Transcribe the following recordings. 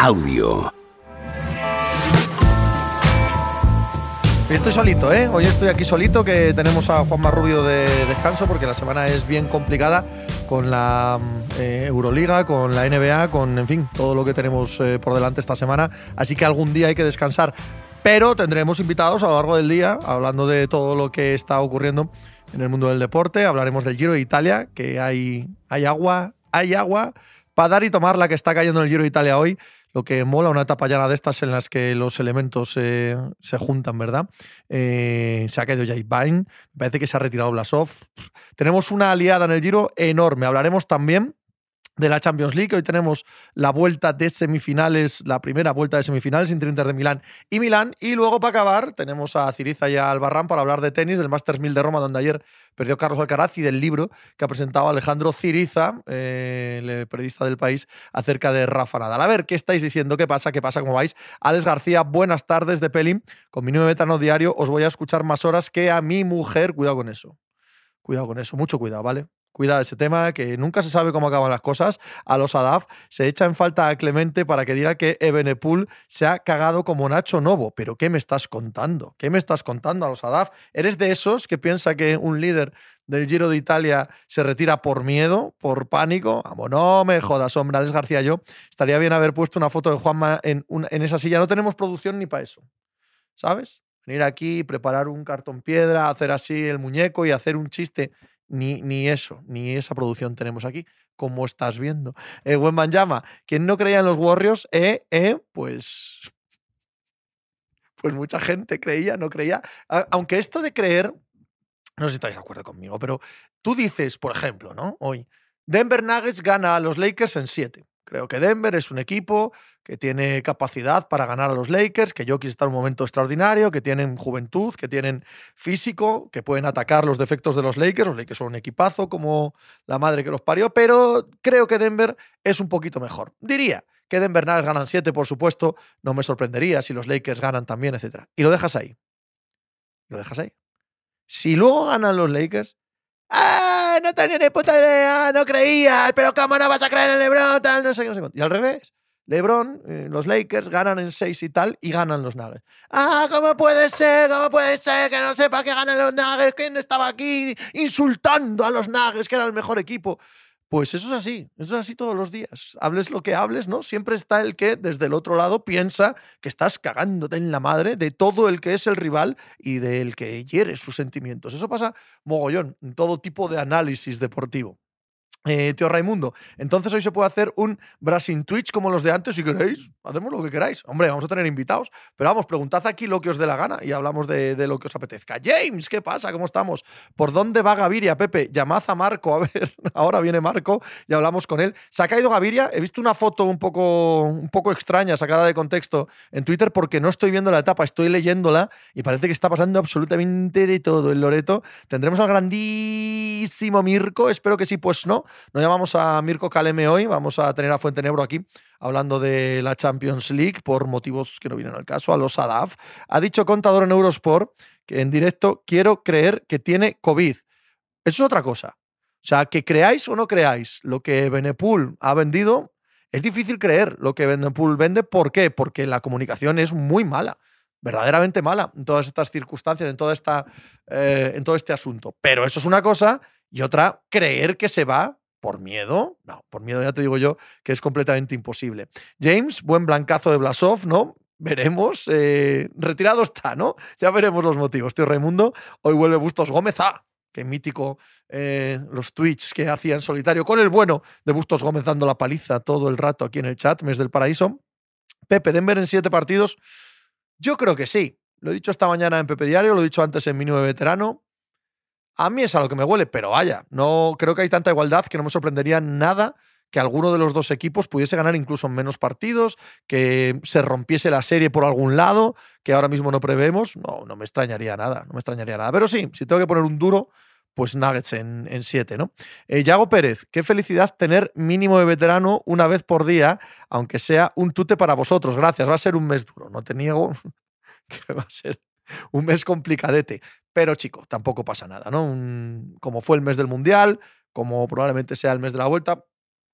Audio. Estoy solito, ¿eh? Hoy estoy aquí solito, que tenemos a Juan Marrubio de descanso porque la semana es bien complicada con la eh, Euroliga, con la NBA, con, en fin, todo lo que tenemos eh, por delante esta semana. Así que algún día hay que descansar. Pero tendremos invitados a lo largo del día, hablando de todo lo que está ocurriendo en el mundo del deporte. Hablaremos del Giro de Italia, que hay, hay agua, hay agua para dar y tomar la que está cayendo en el Giro de Italia hoy. Lo que mola una etapa llana de estas en las que los elementos se juntan, ¿verdad? Eh, se ha caído Jay Vine, parece que se ha retirado Blasov. Tenemos una aliada en el Giro enorme. Hablaremos también de la Champions League. Hoy tenemos la vuelta de semifinales, la primera vuelta de semifinales entre Inter de Milán y Milán. Y luego, para acabar, tenemos a Ciriza y a Albarrán para hablar de tenis, del Masters 1000 de Roma, donde ayer perdió Carlos Alcaraz, y del libro que ha presentado Alejandro Ciriza, eh, el periodista del país, acerca de Rafa Nadal. A ver, ¿qué estáis diciendo? ¿Qué pasa? ¿Qué pasa? ¿Cómo vais? Alex García, buenas tardes de Pelín. Con mi nuevo metano diario os voy a escuchar más horas que a mi mujer. Cuidado con eso. Cuidado con eso, mucho cuidado, ¿vale? Cuidado ese tema, que nunca se sabe cómo acaban las cosas. A los ADAF se echa en falta a Clemente para que diga que Ebenepul se ha cagado como Nacho Novo. Pero ¿qué me estás contando? ¿Qué me estás contando a los ADAF? ¿Eres de esos que piensa que un líder del Giro de Italia se retira por miedo, por pánico? Vamos, no me jodas, hombre, Alex García, yo estaría bien haber puesto una foto de Juanma en, en esa silla. No tenemos producción ni para eso, ¿sabes? Venir aquí, preparar un cartón piedra, hacer así el muñeco y hacer un chiste ni, ni eso, ni esa producción tenemos aquí, como estás viendo. Eh, Wenman llama, quien no creía en los Warriors, eh, eh, pues. Pues mucha gente creía, no creía. Aunque esto de creer, no sé si estáis de acuerdo conmigo, pero tú dices, por ejemplo, ¿no? Hoy, Denver Nuggets gana a los Lakers en 7. Creo que Denver es un equipo que tiene capacidad para ganar a los Lakers, que Jokic está en un momento extraordinario, que tienen juventud, que tienen físico, que pueden atacar los defectos de los Lakers. Los Lakers son un equipazo como la madre que los parió, pero creo que Denver es un poquito mejor. Diría que Denver Nuggets ganan 7, por supuesto, no me sorprendería si los Lakers ganan también, etc. Y lo dejas ahí. Lo dejas ahí. Si luego ganan los Lakers, ¡Ah! No tenía ni puta idea, no creías, pero ¿cómo no vas a creer en LeBron? Tal, no sé qué, no sé qué. Y al revés, LeBron, eh, los Lakers ganan en 6 y tal y ganan los Nuggets. ¡Ah! ¿Cómo puede ser? ¿Cómo puede ser que no sepa que ganan los Nuggets? ¿Quién estaba aquí insultando a los Nuggets, que era el mejor equipo? Pues eso es así, eso es así todos los días. Hables lo que hables, ¿no? Siempre está el que desde el otro lado piensa que estás cagándote en la madre de todo el que es el rival y del que hiere sus sentimientos. Eso pasa mogollón en todo tipo de análisis deportivo. Eh, tío Raimundo, entonces hoy se puede hacer un Brasil Twitch como los de antes si queréis. Hacemos lo que queráis. Hombre, vamos a tener invitados, pero vamos, preguntad aquí lo que os dé la gana y hablamos de, lo que os apetezca. James, ¿qué pasa? ¿Cómo estamos? ¿Por dónde va Gaviria, Pepe? Llamad a Marco, a ver, ahora viene Marco y hablamos con él. ¿Se ha caído Gaviria? He visto una foto un poco, un poco extraña, sacada de contexto en Twitter porque no estoy viendo la etapa, estoy leyéndola y parece que está pasando absolutamente de todo en Loreto. Tendremos al grandísimo Mirko, espero que sí, pues no no llamamos a Mirko Kaleme hoy, vamos a tener a Fuente Nebro aquí hablando de la Champions League por motivos que no vienen al caso, a los ADAF. Ha dicho contador en Eurosport que en directo quiero creer que tiene COVID. Eso es otra cosa. O sea, que creáis o no creáis lo que Benepool ha vendido, es difícil creer lo que Benepool vende. ¿Por qué? Porque la comunicación es muy mala verdaderamente mala en todas estas circunstancias, en, toda esta, eh, en todo este asunto. Pero eso es una cosa y otra, creer que se va ¿Por miedo? No, por miedo ya te digo yo que es completamente imposible. James, buen blancazo de Blasov, ¿no? Veremos. Eh, retirado está, ¿no? Ya veremos los motivos. Tío Raimundo, hoy vuelve Bustos Gómez. ¡Ah! Qué mítico eh, los tweets que hacía en solitario con el bueno de Bustos Gómez dando la paliza todo el rato aquí en el chat, mes del paraíso. Pepe, Denver en siete partidos. Yo creo que sí. Lo he dicho esta mañana en Pepe Diario, lo he dicho antes en mi nuevo veterano. A mí es a lo que me huele, pero vaya, no creo que hay tanta igualdad que no me sorprendería nada que alguno de los dos equipos pudiese ganar incluso en menos partidos, que se rompiese la serie por algún lado, que ahora mismo no prevemos, no, no me extrañaría nada, no me extrañaría nada. Pero sí, si tengo que poner un duro, pues Nuggets en, en siete, ¿no? Eh, Yago Pérez, qué felicidad tener mínimo de veterano una vez por día, aunque sea un tute para vosotros. Gracias, va a ser un mes duro, no te niego que va a ser un mes complicadete. Pero chico, tampoco pasa nada, ¿no? como fue el mes del Mundial, como probablemente sea el mes de la vuelta,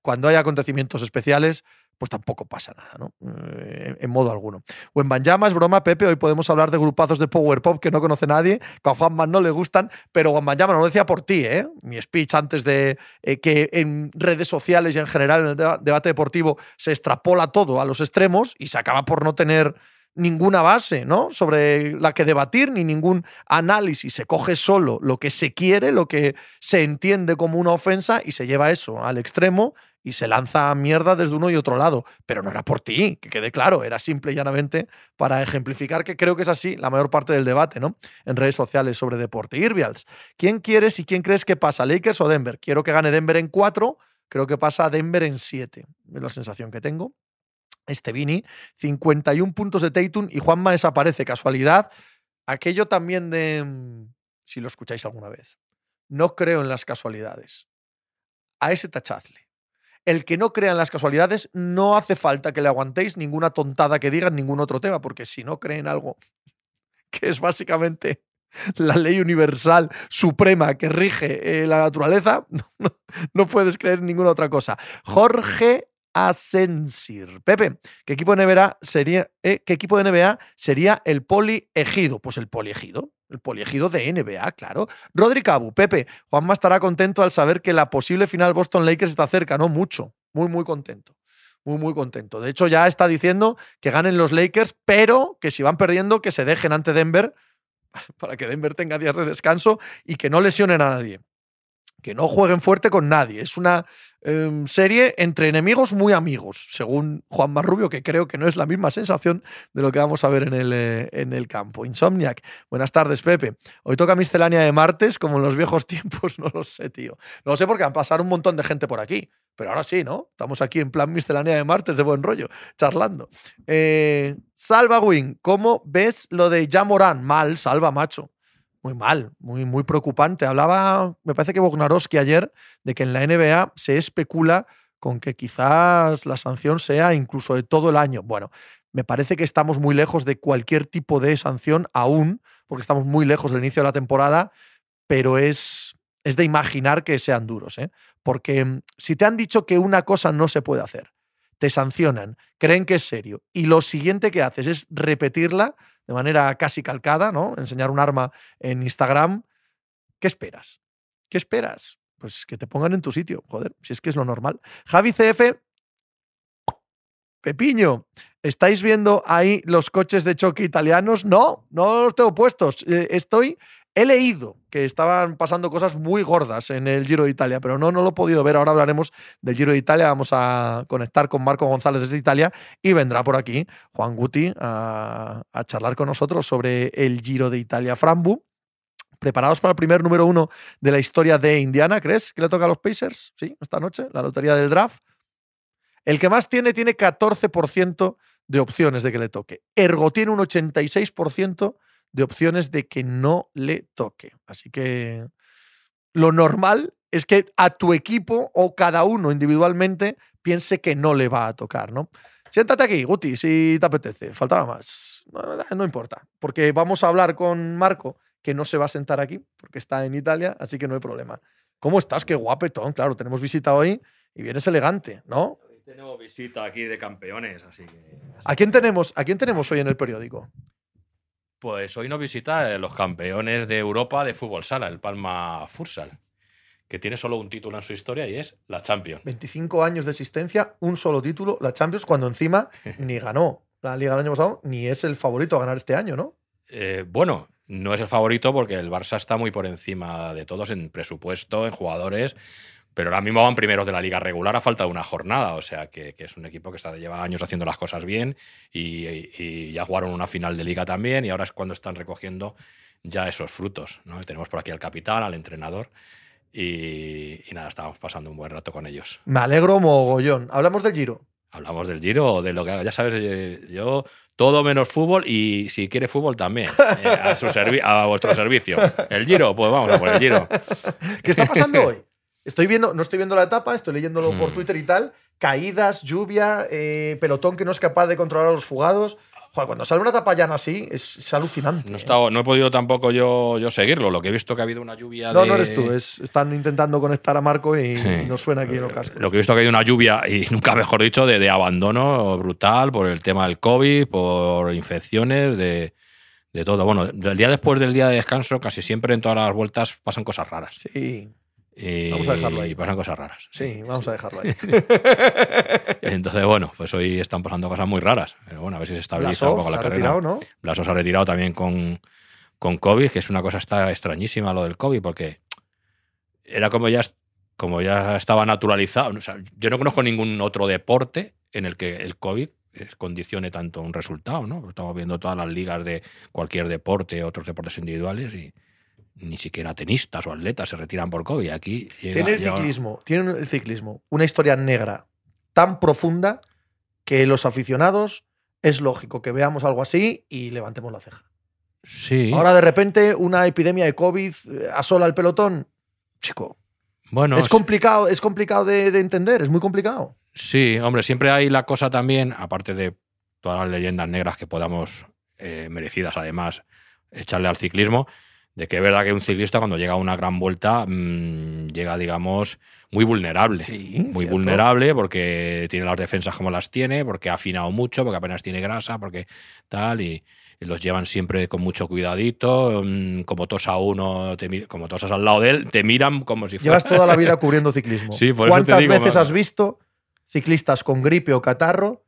cuando hay acontecimientos especiales, pues tampoco pasa nada, ¿no? Eh, en modo alguno. O en Banjama es broma, Pepe, hoy podemos hablar de grupazos de Power Pop que no conoce nadie, que a Juanma no le gustan, pero Juan Banjama no lo decía por ti, ¿eh? Mi speech antes de eh, que en redes sociales y en general en el debate deportivo se extrapola todo a los extremos y se acaba por no tener ninguna base, ¿no? Sobre la que debatir, ni ningún análisis. Se coge solo lo que se quiere, lo que se entiende como una ofensa y se lleva eso al extremo y se lanza mierda desde uno y otro lado. Pero no era por ti, que quede claro, era simple y llanamente para ejemplificar que creo que es así la mayor parte del debate, ¿no? En redes sociales sobre deporte. Irvials, ¿quién quieres y quién crees que pasa, Lakers o Denver? Quiero que gane Denver en cuatro, creo que pasa Denver en siete. Es la sensación que tengo. Este Vini, 51 puntos de Tatum y Juanma desaparece. Casualidad. Aquello también de. Mm, si lo escucháis alguna vez. No creo en las casualidades. A ese tachazle. El que no crea en las casualidades, no hace falta que le aguantéis ninguna tontada que diga en ningún otro tema, porque si no creen algo que es básicamente la ley universal suprema que rige eh, la naturaleza, no, puedes creer en ninguna otra cosa. Jorge Asensir. Pepe, ¿qué equipo de NBA sería, eh, ¿qué equipo de NBA sería el poliegido? Pues el poliegido. El poliegido de NBA, claro. Rodri Cabu, Pepe, Juanma estará contento al saber que la posible final Boston Lakers está cerca, ¿no? Mucho. Muy, muy contento. Muy, muy contento. De hecho, ya está diciendo que ganen los Lakers, pero que si van perdiendo, que se dejen ante Denver para que Denver tenga días de descanso y que no lesionen a nadie que no jueguen fuerte con nadie. Es una em, serie entre enemigos muy amigos, según Juan Marrubio, que creo que no es la misma sensación de lo que vamos a ver en el, eh, en el campo. Insomniac, buenas tardes, Pepe. Hoy toca miscelánea de martes, como en los viejos tiempos, no lo sé, tío. No lo sé porque han pasado un montón de gente por aquí, pero ahora sí, ¿no? Estamos aquí en plan miscelánea de martes de buen rollo, charlando. Eh, Salva Win, ¿cómo ves lo de Jamoran? Mal, salva, macho muy mal, muy, muy preocupante. Hablaba, me parece que Bognarowski ayer, de que en la NBA se especula con que quizás la sanción sea incluso de todo el año. Bueno, me parece que estamos muy lejos de cualquier tipo de sanción aún, porque estamos muy lejos del inicio de la temporada, pero es, es de imaginar que sean duros. ¿eh? Porque mm, si te han dicho que una cosa no se puede hacer, te sancionan, creen que es serio, y lo siguiente que haces es repetirla, de manera casi calcada, ¿no? Enseñar un arma en Instagram. ¿Qué esperas? ¿Qué esperas? Pues que te pongan en tu sitio, joder, si es que es lo normal. Javi CF, Pepiño, ¿estáis viendo ahí los coches de choque italianos? No, no los tengo puestos. Eh, estoy He leído que estaban pasando cosas muy gordas en el Giro de Italia, pero no, no lo he podido ver. Ahora hablaremos del Giro de Italia. Vamos a conectar con Marco González desde Italia y vendrá por aquí Juan Guti a, charlar con nosotros sobre el Giro de Italia. Frambu, ¿preparados para el primer número uno de la historia de Indiana? ¿Crees que le toca a los Pacers? Sí, esta noche, la lotería del draft. El que más tiene, tiene 14% de opciones de que le toque. Ergo tiene un 86% de opciones de que no le toque. Así que lo normal es que a tu equipo o cada uno individualmente piense que no le va a tocar, ¿no? Siéntate aquí, Guti, si te apetece. Faltaba más. No, importa, porque vamos a hablar con Marco, que no se va a sentar aquí, porque está en Italia, así que no hay problema. ¿Cómo estás? Qué guapetón. Claro, tenemos visita hoy y vienes elegante, ¿no? tenemos visita aquí de campeones, así que... ¿A quién tenemos, ¿A quién tenemos hoy en el periódico? Pues hoy nos visita eh, los campeones de Europa de fútbol sala, el Palma Futsal, que tiene solo un título en su historia y es la Champions. 25 años de existencia, un solo título, la Champions, cuando encima ni ganó la liga del año pasado, ni es el favorito a ganar este año, ¿no? Eh, bueno, no es el favorito porque el Barça está muy por encima de todos en presupuesto, en jugadores pero ahora mismo van primeros de la liga regular a falta de una jornada, o sea que, es un equipo que está, lleva años haciendo las cosas bien y, ya jugaron una final de liga también y ahora es cuando están recogiendo ya esos frutos. ¿no? Tenemos por aquí al capitán, al entrenador y, nada, estamos pasando un buen rato con ellos. Me alegro mogollón. Hablamos del Giro. Hablamos del Giro, de lo que ya sabes, eh, yo todo menos fútbol y si quiere fútbol también, eh, a, su a vuestro servicio. El Giro, pues vamos a por el Giro. ¿Qué está pasando hoy? Estoy viendo, no estoy viendo la etapa, estoy leyéndolo por mm. Twitter y tal. Caídas, lluvia, eh, pelotón que no es capaz de controlar a los fugados. Joder, cuando sale una etapa llana así, es, es alucinante. No he, ¿eh? estado- no he podido tampoco yo, yo seguirlo. Lo que he visto que ha habido una lluvia No, de. no eres tú, es- están intentando conectar a Marco y, y no suena aquí en los cascos. Lo que he visto que hay una lluvia, y nunca mejor dicho, de, de abandono brutal por el tema del COVID, por infecciones, de, de todo. Bueno, del día después del día de descanso, casi siempre en todas las vueltas pasan cosas raras. Sí, Y Vamos a dejarlo ahí. Pasan cosas raras. sí, vamos a dejarlo ahí. Entonces, bueno, pues hoy están pasando cosas muy raras. Pero bueno, a ver si se estabiliza un Blasov poco se la ha carrera. retirado, ¿no? Blasov se ha retirado también con, con COVID, que es una cosa está extrañísima lo del COVID, porque era como ya, como ya estaba naturalizado. O sea, yo no conozco ningún otro deporte en el que el COVID eh, condicione tanto un resultado, ¿no? Estamos viendo todas las ligas de cualquier deporte, otros deportes individuales y ni siquiera tenistas o atletas se retiran por COVID. Aquí llega- Tiene el llega- ciclismo, tiene el ciclismo una historia negra tan profunda que los aficionados es lógico que veamos algo así y levantemos la ceja. Sí. Ahora de repente una epidemia de COVID eh, asola el pelotón. Chico, bueno, es complicado, es complicado de, de entender, es muy complicado. Sí, hombre, siempre hay la cosa también, aparte de todas las leyendas negras que podamos, eh, merecidas además, echarle al ciclismo, de que es verdad que un ciclista cuando llega a una gran vuelta mm, llega, digamos, muy vulnerable. Sí, muy cierto. vulnerable porque tiene las defensas como las tiene, porque ha afinado mucho, porque apenas tiene grasa, porque tal, y, y los llevan siempre con mucho cuidadito, mm, como tosa uno, te como tosas al lado de él, te miran como si fuera... Llevas toda la vida cubriendo ciclismo. Sí, por eso te ¿Cuántas digo, veces has visto ciclistas con gripe o catarro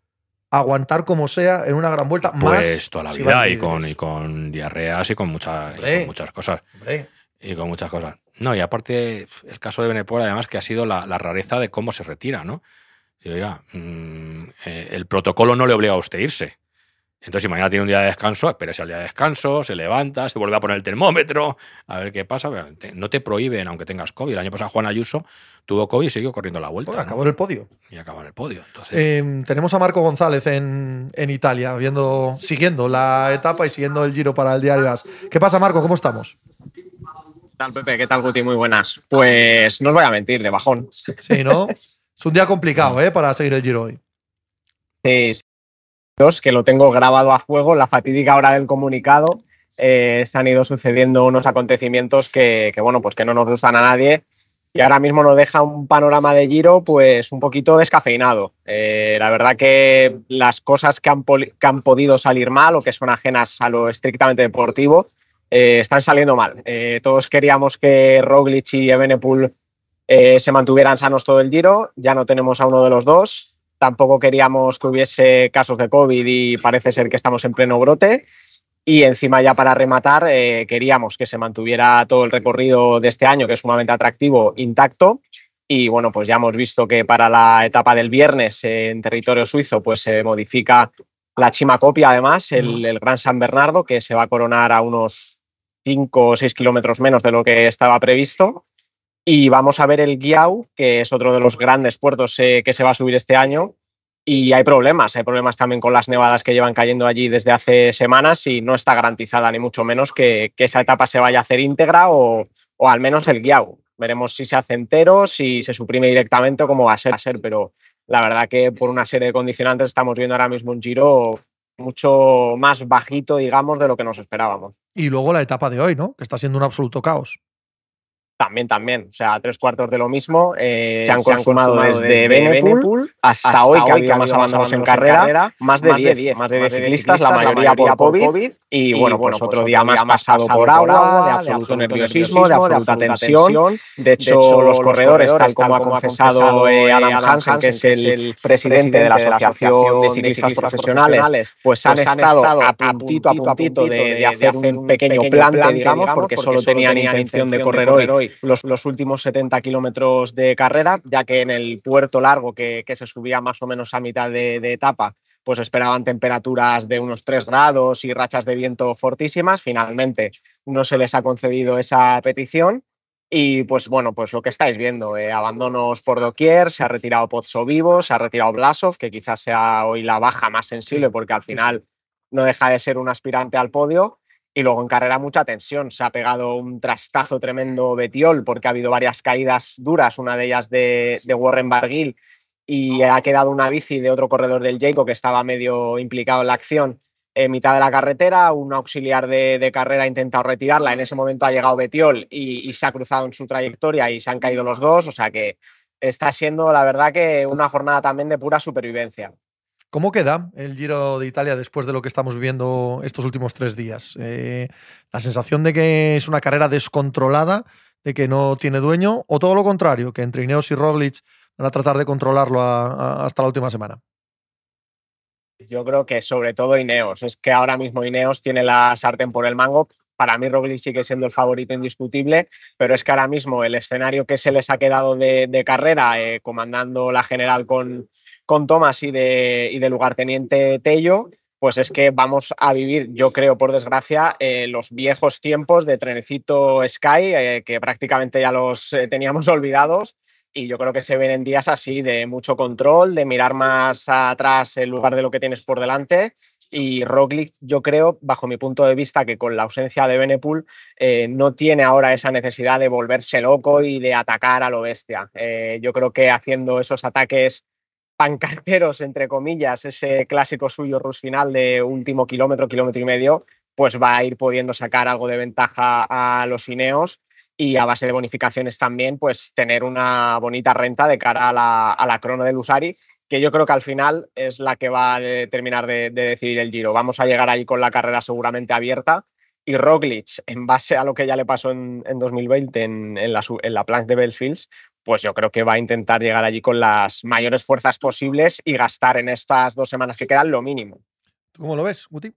aguantar como sea en una gran vuelta? Pues más toda la si vida y con, y con diarreas y con, muchas y Hombre. con muchas cosas. Hombre, Y con muchas cosas. No, y aparte, el caso de Benepol, además, que ha sido la, la rareza de cómo se retira, ¿no? Si, oiga, mm, eh, el protocolo no le obliga a usted irse. Entonces, si mañana tiene un día de descanso, espérese al día de descanso, se levanta, se vuelve a poner el termómetro, a ver qué pasa. No te prohíben, aunque tengas COVID. El año pasado Juan Ayuso tuvo COVID y siguió corriendo la vuelta. pues ¿no? acabó en el podio. Y acabó en el podio. Entonces, Eh, tenemos a Marco González en, en Italia, viendo, siguiendo la etapa y siguiendo el giro para el diario AS. ¿Qué pasa, Marco? ¿Cómo estamos? ¿Qué tal, Pepe? ¿Qué tal, Guti? Muy buenas. Pues no os voy a mentir, de bajón. Sí, ¿no? Es un día complicado, ¿eh? Para seguir el giro hoy. Sí, sí. Dos, que lo tengo grabado a fuego, la fatídica hora del comunicado. eh, se han ido sucediendo unos acontecimientos que, que, bueno, pues que no nos gustan a nadie. Y ahora mismo nos deja un panorama de giro, pues un poquito descafeinado. Eh, la verdad que las cosas que han, que han podido salir mal o que son ajenas a lo estrictamente deportivo, eh, están saliendo mal. Eh, todos queríamos que Roglic y Evenepoel eh, se mantuvieran sanos todo el giro. Ya no tenemos a uno de los dos. Tampoco queríamos que hubiese casos de COVID y parece ser que estamos en pleno brote. Y encima ya para rematar, eh, queríamos que se mantuviera todo el recorrido de este año, que es sumamente atractivo, intacto. Y bueno, pues ya hemos visto que para la etapa del viernes eh, en territorio suizo, pues se modifica la Chima Copia, además, el, el Gran San Bernardo, que se va a coronar a unos 5 o 6 kilómetros menos de lo que estaba previsto. Y vamos a ver el Guiau, que es otro de los grandes puertos eh, que se va a subir este año. Y hay problemas, hay problemas también con las nevadas que llevan cayendo allí desde hace semanas y no está garantizada ni mucho menos que, que esa etapa se vaya a hacer íntegra o, o al menos el Guiau. Veremos si se hace entero, si se suprime directamente o cómo va a ser, va a ser, pero la verdad que por una serie de condicionantes estamos viendo ahora mismo un giro mucho más bajito, digamos, de lo que nos esperábamos. Y luego la etapa de hoy, ¿no? Que está siendo un absoluto caos. También, también. O sea, tres cuartos de lo mismo. eh, Se han se han consumado desde Benepool hasta, hoy, que ha habido más abandonos en carrera, más de 10, más de 10 ciclistas, la mayoría por COVID. Y bueno, pues otro día más pasado por agua, de absoluto nerviosismo, de absoluta tensión. De hecho, los corredores, tal como ha confesado eh, Adam Hansen, que es el presidente de la Asociación de Ciclistas Profesionales, pues han estado a puntito, a puntito de hacer un pequeño plante, digamos, porque solo tenían intención de correr hoy los, los últimos 70 kilómetros de carrera, ya que en el puerto largo, que, que se subía más o menos a mitad de, de etapa, pues esperaban temperaturas de unos 3 grados y rachas de viento fortísimas. Finalmente no se les ha concedido esa petición. Y pues bueno, pues lo que estáis viendo, eh, abandonos por doquier, se ha retirado Pozzo Vivo, se ha retirado Blasov, que quizás sea hoy la baja más sensible porque al final no deja de ser un aspirante al podio. Y luego en carrera mucha tensión. Se ha pegado un trastazo tremendo Betiol porque ha habido varias caídas duras, una de ellas de, de Warren Barguil, y ha quedado una bici de otro corredor del Jayco que estaba medio implicado en la acción en mitad de la carretera, un auxiliar de, carrera ha intentado retirarla, en ese momento ha llegado Betiol y, y, se ha cruzado en su trayectoria y se han caído los dos, o sea que está siendo la verdad que una jornada también de pura supervivencia. ¿Cómo queda el Giro de Italia después de lo que estamos viviendo estos últimos tres días? Eh, ¿La sensación de que es una carrera descontrolada, de que no tiene dueño, o todo lo contrario, que entre Ineos y Roglic van a tratar de controlarlo hasta la última semana? Yo creo que sobre todo Ineos. Es que ahora mismo Ineos tiene la sartén por el mango. Para mí Roglic sigue siendo el favorito indiscutible, pero es que ahora mismo el escenario que se les ha quedado de, carrera, eh, comandando la general con, con Thomas y de, y de lugarteniente Tello, pues es que vamos a vivir, yo creo, por desgracia, eh, los viejos tiempos de trenecito Sky, eh, que prácticamente ya los eh, teníamos olvidados. Y yo creo que se ven en días así de mucho control, de mirar más atrás en lugar de lo que tienes por delante. Y Roglic, yo creo, bajo mi punto de vista, que con la ausencia de Benepool no tiene ahora esa necesidad de volverse loco y de atacar a lo bestia. yo creo que haciendo esos ataques pancarteros, entre comillas, ese clásico suyo Rus final de último kilómetro, kilómetro y medio, pues va a ir pudiendo sacar algo de ventaja a los Ineos y a base de bonificaciones también, pues tener una bonita renta de cara a la, a la crono del Usari, que yo creo que al final es la que va a terminar de, decidir el giro. Vamos a llegar ahí con la carrera seguramente abierta y Roglic, en base a lo que ya le pasó en, 2020 en, en, la, en la Planche de Belfields, pues yo creo que va a intentar llegar allí con las mayores fuerzas posibles y gastar en estas dos semanas que quedan lo mínimo. ¿Tú cómo lo ves, Guti?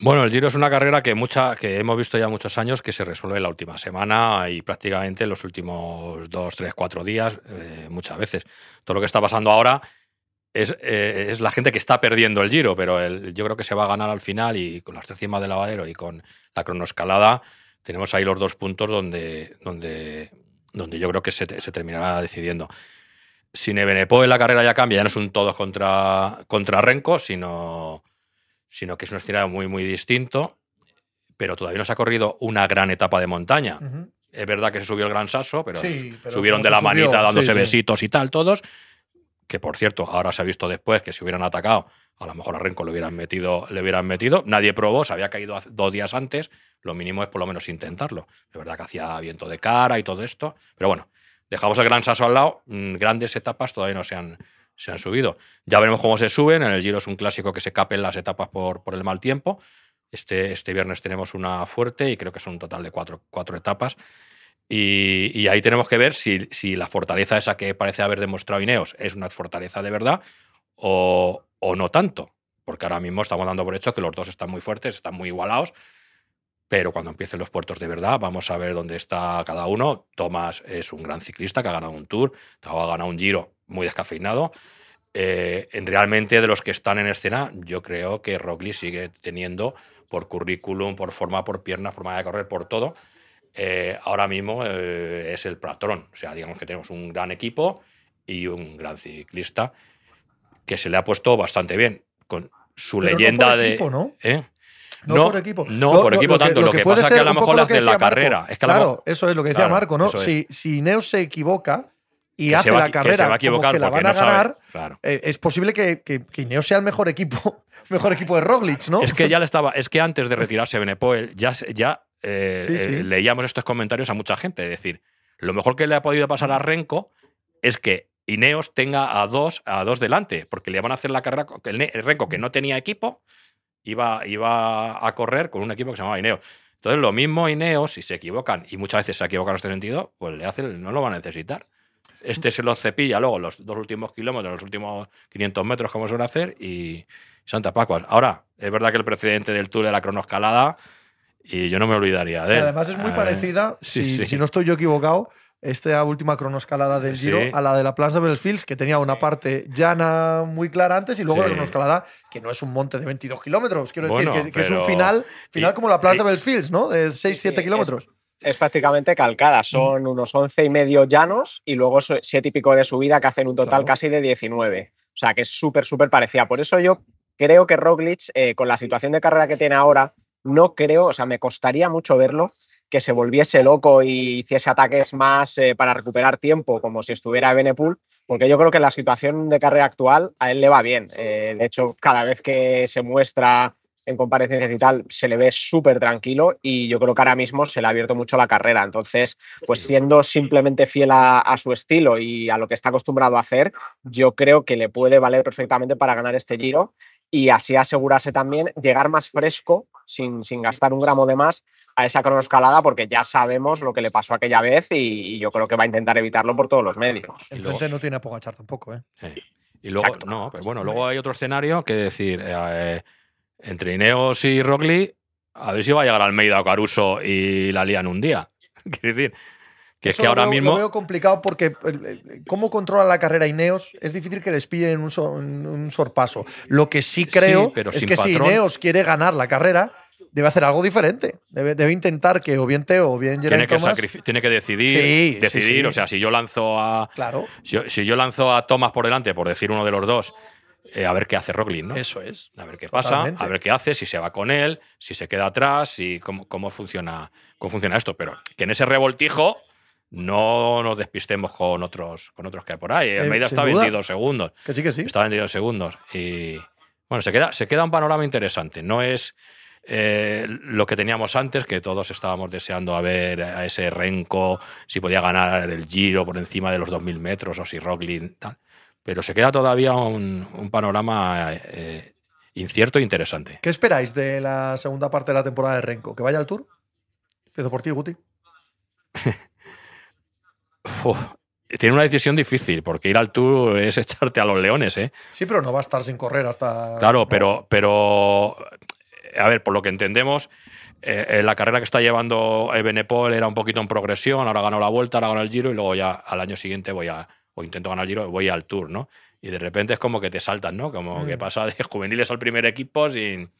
Bueno, el Giro es una carrera que, mucha, que hemos visto ya muchos años que se resuelve en la última semana y prácticamente en los últimos dos, tres, cuatro días, eh, muchas veces. Todo lo que está pasando ahora es, eh, es, la gente que está perdiendo el Giro, pero yo creo que se va a ganar al final y con las tres cimas de lavadero y con la cronoescalada tenemos ahí los dos puntos donde, donde donde yo creo que se, terminará decidiendo. Si Nevenepo en la carrera ya cambia, ya no es un todos contra, contra Renko, sino, sino que es un escenario muy, muy distinto, pero todavía no se ha corrido una gran etapa de montaña. Es verdad que se subió el Gran Sasso, pero, subieron de la manita dándose besitos y tal, todos. Que por cierto, ahora se ha visto después que si hubieran atacado, a lo mejor a Renko le hubieran metido, le hubieran metido. Nadie probó, se había caído dos días antes. Lo mínimo es por lo menos intentarlo. Es verdad que hacía viento de cara y todo esto. Pero bueno, dejamos el Gran Sasso al lado. Mm, grandes etapas todavía no se han, se han subido. Ya veremos cómo se suben. En el Giro es un clásico que se capen las etapas por, por el mal tiempo. Este, este viernes tenemos una fuerte y creo que son un total de cuatro, cuatro etapas. Y, y, ahí tenemos que ver si, si, la fortaleza esa que parece haber demostrado Ineos es una fortaleza de verdad o, o no tanto, porque ahora mismo estamos dando por hecho que los dos están muy fuertes, están muy igualados, pero cuando empiecen los puertos de verdad, vamos a ver dónde está cada uno. Tomás es un gran ciclista que ha ganado un Tour, ha ganado un Giro muy descafeinado. Eh, realmente de los que están en escena, yo creo que Roglic sigue teniendo por currículum, por forma, por piernas, forma de correr, por todo. Eh, ahora mismo eh, es el patrón. O sea, digamos que tenemos un gran equipo y un gran ciclista que se le ha puesto bastante bien. Con su leyenda de. Equipo, ¿no? ¿eh? No, por equipo. No, por equipo tanto. Lo que, pasa es que a lo mejor le hacen la carrera. claro, eso es lo que decía Marco, ¿no? Si, si Neos se equivoca y hace la carrera se va a equivocar que la van a ganar, eh, es posible que, que, Ineos sea el mejor equipo, mejor equipo de Roglic, ¿no? Es que ya le estaba, es que antes de retirarse Benepoel ya, ya eh, leíamos estos comentarios a mucha gente, es decir, lo mejor que le ha podido pasar a Renko es que Ineos tenga a dos, a dos delante, porque le van a hacer la carrera. El, Renko, que no tenía equipo, iba, iba a correr con un equipo que se llamaba Ineos. Entonces, lo mismo Ineos, si se equivocan, y muchas veces se equivocan en este sentido, pues le hace, no lo va a necesitar. Este se lo cepilla luego los dos últimos kilómetros, los últimos 500 metros, como suele hacer, y Santa Pacuas. Ahora, es verdad que el precedente del Tour de la cronoescalada, y yo no me olvidaría de él. además es muy parecida, si no estoy yo equivocado, esta última cronoescalada del Giro a la de la Plaza de Belfields, que tenía una parte llana muy clara antes y luego la cronoescalada que no es un monte de 22 kilómetros. Quiero decir que, es un final, final como la Plaza de Belfields, ¿no? De 6-7 kilómetros. Es, prácticamente calcada. Son unos 11 y medio llanos y luego 7 y pico de subida que hacen un total casi de 19. O sea que es súper, súper parecida. Por eso yo creo que Roglic, eh, con la situación de carrera que tiene ahora, no creo, o sea, me costaría mucho verlo que se volviese loco y hiciese ataques más eh, para recuperar tiempo, como si estuviera Benepool, porque yo creo que la situación de carrera actual a él le va bien. Eh, de hecho, cada vez que se muestra en comparecencias y tal, se le ve súper tranquilo y yo creo que ahora mismo se le ha abierto mucho la carrera. Entonces, pues siendo simplemente fiel a, su estilo y a lo que está acostumbrado a hacer, yo creo que le puede valer perfectamente para ganar este giro y así asegurarse también llegar más fresco, sin, sin gastar un gramo de más, a esa cronoescalada, porque ya sabemos lo que le pasó aquella vez y, yo creo que va a intentar evitarlo por todos los medios. Entonces no tiene a Pogachar tampoco, ¿eh? Y luego, no, pero bueno, luego hay otro escenario que decir, eh, entre Ineos y Roglic, a ver si va a llegar Almeida o Caruso y la lían un día. Quiero decir, que es que ahora mismo. Lo veo complicado porque cómo controla la carrera Ineos es difícil que les pillen un, un sorpaso. Lo que sí creo es que si Ineos quiere ganar la carrera, debe hacer algo diferente. Debe, intentar que o bien Teo o bien tiene que tiene que decidir, decidir, o sea, si yo lanzo a claro. si, yo lanzo a Thomas por delante, por decir uno de los dos, eh, a ver qué hace Roglic, ¿no? Eso es. A ver qué pasa, a ver qué hace, si se va con él, si se queda atrás, si cómo, cómo funciona cómo funciona esto, pero que en ese revoltijo no nos despistemos con otros con otros que hay por ahí. El eh, está a 22 segundos. Que sí, que sí. Está a 22 segundos y bueno, se queda se queda un panorama interesante. No es eh, lo que teníamos antes, que todos estábamos deseando a ver a ese Renko, si podía ganar el Giro por encima de los 2.000 metros o si Roglic tal. Pero se queda todavía un, panorama eh, incierto e interesante. ¿Qué esperáis de la segunda parte de la temporada de Renko? ¿Que vaya al Tour? Empiezo por ti, Guti. tiene una decisión difícil, porque ir al Tour es echarte a los leones, ¿eh? Sí, pero no va a estar sin correr hasta. Claro, pero, pero a ver, por lo que entendemos, eh, eh, la carrera que está llevando Ebenepol era un poquito en progresión, ahora ganó la vuelta, ahora ganó el Giro y luego ya al año siguiente voy a, o intento ganar el Giro, voy al Tour, ¿no? Y de repente es como que te saltan, ¿no? Como que mm. pasa de juveniles al primer equipo sin...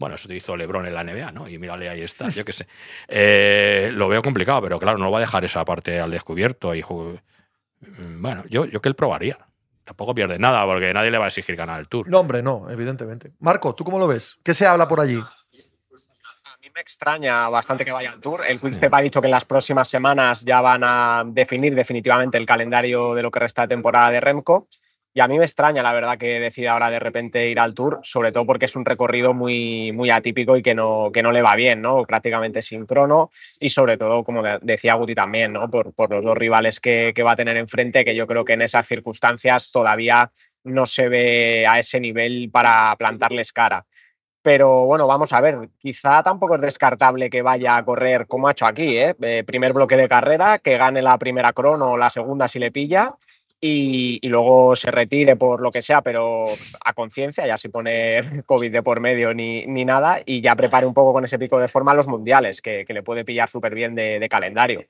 Bueno, eso te hizo Lebron en la NBA, ¿no? Y mírale, ahí está, yo qué sé. Eh, lo veo complicado, pero claro, no va a dejar esa parte al descubierto. Y, mm, bueno, yo, yo que él probaría. Tampoco pierde nada, porque nadie le va a exigir ganar el Tour. No, hombre, no, evidentemente. Marco, ¿tú cómo lo ves? ¿Qué se habla por allí? A mí me extraña bastante que vaya al Tour. El Quickstep ha dicho que en las próximas semanas ya van a definir definitivamente el calendario de lo que resta de temporada de Remco. Y a mí me extraña, la verdad, que decida ahora de repente ir al Tour, sobre todo porque es un recorrido muy, muy atípico y que no, que no le va bien, ¿no? Prácticamente sin crono y sobre todo, como decía Guti también, ¿no? Por, por los dos rivales que, que va a tener enfrente, que yo creo que en esas circunstancias todavía no se ve a ese nivel para plantarles cara. Pero bueno, vamos a ver, quizá tampoco es descartable que vaya a correr como ha hecho aquí, ¿eh? eh primer bloque de carrera, que gane la primera crono o la segunda si le pilla y, luego se retire por lo que sea, pero a conciencia, ya sin poner COVID de por medio ni, ni, nada, y ya prepare un poco con ese pico de forma los mundiales, que, le puede pillar súper bien de, calendario.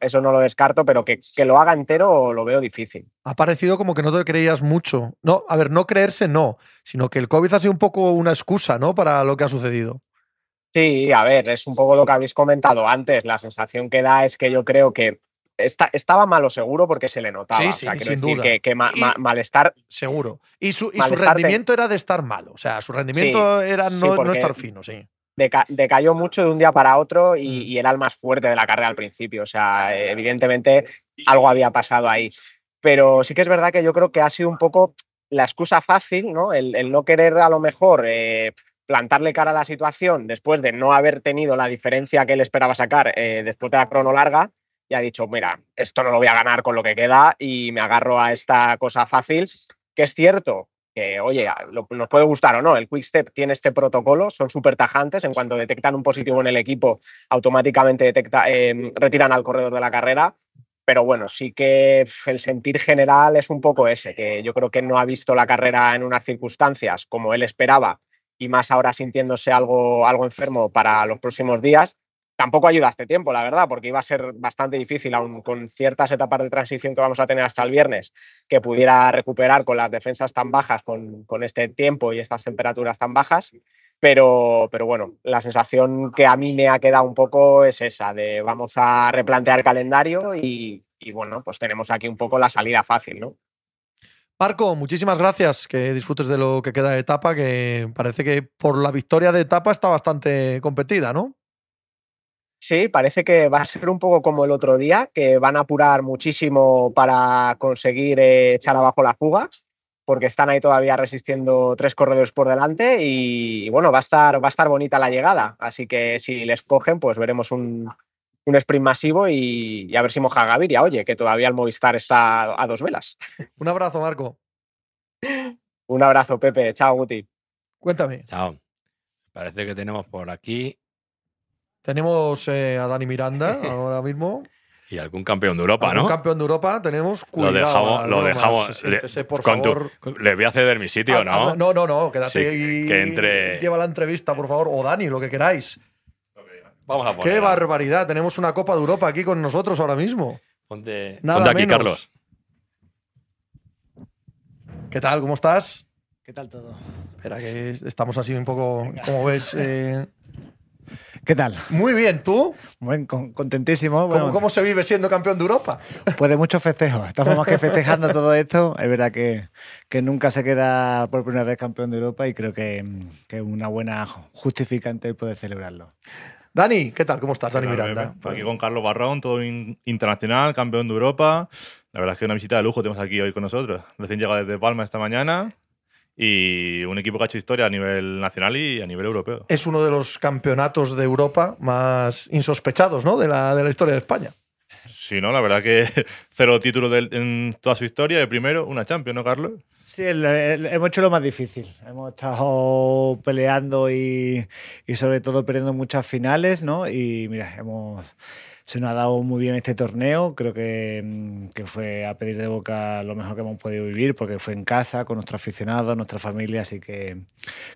eso no lo descarto, pero que, que, lo haga entero lo veo difícil. Ha parecido como que no te creías mucho. No, a ver, no creerse no, sino que el COVID ha sido un poco una excusa, ¿no? Para lo que ha sucedido. Sí, a ver, es un poco lo que habéis comentado antes. La sensación que da es que yo creo que estaba malo seguro porque se le notaba. Sí, sí, sin duda. Que, malestar. Seguro. Y su, rendimiento era de estar malo. O sea, su rendimiento era no, estar fino, sí. decayó mucho de un día para otro y, era el más fuerte de la carrera al principio. O sea, evidentemente algo había pasado ahí. Pero sí que es verdad que yo creo que ha sido un poco la excusa fácil, ¿no? El, no querer a lo mejor eh, plantarle cara a la situación después de no haber tenido la diferencia que él esperaba sacar eh, después de la crono larga y ha dicho, mira, esto no lo voy a ganar con lo que queda y me agarro a esta cosa fácil, que es cierto que, oye, nos puede gustar o no, el Quickstep tiene este protocolo, son súper tajantes, en cuanto detectan un positivo en el equipo, automáticamente detecta, em, retiran al corredor de la carrera, pero bueno, sí que el sentir general es un poco ese, que yo creo que no ha visto la carrera en unas circunstancias como él esperaba y más ahora sintiéndose algo, algo enfermo para los próximos días Tampoco ayuda este tiempo, la verdad, porque iba a ser bastante difícil, aún con ciertas etapas de transición que vamos a tener hasta el viernes, que pudiera recuperar con las defensas tan bajas, con, este tiempo y estas temperaturas tan bajas. Pero, pero bueno, la sensación que a mí me ha quedado un poco es esa, de vamos a replantear el calendario y, y bueno, pues tenemos aquí un poco la salida fácil, ¿no? Marco, muchísimas gracias. Que disfrutes de lo que queda de etapa, que parece que por la victoria de etapa está bastante competida, ¿no? Sí, parece que va a ser un poco como el otro día, que van a apurar muchísimo para conseguir eh, echar abajo la fuga. porque están ahí todavía resistiendo tres corredores por delante y, bueno, va a, estar, va a estar bonita la llegada. Así que si les cogen, pues veremos un, un sprint masivo y, a ver si moja Gaviria. Oye, que todavía el Movistar está a dos velas. Un abrazo, Marco. un abrazo, Pepe. Chao, Guti. Cuéntame. Chao. Parece que tenemos por aquí. Tenemos eh, a Dani Miranda ahora mismo. Y algún campeón de Europa, ¿Algún ¿no? campeón de Europa tenemos. Lo dejamos. Lo dejamos le, por favor. le voy a ceder mi sitio, Ah, ¿no? ah, no, no, no. Quédate Sí, y que entre- lleva la entrevista, por favor. O Dani, lo que queráis. Vamos a poner. Qué barbaridad. Tenemos una Copa de Europa aquí con nosotros ahora mismo. Ponte, Nada ponte aquí, menos. Carlos. ¿Qué tal? ¿Cómo estás? ¿Qué tal todo? Espera, que estamos así un poco, como ves. eh, ¿Qué tal? Muy bien, ¿tú? Con- contentísimo. ¿Cómo, Bueno, cómo se vive siendo campeón de Europa? Pues de muchos festejos. Estamos más que festejando todo esto. Es verdad que, que nunca se queda por primera vez campeón de Europa y creo que, que es una buena justificante el poder celebrarlo. Dani, ¿qué tal? ¿Cómo estás, Dani Claro, Miranda? Aquí con Carlos Barrón, todo in- internacional, campeón de Europa. La verdad es que una visita de lujo tenemos aquí hoy con nosotros. Recién llegado desde Palma esta mañana y un equipo que ha hecho historia a nivel nacional y a nivel europeo. Es uno de los campeonatos de Europa más insospechados, ¿no? De la, de la historia de España. Si no, la verdad que cero títulos en toda su historia. El primero, una Champions, ¿no, Carlos? Sí, el- el- hemos hecho lo más difícil. Hemos estado peleando y, y sobre todo perdiendo muchas finales, ¿no? Y mira, hemos, se nos ha dado muy bien este torneo. Creo que, mm, que fue a pedir de boca lo mejor que hemos podido vivir porque fue en casa, con nuestros aficionados, nuestra familia. Así que,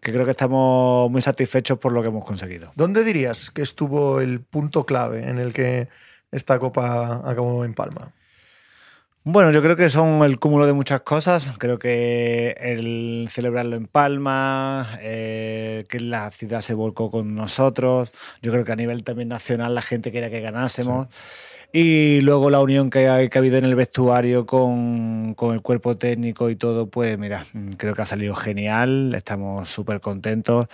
que creo que estamos muy satisfechos por lo que hemos conseguido. ¿Dónde dirías que estuvo el punto clave en el que esta Copa acabó en Palma? Bueno, yo creo que son el cúmulo de muchas cosas. Creo que el celebrarlo en Palma, eh, que la ciudad se volcó con nosotros. Yo creo que a nivel también nacional la gente quería que ganásemos. Y luego la unión que ha, que ha habido en el vestuario con, con el cuerpo técnico y todo, pues mira, mm, creo que ha salido genial. Estamos súper contentos.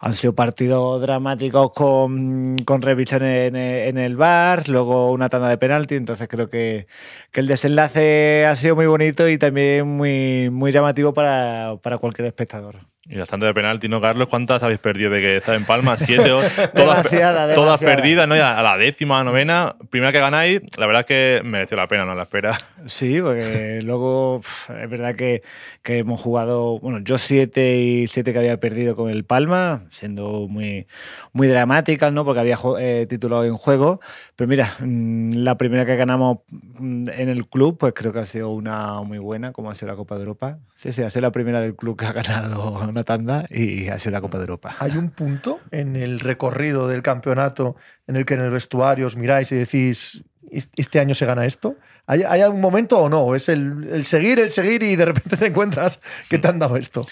Han sido partidos dramáticos con, con en, en el bar, luego una tanda de penalti. Entonces creo que, que el desenlace ha sido muy bonito y también muy, muy llamativo para, para cualquier espectador. Y bastante de penalti, ¿no, Carlos? ¿Cuántas habéis perdido de que está en Palma? Siete, o- todas, Demasiada, todas demasiada. perdidas, ¿no? Y a la décima, novena, primera que ganáis, la verdad es que mereció la pena, ¿no? La espera. Sí, porque luego es verdad que, que hemos jugado, bueno, yo siete y siete que había perdido con el Palma, siendo muy, muy dramáticas, ¿no? Porque había eh, titulado en juego. Pero mira, mm, la primera que ganamos mm, en el club, pues creo que ha sido una muy buena, como ha sido la Copa de Europa. Sí, sí, ha sido la primera del club que ha ganado una tanda y ha sido la Copa de Europa. ¿Hay un punto en el recorrido del campeonato en el que en el vestuario os miráis y decís, "¿Es- este año se gana esto? ¿Hay, hay algún momento o no? ¿Es el, el seguir, el seguir y de repente te encuentras que te han dado esto?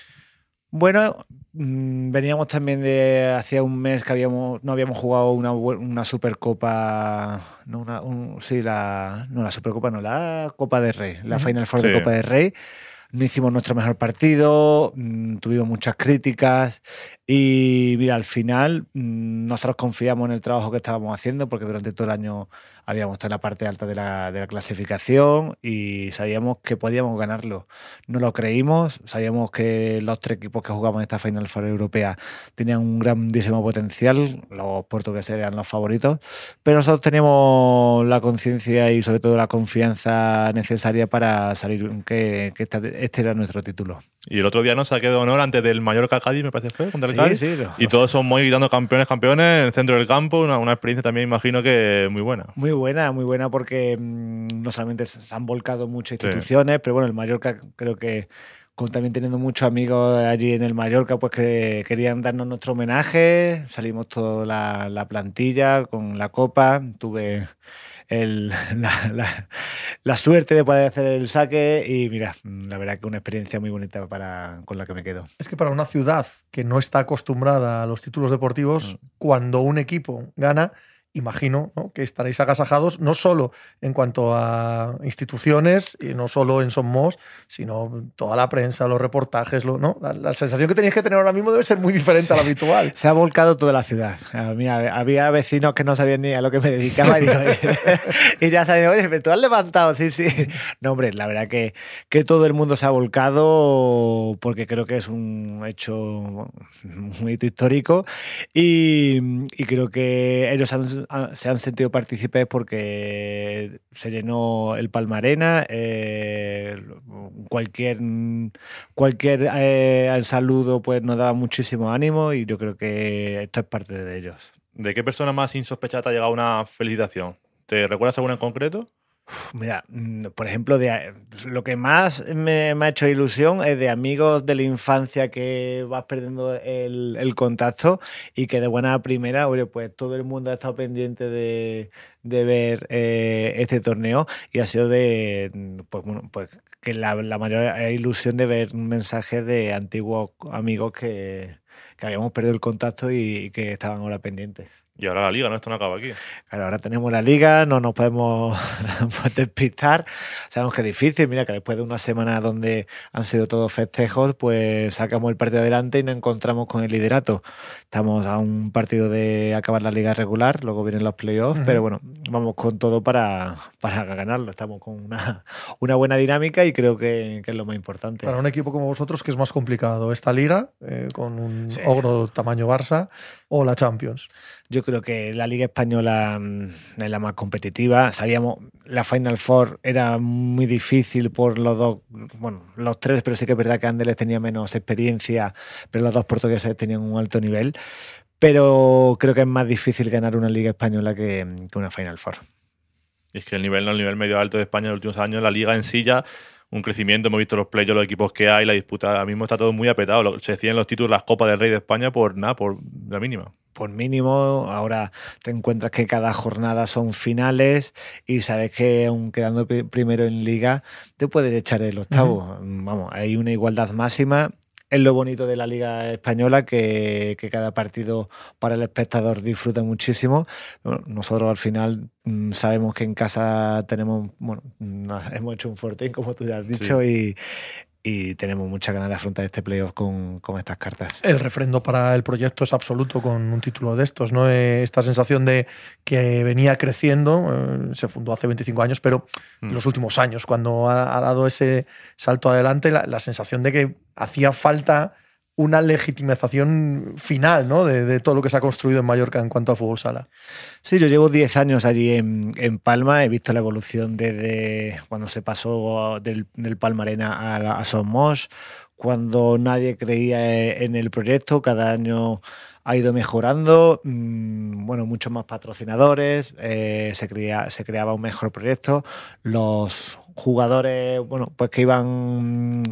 Bueno, mm, veníamos también de hacía un mes que habíamos no habíamos jugado una, una supercopa, no una, un- sí la no la supercopa no la Copa de Rey, la. Final Four de Sí. Copa de Rey. No hicimos nuestro mejor partido, mm, tuvimos muchas críticas y mira, al final mm, nosotros confiamos en el trabajo que estábamos haciendo porque durante todo el año habíamos estado en la parte alta de la, de la clasificación y sabíamos que podíamos ganarlo. No lo creímos, sabíamos que los tres equipos que jugamos en esta Final Four europea tenían un grandísimo potencial, los portugueses eran los favoritos, pero nosotros teníamos la conciencia y sobre todo la confianza necesaria para salir, que, que esta- este era nuestro título. Y el otro día nos saqué de honor antes del Mallorca Cádiz, me parece fue, contra el Sí, Sí, Y todos son muy gritando campeones, campeones en el centro del campo. Una, una experiencia también, imagino que muy buena. Muy buena, muy buena porque mm, no solamente se han volcado muchas Sí. instituciones, pero bueno, el Mallorca creo que también teniendo muchos amigos allí en el Mallorca, pues que querían darnos nuestro homenaje. Salimos toda la, la plantilla con la copa. Tuve el- la, la- la suerte de poder hacer el saque y mira, la verdad que una experiencia muy bonita para, con la que me quedo. Es que para una ciudad que no está acostumbrada a los títulos deportivos, Mm. cuando un equipo gana, imagino ¿no? que estaréis agasajados no solo en cuanto a instituciones, y no solo en Somos, sino toda la prensa, los reportajes, lo, ¿no? La, la sensación que tenéis que tener ahora mismo debe ser muy diferente a la habitual. Se ha volcado toda la ciudad. Ah, Mira, había vecinos que no sabían ni a lo que me dedicaba y, digo, y ya sabían, oye, pero tú has levantado, sí, sí. No, hombre, la verdad que, que todo el mundo se ha volcado porque creo que es un hecho, un hito histórico y, y creo que ellos han- se han sentido partícipes porque se llenó el Palmarena, eh, cualquier, cualquier eh, saludo pues nos daba muchísimo ánimo y yo creo que esto es parte de ellos. ¿De qué persona más insospechada te ha llegado una felicitación? ¿Te recuerdas alguna en concreto? Mira, mm, por ejemplo, de, lo que más me, ha hecho ilusión es de amigos de la infancia que vas perdiendo el, contacto y que de buena primera, oye, pues todo el mundo ha estado pendiente de, ver eh, este torneo y ha sido de, mm, pues pues la, mayor ilusión de ver mensajes de antiguos amigos que, habíamos perdido el contacto y que estaban ahora pendientes. Y ahora la liga, ¿no? Esto no acaba aquí. Claro, ahora tenemos la liga, no nos podemos pues, despistar. Sabemos que es difícil, mira que después de una semana donde han sido todos festejos, pues sacamos el partido adelante y nos encontramos con el liderato. Estamos a un partido de acabar la liga regular, luego vienen los playoffs, Ujú. pero bueno, vamos con todo para, para ganarlo. Estamos con una, una buena dinámica y creo que, que es lo más importante. Para un equipo como vosotros, que es más complicado? ¿Esta liga, eh, con un Sí. ogro tamaño Barça, o la Champions? Yo creo que la Liga Española mm, es la más competitiva. Sabíamos, la Final Four era muy difícil por los dos, bueno, los tres, pero sí que es verdad que Andeles tenía menos experiencia, pero los dos portugueses tenían un alto nivel. Pero creo que es más difícil ganar una Liga Española que, una Final Four. Es que el nivel, el nivel medio alto de España en los últimos años, la liga en sí un crecimiento. Hemos visto los playoffs, los equipos que hay, la disputa. Ahora mismo está todo muy apretado. Lo- Se decían los títulos las Copas del Rey de España por nada, por la mínima. por mínimo, ahora te encuentras que cada jornada son finales y sabes que aun quedando pri- primero en liga, te puedes echar el octavo. Vamos, hay una igualdad máxima. Es lo bonito de la Liga Española, que, que cada partido para el espectador disfruta muchísimo. Bueno, nosotros al final mm, sabemos que en casa tenemos, bueno, hemos hecho un fortín, como tú ya has dicho, y, y tenemos muchas ganas de afrontar este playoff con, con estas cartas. El refrendo para el proyecto es absoluto con un título de estos, ¿no? Eh, Esta sensación de que venía creciendo, eh, se fundó hace 25 años, pero en Mm. los últimos años, cuando ha, ha dado ese salto adelante, la, la sensación de que hacía falta una legitimización final, ¿no? De, todo lo que se ha construido en Mallorca en cuanto al fútbol sala. Sí, yo llevo 10 años allí en, en Palma, he visto la evolución desde cuando se pasó del, del Palma Arena a, a Somos, cuando nadie creía en el proyecto, cada año ha ido mejorando, mm, bueno, muchos más patrocinadores, eh, se, crea- se creaba un mejor proyecto, los jugadores, bueno, pues que iban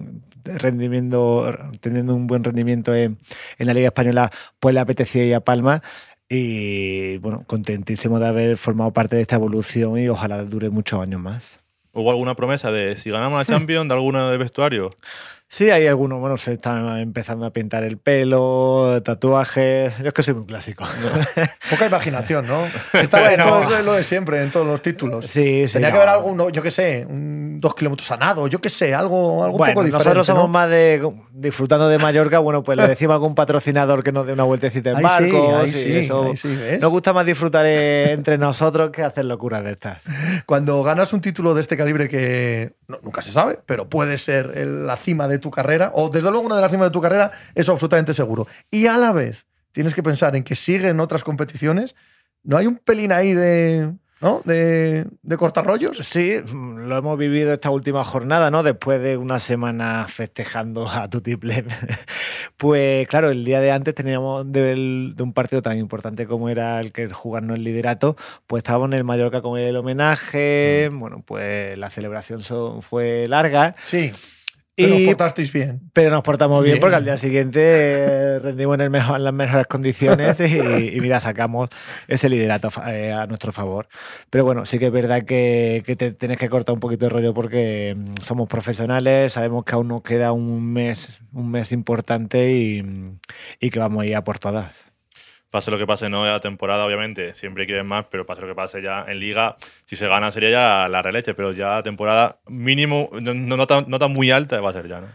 rendimiento, teniendo un buen rendimiento en, en la Liga Española, pues le apetecía ir a Palma y bueno, contentísimo de haber formado parte de esta evolución y ojalá dure muchos años más. ¿Hubo alguna promesa de si ganamos la Champions de alguna del vestuario? Sí, hay algunos, bueno, se están empezando a pintar el pelo, tatuajes. Yo es que soy muy clásico. Poca imaginación, ¿no? Esta- Bueno. Esto es lo de siempre en todos los títulos. Sí, sí. Tenía que haber algo, yo qué sé, un dos kilómetros a nado, yo qué sé, algo, algo Bueno, un poco diferente. nosotros somos ¿no? más de disfrutando de Mallorca. Bueno, pues le decimos a algún patrocinador que nos dé una vueltecita en Ahí barco. sí, sí, sí. Nos gusta más disfrutar eh, entre nosotros que hacer locuras de estas. Cuando ganas un título de este calibre que nunca se sabe, pero puede ser el- la cima de tu carrera, o desde luego una de las cimas de tu carrera, eso absolutamente seguro. Y a la vez tienes que pensar en que siguen otras competiciones, ¿no hay un pelín ahí de, ¿no? de, de cortar rollos? Sí, mm, lo hemos vivido esta última jornada, ¿no? Después de una semana festejando a Tutiplén. Pues claro, el día de antes teníamos de, un partido tan importante como era el que jugarnos el liderato, pues estábamos en el Mallorca con el homenaje, bueno, pues la celebración fue larga. Sí. Pero Y, portasteis bien. pero nos portamos bien, Bien. porque al día siguiente eh, rendimos en, el mejor- en las mejores condiciones y, y mira, sacamos ese liderato eh, a nuestro favor. Pero bueno, sí que es verdad que, que te tienes que cortar un poquito de rollo porque mm, somos profesionales, sabemos que aún nos queda un mes, un mes importante y, y que vamos a ir a por todas. Pase lo que pase, no la temporada, obviamente, siempre quieren más, pero pase lo que pase ya en liga, si se gana sería ya la releche, pero ya temporada mínimo, no, no, tan, no tan muy alta va a ser ya, ¿no?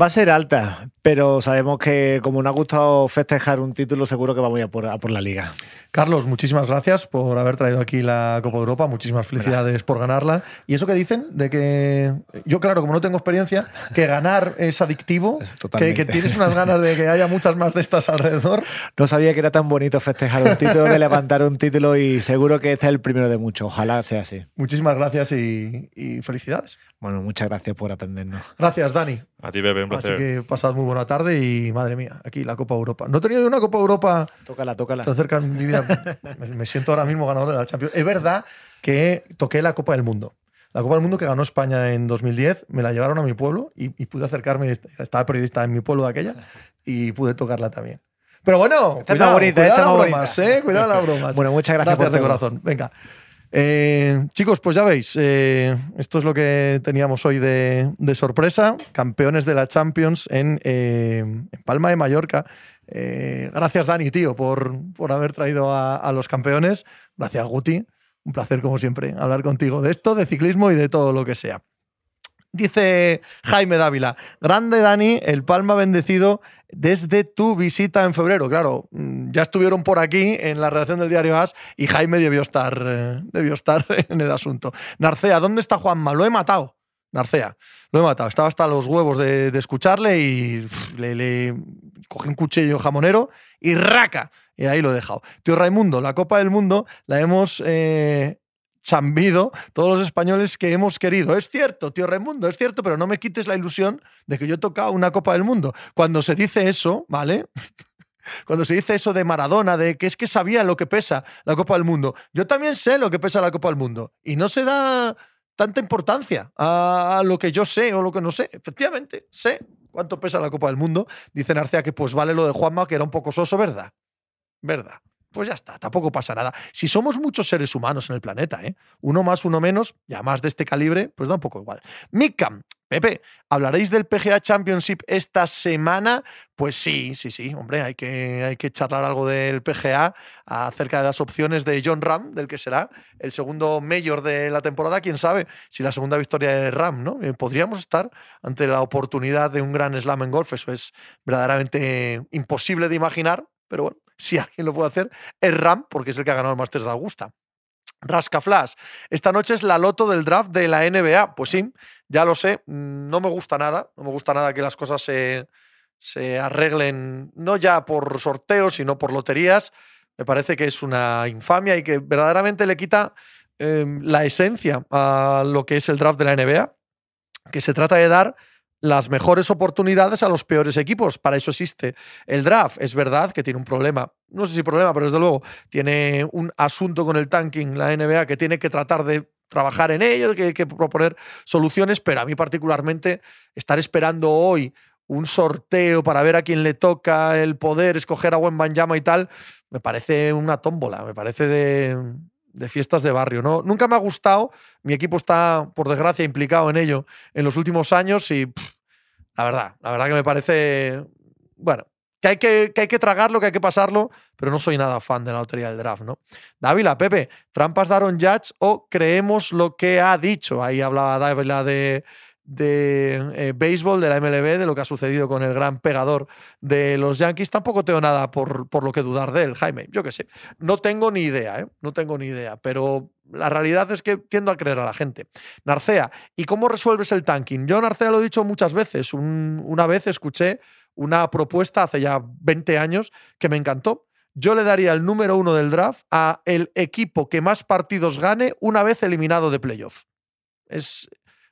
Va a ser alta, pero sabemos que como nos ha gustado festejar un título, seguro que vamos a por, a por la liga. Carlos, muchísimas gracias por haber traído aquí la Copa Europa. Muchísimas felicidades por ganarla. Y eso que dicen de que yo, claro, como no tengo experiencia, que ganar es adictivo, que, que, tienes unas ganas de que haya muchas más de estas alrededor. No sabía que era tan bonito festejar un título, de levantar un título y seguro que este es el primero de muchos. Ojalá sea así. Muchísimas gracias y, y felicidades. Bueno, muchas gracias por atendernos. Gracias, Dani. A ti, Pepe, un placer. Así que pasad muy buena tarde y madre mía, aquí la Copa Europa. No he tenido una Copa Europa. Tócala, tócala. Se acerca en mi vida. me siento ahora mismo ganador de la Champions. Es verdad que toqué la Copa del Mundo. La Copa del Mundo que ganó España en 2010, me la llevaron a mi pueblo y, y pude acercarme. Estaba periodista en mi pueblo de aquella y pude tocarla también. Pero bueno, Esta cuidado, bonita, cuidado las bromas, bonita. ¿eh? Cuidado las bromas. Bueno, muchas gracias, Gracias de por corazón. Venga. Eh, chicos, pues ya veis, eh, esto es lo que teníamos hoy de, de sorpresa. Campeones de la Champions en, eh, en Palma de Mallorca. Eh, gracias, Dani, tío, por, por haber traído a, los campeones. Gracias, Guti. Un placer, como siempre, hablar contigo de esto, de ciclismo y de todo lo que sea. Dice Jaime Dávila, grande Dani, el Palma bendecido desde tu visita en febrero. Claro, mm, ya estuvieron por aquí en la redacción del diario As y Jaime debió estar, eh, debió estar en el asunto. Narcea, ¿dónde está Juanma? Lo he matado. Narcea, lo he matado. Estaba hasta los huevos de, de escucharle y le, le cogí un cuchillo jamonero y raca. Y ahí lo he dejado. Tío Raimundo, la Copa del Mundo la hemos eh, chambido todos los españoles que hemos querido. Es cierto, tío Raimundo, es cierto, pero no me quites la ilusión de que yo he tocado una Copa del Mundo. Cuando se dice eso, ¿vale? Cuando se dice eso de Maradona, de que es que sabía lo que pesa la Copa del Mundo, yo también sé lo que pesa la Copa del Mundo. Y no se da tanta importancia a lo que yo sé o lo que no sé. Efectivamente, sé cuánto pesa la Copa del Mundo. Dice Narcea que pues vale lo de Juanma, que era un poco soso, ¿verdad? ¿Verdad? Pues ya está, tampoco pasa nada. Si somos muchos seres humanos en el planeta, ¿eh? uno más, uno menos, ya más de este calibre, pues da un poco igual. Mikam, Pepe, ¿hablaréis del PGA Championship esta semana? Pues sí, sí, sí, hombre, hay que, hay que charlar algo del PGA acerca de las opciones de John Ram, del que será el segundo mayor de la temporada. Quién sabe si la segunda victoria de Ram, ¿no? Eh, Podríamos estar ante la oportunidad de un gran slam en golf. Eso es verdaderamente imposible de imaginar, pero bueno, si alguien lo puede hacer, es Ram, porque es el que ha ganado el Masters de Augusta. Rascaflash, esta noche es la loto del draft de la NBA. Pues sí, ya lo sé, no me gusta nada, no me gusta nada que las cosas se, se arreglen no ya por sorteos, sino por loterías. Me parece que es una infamia y que verdaderamente le quita eh, la esencia a lo que es el draft de la NBA, que se trata de dar las mejores oportunidades a los peores equipos. Para eso existe el draft. Es verdad que tiene un problema, no sé si problema, pero desde luego tiene un asunto con el tanking, la NBA, que tiene que tratar de trabajar en ello, que hay que proponer soluciones, pero a mí particularmente estar esperando hoy un sorteo para ver a quién le toca el poder escoger a Wembanyama y tal, me parece una tómbola, me parece de, de fiestas de barrio. ¿no? Nunca me ha gustado, mi equipo está, por desgracia, implicado en ello en los últimos años y la verdad, la verdad que me parece, bueno, que hay que, que hay que tragarlo, que hay que pasarlo, pero no soy nada fan de la lotería del draft, ¿no? Dávila, Pepe, ¿trampas Daron Judge o creemos lo que ha dicho? Ahí hablaba Dávila de, de eh, béisbol, de la MLB, de lo que ha sucedido con el gran pegador de los Yankees. Tampoco tengo nada por, por lo que dudar de él, Jaime. Yo qué sé. No tengo ni idea, ¿eh? No tengo ni idea, pero la realidad es que tiendo a creer a la gente. Narcea, ¿y cómo resuelves el tanking? Yo, Narcea, lo he dicho muchas veces. Un- una vez escuché una propuesta hace ya 20 años que me encantó. Yo le daría el número uno del draft a el equipo que más partidos gane una vez eliminado de playoff. Es,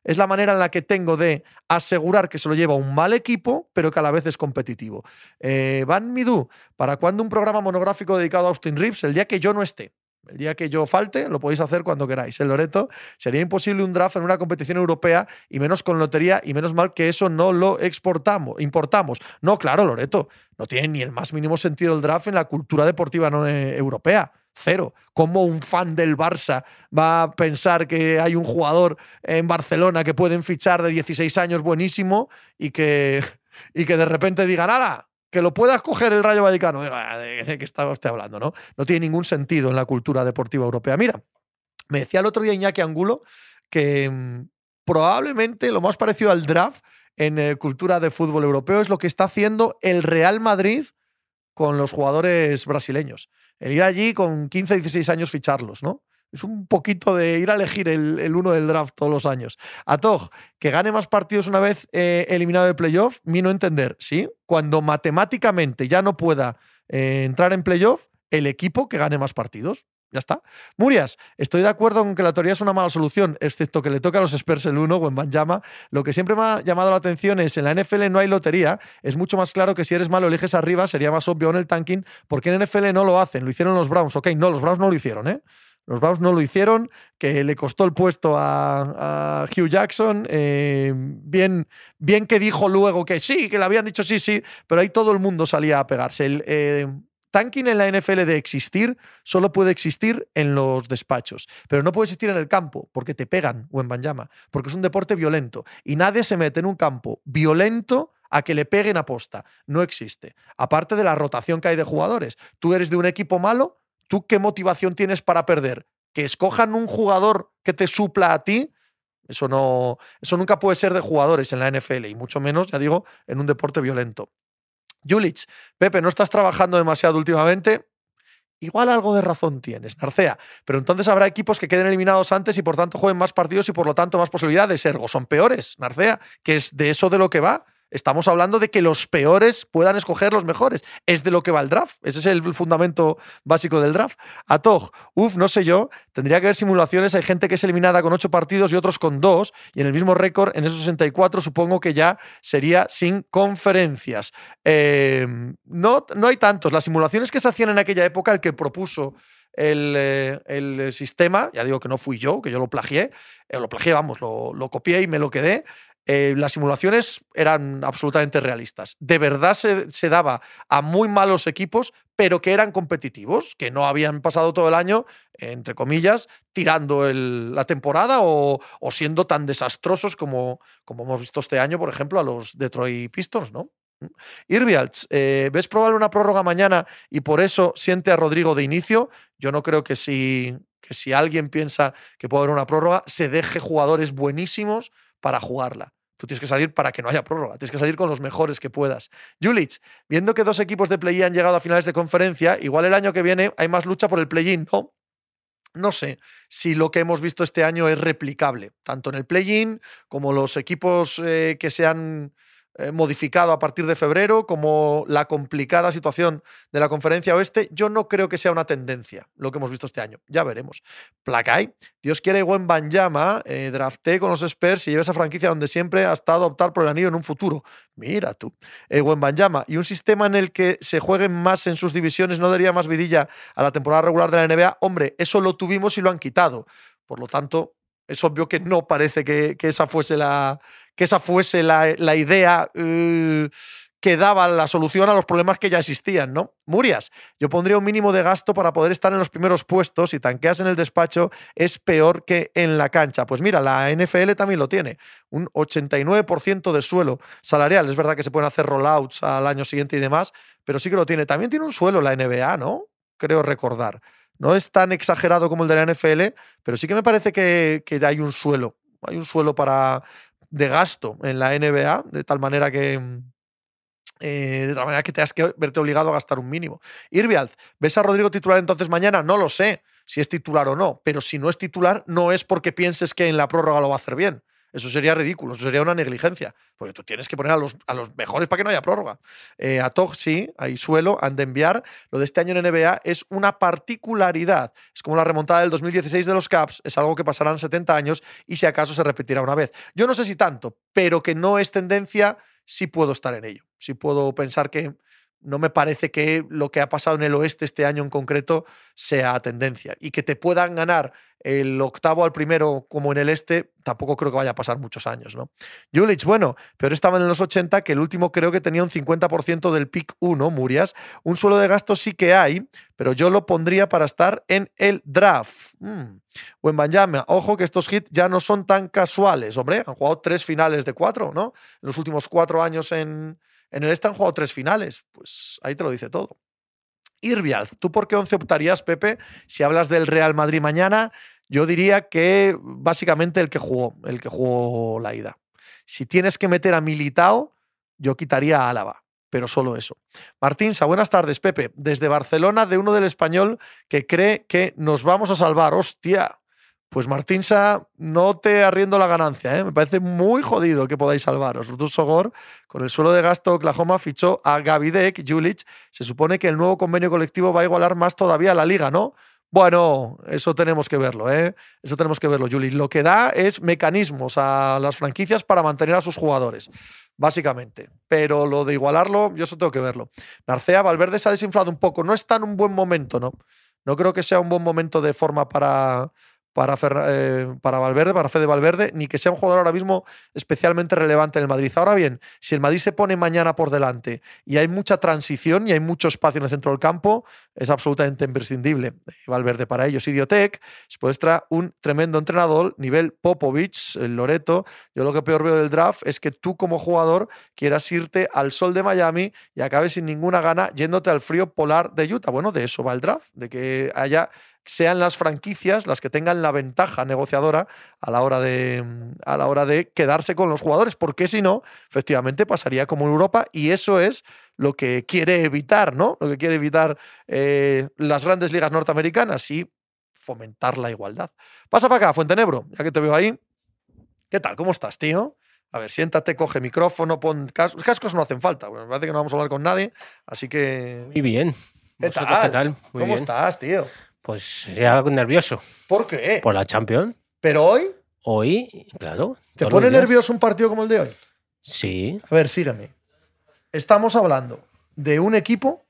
es la manera en la que tengo de asegurar que se lo lleva un mal equipo, pero que a la vez es competitivo. Eh, Van Midú, ¿para cuándo un programa monográfico dedicado a Austin Reeves? El día que yo no esté. El día que yo falte, lo podéis hacer cuando queráis. En Loreto sería imposible un draft en una competición europea y menos con lotería y menos mal que eso no lo exportamos, importamos. No, claro, Loreto, no tiene ni el más mínimo sentido el draft en la cultura deportiva no, eh, europea. Cero. ¿Cómo un fan del Barça va a pensar que hay un jugador en Barcelona que pueden fichar de 16 años buenísimo y que, y que de repente digan, ¡Hala! que lo pueda escoger el Rayo Vallecano. Oiga, ¿De qué está usted hablando? ¿no? no tiene ningún sentido en la cultura deportiva europea. Mira, me decía el otro día Iñaki Angulo que mm, probablemente lo más parecido al draft en eh, cultura de fútbol europeo es lo que está haciendo el Real Madrid con los jugadores brasileños. El ir allí con 15, 16 años ficharlos, ¿no? Es un poquito de ir a elegir el, uno del draft todos los años. Atog, que gane más partidos una vez eh, eliminado de playoff, mi no entender, ¿sí? Cuando matemáticamente ya no pueda eh, entrar en playoff, el equipo que gane más partidos. Ya está. Murias, estoy de acuerdo con que la teoría es una mala solución, excepto que le toca a los Spurs el 1 o en Banjama. Lo que siempre me ha llamado la atención es en la NFL no hay lotería. Es mucho más claro que si eres malo eliges arriba, sería más obvio en el tanking, porque en NFL no lo hacen, lo hicieron los Browns. Ok, no, los Browns no lo hicieron, ¿eh? Los Browns no lo hicieron, que le costó el puesto a, Hugh Jackson. Eh, bien, bien que dijo luego que sí, que le habían dicho sí, sí, pero ahí todo el mundo salía a pegarse. El, eh, tanking en la NFL de existir solo puede existir en los despachos, pero no puede existir en el campo porque te pegan o en Banjama, porque es un deporte violento y nadie se mete en un campo violento a que le peguen a posta. No existe. Aparte de la rotación que hay de jugadores. Tú eres de un equipo malo, ¿tú qué motivación tienes para perder? Que escojan un jugador que te supla a ti. Eso no, eso nunca puede ser de jugadores en la NFL y mucho menos, ya digo, en un deporte violento. Julich, Pepe, ¿no estás trabajando demasiado últimamente? Igual algo de razón tienes, Narcea. Pero entonces habrá equipos que queden eliminados antes y por tanto jueguen más partidos y por lo tanto más posibilidades. Ergo, son peores, Narcea, que es de eso de lo que va. Estamos hablando de que los peores puedan escoger los mejores. Es de lo que va el draft. Ese es el fundamento básico del draft. Atog, uff, no sé yo. Tendría que haber simulaciones. Hay gente que es eliminada con ocho partidos y otros con dos. Y en el mismo récord, en esos 64, supongo que ya sería sin conferencias. Eh, no, no hay tantos. Las simulaciones que se hacían en aquella época, el que propuso el, eh, el, sistema, ya digo que no fui yo, que yo lo plagié, eh, lo plagié, vamos, lo, copié y me lo quedé, eh, las simulaciones eran absolutamente realistas. De verdad se, se, daba a muy malos equipos, pero que eran competitivos, que no habían pasado todo el año, entre comillas, tirando la temporada o, o, siendo tan desastrosos como, como hemos visto este año, por ejemplo, a los Detroit Pistons, ¿no? Irvialts, eh, ¿ves probable una prórroga mañana y por eso siente a Rodrigo de inicio? Yo no creo que si, que si alguien piensa que puede haber una prórroga, se deje jugadores buenísimos para jugarla. Tú tienes que salir para que no haya prórroga, tienes que salir con los mejores que puedas. Julich, viendo que dos equipos de play-in han llegado a finales de conferencia, igual el año que viene hay más lucha por el play-in, ¿no? No sé si lo que hemos visto este año es replicable, tanto en el play-in como los equipos eh, que se han eh, modificado a partir de febrero, como la complicada situación de la conferencia oeste, yo no creo que sea una tendencia lo que hemos visto este año. Ya veremos. Placay, Dios quiere buen Banjama, eh, drafté con los Spurs y lleva esa franquicia donde siempre ha estado a optar por el anillo en un futuro. Mira tú. Eh, buen Banjama. Y un sistema en el que se jueguen más en sus divisiones no daría más vidilla a la temporada regular de la NBA. Hombre, eso lo tuvimos y lo han quitado. Por lo tanto, es obvio que no parece que, que esa fuese la, que esa fuese la, la idea uh, que daba la solución a los problemas que ya existían, ¿no? Murias, yo pondría un mínimo de gasto para poder estar en los primeros puestos. Si tanqueas en el despacho, es peor que en la cancha. Pues mira, la NFL también lo tiene. Un 89% de suelo salarial. Es verdad que se pueden hacer rollouts al año siguiente y demás, pero sí que lo tiene. También tiene un suelo la NBA, ¿no? Creo recordar. No es tan exagerado como el de la NFL, pero sí que me parece que, que hay un suelo. Hay un suelo para, de gasto en la NBA, de tal manera que. Eh, de tal manera que tengas que verte obligado a gastar un mínimo. Irviald, ¿ves a Rodrigo titular entonces mañana? No lo sé si es titular o no, pero si no es titular, no es porque pienses que en la prórroga lo va a hacer bien. Eso sería ridículo, eso sería una negligencia, porque tú tienes que poner a los, a los mejores para que no haya prórroga. Eh, a Tog sí, hay suelo, han de enviar. Lo de este año en NBA es una particularidad. Es como la remontada del 2016 de los Caps, es algo que pasarán 70 años y si acaso se repetirá una vez. Yo no sé si tanto, pero que no es tendencia, sí puedo estar en ello. Sí puedo pensar que no me parece que lo que ha pasado en el oeste este año en concreto sea tendencia. Y que te puedan ganar el octavo al primero como en el este, tampoco creo que vaya a pasar muchos años, ¿no? Julich, bueno, pero estaban en los 80, que el último creo que tenía un 50% del pick 1, Murias. Un suelo de gasto sí que hay, pero yo lo pondría para estar en el draft. Mm. Buen Banjama, ojo que estos hits ya no son tan casuales, hombre. Han jugado tres finales de cuatro, ¿no? En los últimos cuatro años en, En el este han jugado tres finales. Pues ahí te lo dice todo. Irvial, ¿tú por qué 11 optarías, Pepe? Si hablas del Real Madrid mañana, yo diría que básicamente el que jugó, el que jugó la ida. Si tienes que meter a Militao, yo quitaría a Álava, pero solo eso. Martínsa, buenas tardes, Pepe. Desde Barcelona, de uno del español que cree que nos vamos a salvar. Hostia. Pues Martínsa, no te arriendo la ganancia, ¿eh? me parece muy jodido que podáis salvaros. Rutus Sogor, con el suelo de gasto, Oklahoma fichó a Gavidek, Julich. Se supone que el nuevo convenio colectivo va a igualar más todavía a la liga, ¿no? Bueno, eso tenemos que verlo, ¿eh? Eso tenemos que verlo, Juli. Lo que da es mecanismos a las franquicias para mantener a sus jugadores, básicamente. Pero lo de igualarlo, yo eso tengo que verlo. Narcea, Valverde se ha desinflado un poco. No está en un buen momento, ¿no? No creo que sea un buen momento de forma para, para, eh, para Valverde, para Fede Valverde, ni que sea un jugador ahora mismo especialmente relevante en el Madrid. Ahora bien, si el Madrid se pone mañana por delante y hay mucha transición y hay mucho espacio en el centro del campo, es absolutamente imprescindible Valverde para ellos. Idiotec muestra un tremendo entrenador, nivel Popovich, el Loreto. Yo lo que peor veo del draft es que tú como jugador quieras irte al sol de Miami y acabes sin ninguna gana yéndote al frío polar de Utah. Bueno, de eso va el draft, de que haya sean las franquicias las que tengan la ventaja negociadora a la hora de, a la hora de quedarse con los jugadores, porque si no, efectivamente pasaría como en Europa y eso es lo que quiere evitar, ¿no? Lo que quiere evitar eh, las grandes ligas norteamericanas y fomentar la igualdad. Pasa para acá, Fuentenebro, ya que te veo ahí. ¿Qué tal? ¿Cómo estás, tío? A ver, siéntate, coge micrófono, pon cascos. Cascos no hacen falta. me parece que no vamos a hablar con nadie, así que. Muy bien. ¿Qué tal? ¿Cómo estás, tío? Pues ya nervioso. ¿Por qué? Por la Champions. ¿Pero hoy? Hoy, claro. ¿Te pone nervioso un partido como el de hoy? Sí. A ver, sígueme. Estamos hablando de un equipo.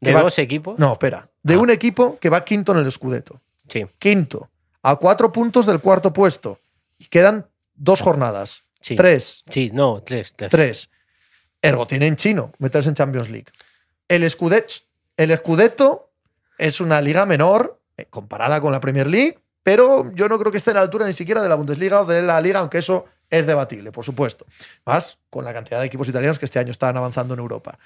¿De dos equipos? No, espera. De Ah. un equipo que va quinto en el Scudetto. Sí. Quinto. A cuatro puntos del cuarto puesto. Y quedan dos jornadas. Sí. Tres. Sí, no, tres. Tres. Tres. Ergo tiene en chino meterse en Champions League. El Scudetto, el Scudetto es una liga menor comparada con la Premier League, pero yo no creo que esté a la altura ni siquiera de la Bundesliga o de la Liga, aunque eso es debatible, por supuesto. Más con la cantidad de equipos italianos que este año están avanzando en Europa.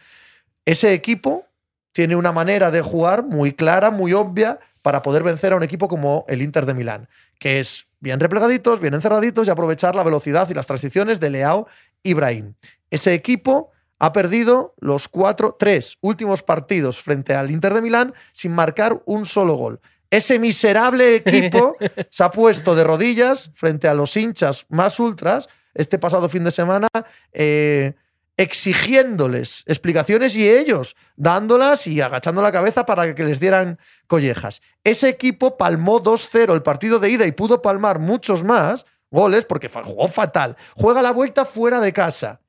Ese equipo tiene una manera de jugar muy clara, muy obvia, para poder vencer a un equipo como el Inter de Milán, que es bien replegaditos, bien encerraditos y aprovechar la velocidad y las transiciones de Leao y Brahim. Ese equipo ha perdido los cuatro, tres últimos partidos frente al Inter de Milán sin marcar un solo gol. Ese miserable equipo se ha puesto de rodillas frente a los hinchas más ultras este pasado fin de semana, eh, exigiéndoles explicaciones y ellos dándolas y agachando la cabeza para que les dieran collejas. Ese equipo palmó 2-0 el partido de ida y pudo palmar muchos más goles porque jugó fatal. Juega la vuelta fuera de casa.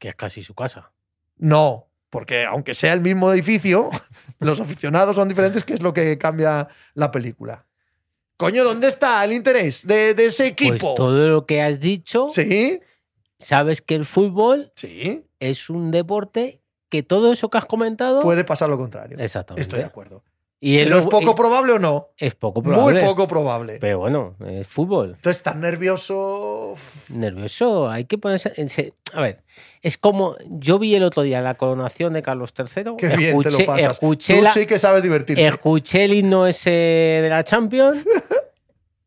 Que es casi su casa. No, porque aunque sea el mismo edificio, los aficionados son diferentes, que es lo que cambia la película. Coño, ¿dónde está el interés de, de ese Pues equipo? todo lo que has dicho, Sí, sabes que el fútbol sí. es un deporte que todo eso que has comentado. Puede pasar lo contrario. Exactamente. Estoy de acuerdo. Y ¿Pero es lo- poco y- probable o no? es poco probable. Muy poco probable. Pero bueno, es fútbol. Entonces, tan nervioso. Nervioso, hay que ponerse. en A ver, es como. Yo vi el otro día la coronación de Carlos III. Qué bien te lo escuché, pasas. escuché Tú la- sí que sabes divertirte. escuché el himno ese de la Champions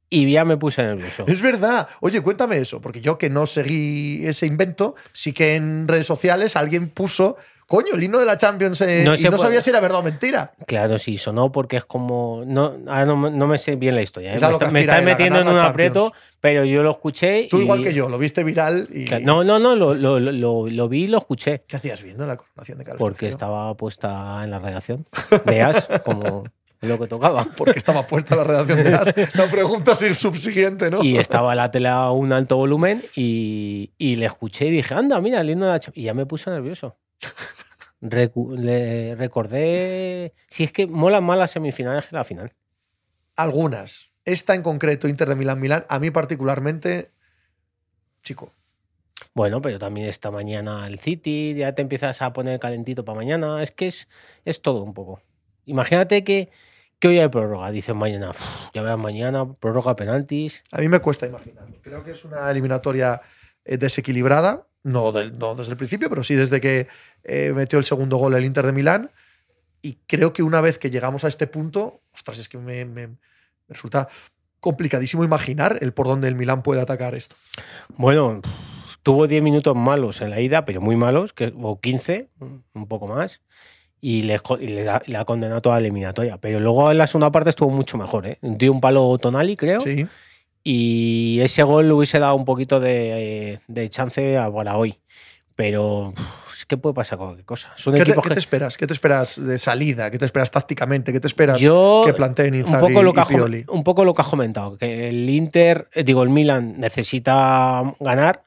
y ya me puse nervioso. Es verdad. Oye, cuéntame eso, porque yo que no seguí ese invento, sí que en redes sociales alguien puso, coño, el himno de la Champions eh, No y no puede. sabía si era verdad o mentira. Claro, sí, sonó porque es como. No, ahora no, me- no me sé bien la historia. ¿eh? Me, está- me metiendo en un aprieto, pero yo lo escuché. Tú y- igual que yo, lo viste viral y... Claro, No, no, no, lo, lo, lo, lo vi y lo escuché. ¿Qué hacías viendo la coronación de Carlos Porque III? estaba puesta en la redacción. Veas como lo que tocaba. Porque estaba puesta la redacción de As. La pregunta es subsiguiente, ¿no? Y estaba la tele a un alto volumen y, y le escuché y dije, anda, mira, el himno de la Champions. Y ya me puse nervioso. Le recordé. Si es que mola más las semifinales que la final. Algunas. Esta en concreto, Inter de Milán-Milán, a mí particularmente, chico, Bueno, pero también esta mañana el City, ya te empiezas a poner calentito para mañana. Es que es, es todo un poco. Imagínate que, que hoy hay prórroga. Dicen mañana, "Uf, ya verás mañana, prórroga penaltis. a mí me cuesta imaginar. Creo que es una eliminatoria eh, desequilibrada, no, del- no desde el principio, pero sí desde que eh, metió el segundo gol el Inter de Milán. Y creo que una vez que llegamos a este punto, ostras, es que me, me- me resulta complicadísimo imaginar el por dónde el Milán puede atacar esto. Bueno, tuvo 10 minutos malos en la ida, pero muy malos, que, o 15, un poco más, y le ha condenado toda la eliminatoria. Pero luego en la segunda parte estuvo mucho mejor, ¿eh? Dio un palo Tonali, creo, Sí. Y ese gol le hubiese dado un poquito de, de chance a- para hoy. Pero es que puede pasar cualquier cosa. Son ¿Qué te, qué que- te esperas? ¿Qué te esperas de salida? ¿Qué te esperas tácticamente? ¿Qué te esperas Yo, que planteen un Inzaghi poco, lo que y Pioli? un poco lo que has comentado, que el Inter, eh, digo, el Milan necesita ganar,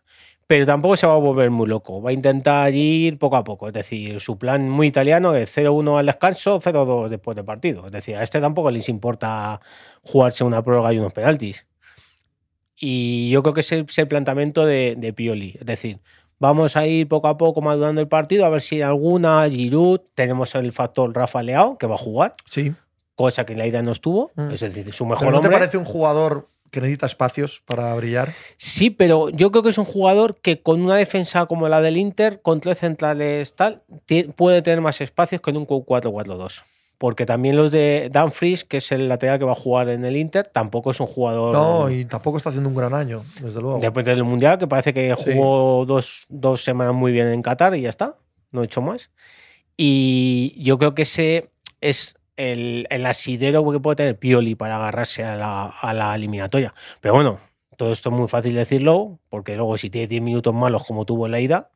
pero tampoco se va a volver muy loco. Va a intentar ir poco a poco. Es decir, su plan muy italiano es 0-1 al descanso, 0-2 después del partido. Es decir, a este tampoco les importa jugarse una prórroga y unos penaltis. Y yo creo que ese es el planteamiento de, de Pioli. Es decir, vamos a ir poco a poco madurando el partido, a ver si alguna, Giroud, tenemos el factor Rafa Leao, que va a jugar Sí. cosa que en la ida no estuvo, Mm. es decir, su ¿Pero mejor no te parece un jugador que necesita espacios para brillar? Sí, pero yo creo que es un jugador que con una defensa como la del Inter, con tres centrales tal, puede tener más espacios que en un 4-4-2. Porque también los de Danfries, que es el lateral que va a jugar en el Inter, tampoco es un jugador. No, y tampoco está haciendo un gran año, desde luego. Después del Mundial, que parece que Sí. jugó dos, dos semanas muy bien en Qatar y ya está. No he hecho más. Y yo creo que ese es el, el asidero que puede tener Pioli para agarrarse a la, a la eliminatoria. Pero bueno, todo esto es muy fácil decirlo, porque luego si tiene 10 minutos malos como tuvo en la ida,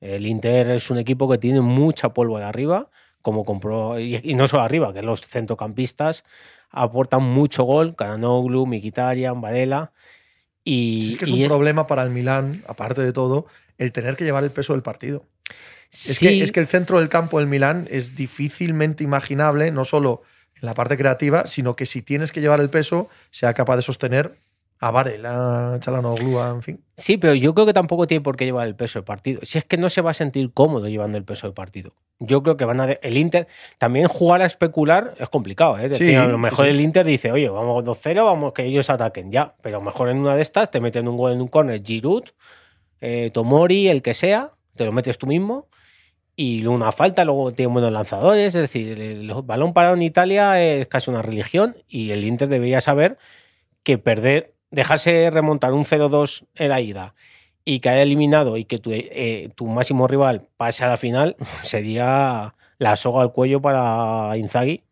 el Inter es un equipo que tiene mucha polvo de arriba, como compró, y, y no solo arriba, que los centrocampistas aportan mucho gol, Cananoglu, Mkhitaryan, Varela. Y, Sí, es que es y un problema para el Milán, aparte de todo, el tener que llevar el peso del partido. Es, que, es que el centro del campo del Milán es difícilmente imaginable, no solo en la parte creativa, sino que si tienes que llevar el peso, sea capaz de sostener a Varela, a Chalanoglu, en fin. Sí, pero yo creo que tampoco tiene por qué llevar el peso del partido. Si es que no se va a sentir cómodo llevando el peso del partido. Yo creo que van a. El Inter. También jugar a especular es complicado, ¿eh? Es decir, Sí, a lo mejor sí. el Inter dice, oye, vamos 2-0, vamos que ellos ataquen. Ya. Pero a lo mejor en una de estas te meten un gol en un corner, Giroud, eh, Tomori, el que sea, te lo metes tú mismo. Y luego una falta, luego tienen buenos lanzadores. Es decir, el, el balón parado en Italia es casi una religión. Y el Inter debería saber que perder, dejarse remontar un 0-2 en la ida y que haya eliminado y que tu, eh, tu máximo rival pase a la final sería la soga al cuello para Inzaghi,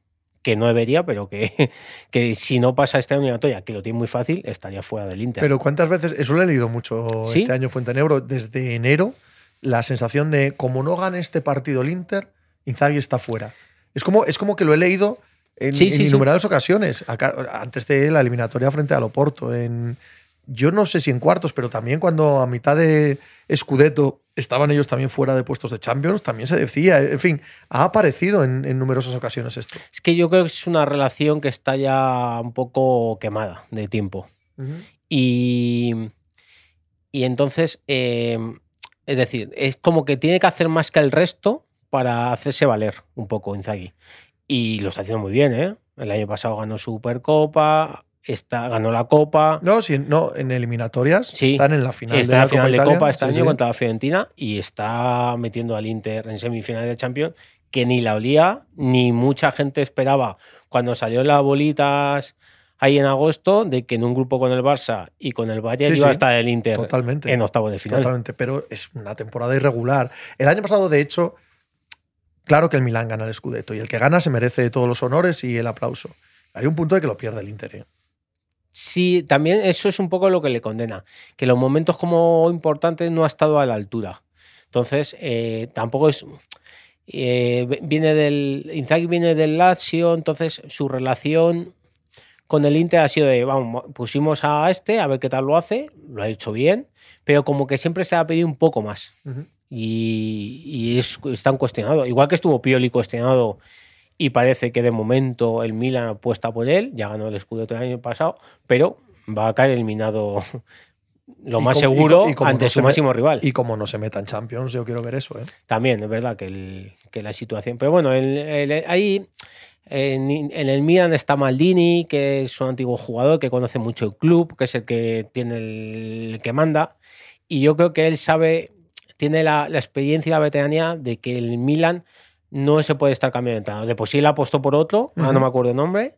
que no debería, pero que, que si no pasa esta eliminatoria, que lo tiene muy fácil, estaría fuera del Inter. Pero ¿cuántas veces? Eso lo he leído mucho ¿Sí? este año Fuentenebro. Desde enero, la sensación de como no gane este partido el Inter, Inzaghi está fuera. Es como, es como que lo he leído en, Sí, en sí, sí. innumerables ocasiones. Antes de la eliminatoria frente a Loporto. En, yo no sé si en cuartos, pero también cuando a mitad de Scudetto estaban ellos también fuera de puestos de Champions, también se decía. En fin, ha aparecido en, en numerosas ocasiones esto. Es que yo creo que es una relación que está ya un poco quemada de tiempo. Y, y entonces, eh, es decir, es como que tiene que hacer más que el resto para hacerse valer un poco Inzaghi. Y lo está haciendo muy bien, ¿eh? El año pasado ganó Supercopa, está, ganó la Copa, No, si, no, en eliminatorias Sí, están en la final está de en la final Copa de Italia. Copa este Sí, año sí. contra la Fiorentina y está metiendo al Inter en semifinales de Champions, que ni la olía, ni mucha gente esperaba cuando salió las bolitas ahí en agosto de que en un grupo con el Barça y con el Bayern Sí, iba a sí, estar el Inter Totalmente. en octavos de final. Totalmente, pero es una temporada irregular. El año pasado, de hecho, claro que el Milán gana el Scudetto y el que gana se merece todos los honores y el aplauso. Hay un punto de que lo pierde el Inter. ¿eh? Sí, también eso es un poco lo que le condena, que los momentos como importantes no ha estado a la altura. Entonces, eh, tampoco es... eh, viene del... Inzaghi viene del Lazio, entonces su relación con el Inter ha sido de, vamos, pusimos a este, a ver qué tal lo hace, lo ha hecho bien, pero como que siempre se ha pedido un poco más. Y, y es, están cuestionados. Igual que estuvo Pioli cuestionado y parece que de momento el Milan apuesta por él, ya ganó el Scudetto el año pasado, pero va a caer eliminado lo más como- seguro y ante no su máximo rival. Y como no se meta en Champions, yo quiero ver eso. ¿eh? También, es verdad que, el- que la situación. Pero bueno, el- el- ahí en, en el Milan está Maldini, que es un antiguo jugador que conoce mucho el club, que es el que tiene el, el que manda. y yo creo que él sabe, tiene la, la experiencia y la veteranía de que el Milan no se puede estar cambiando de entrenador. De por sí él apostó por otro, ahora no me acuerdo el nombre,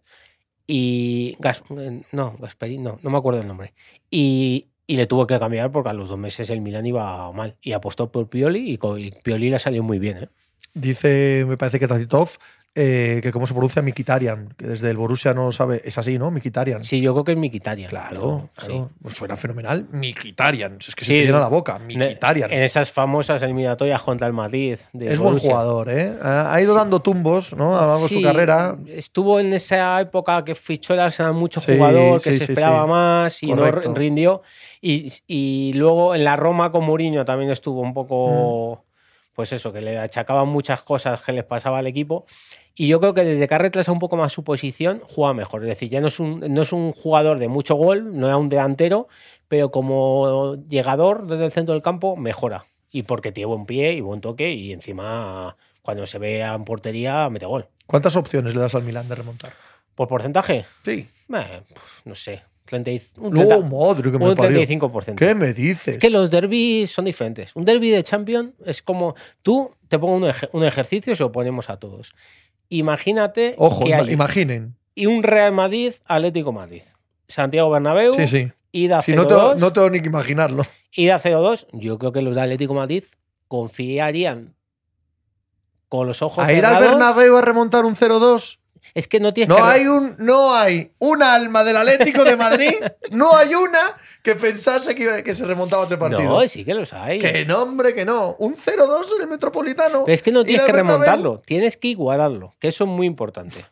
y Gas- eh, no, Gasperini, no, no me acuerdo el nombre. Y, y le tuvo que cambiar porque a los dos meses el Milan iba mal. Y apostó por Pioli y, y Pioli le salió muy bien. ¿eh? Dice, me parece que Tacitov, eh, que cómo se pronuncia Mikitarian, que desde el Borussia no lo sabe. Es así, ¿no? Mikitarian. Sí, yo creo que es Miquitaria. Claro, claro. Pues suena fenomenal. Mikitarian. Es que se Sí. te llena la boca. Mikitarian. En esas famosas eliminatorias contra el Madrid. de Es buen jugador, ¿eh? Ha ido Sí. dando tumbos, ¿no? A lo largo de su carrera. Estuvo en esa época que fichó el Arsenal mucho jugador, que se esperaba más y Correcto. no rindió. Y, y luego en la Roma con Mourinho también estuvo un poco, Mm. Pues eso, que le achacaban muchas cosas que les pasaba al equipo. Y yo creo que desde que ha retrasado un poco más su posición, juega mejor. Es decir, ya no es un, no es un jugador de mucho gol, no era un delantero, pero como llegador desde el centro del campo, mejora. Y porque tiene buen pie y buen toque y encima cuando se ve en portería mete gol. ¿Cuántas opciones le das al Milan de remontar? ¿Por porcentaje? Sí. Eh, pues, no sé. 30 y- un, No, 30 madre que me un parió. 35%. ¿Qué me dices? Es que los derbis son diferentes. Un derby de Champions es como. Tú te pongo un, ej- un ejercicio y se lo ponemos a todos. Imagínate Ojo, que hay imaginen. y un Real Madrid, Atlético Madrid. Santiago Bernabéu, Sí, sí. ida Si 0-2. no tengo, no tengo ni que imaginarlo. ida 0-2. Yo creo que los de Atlético Madrid confiarían con los ojos A ir al cerrados. Bernabéu a remontar un 0-2. Es que no tienes No que. hay un, no hay un alma del Atlético de Madrid, no hay una que pensase que, iba- que se remontaba ese partido. No, sí que los hay. Que no, hombre, que no. Un 0-2 en el Metropolitano. Pero es que no tienes que remontarlo, tienes que igualarlo, que eso es muy importante.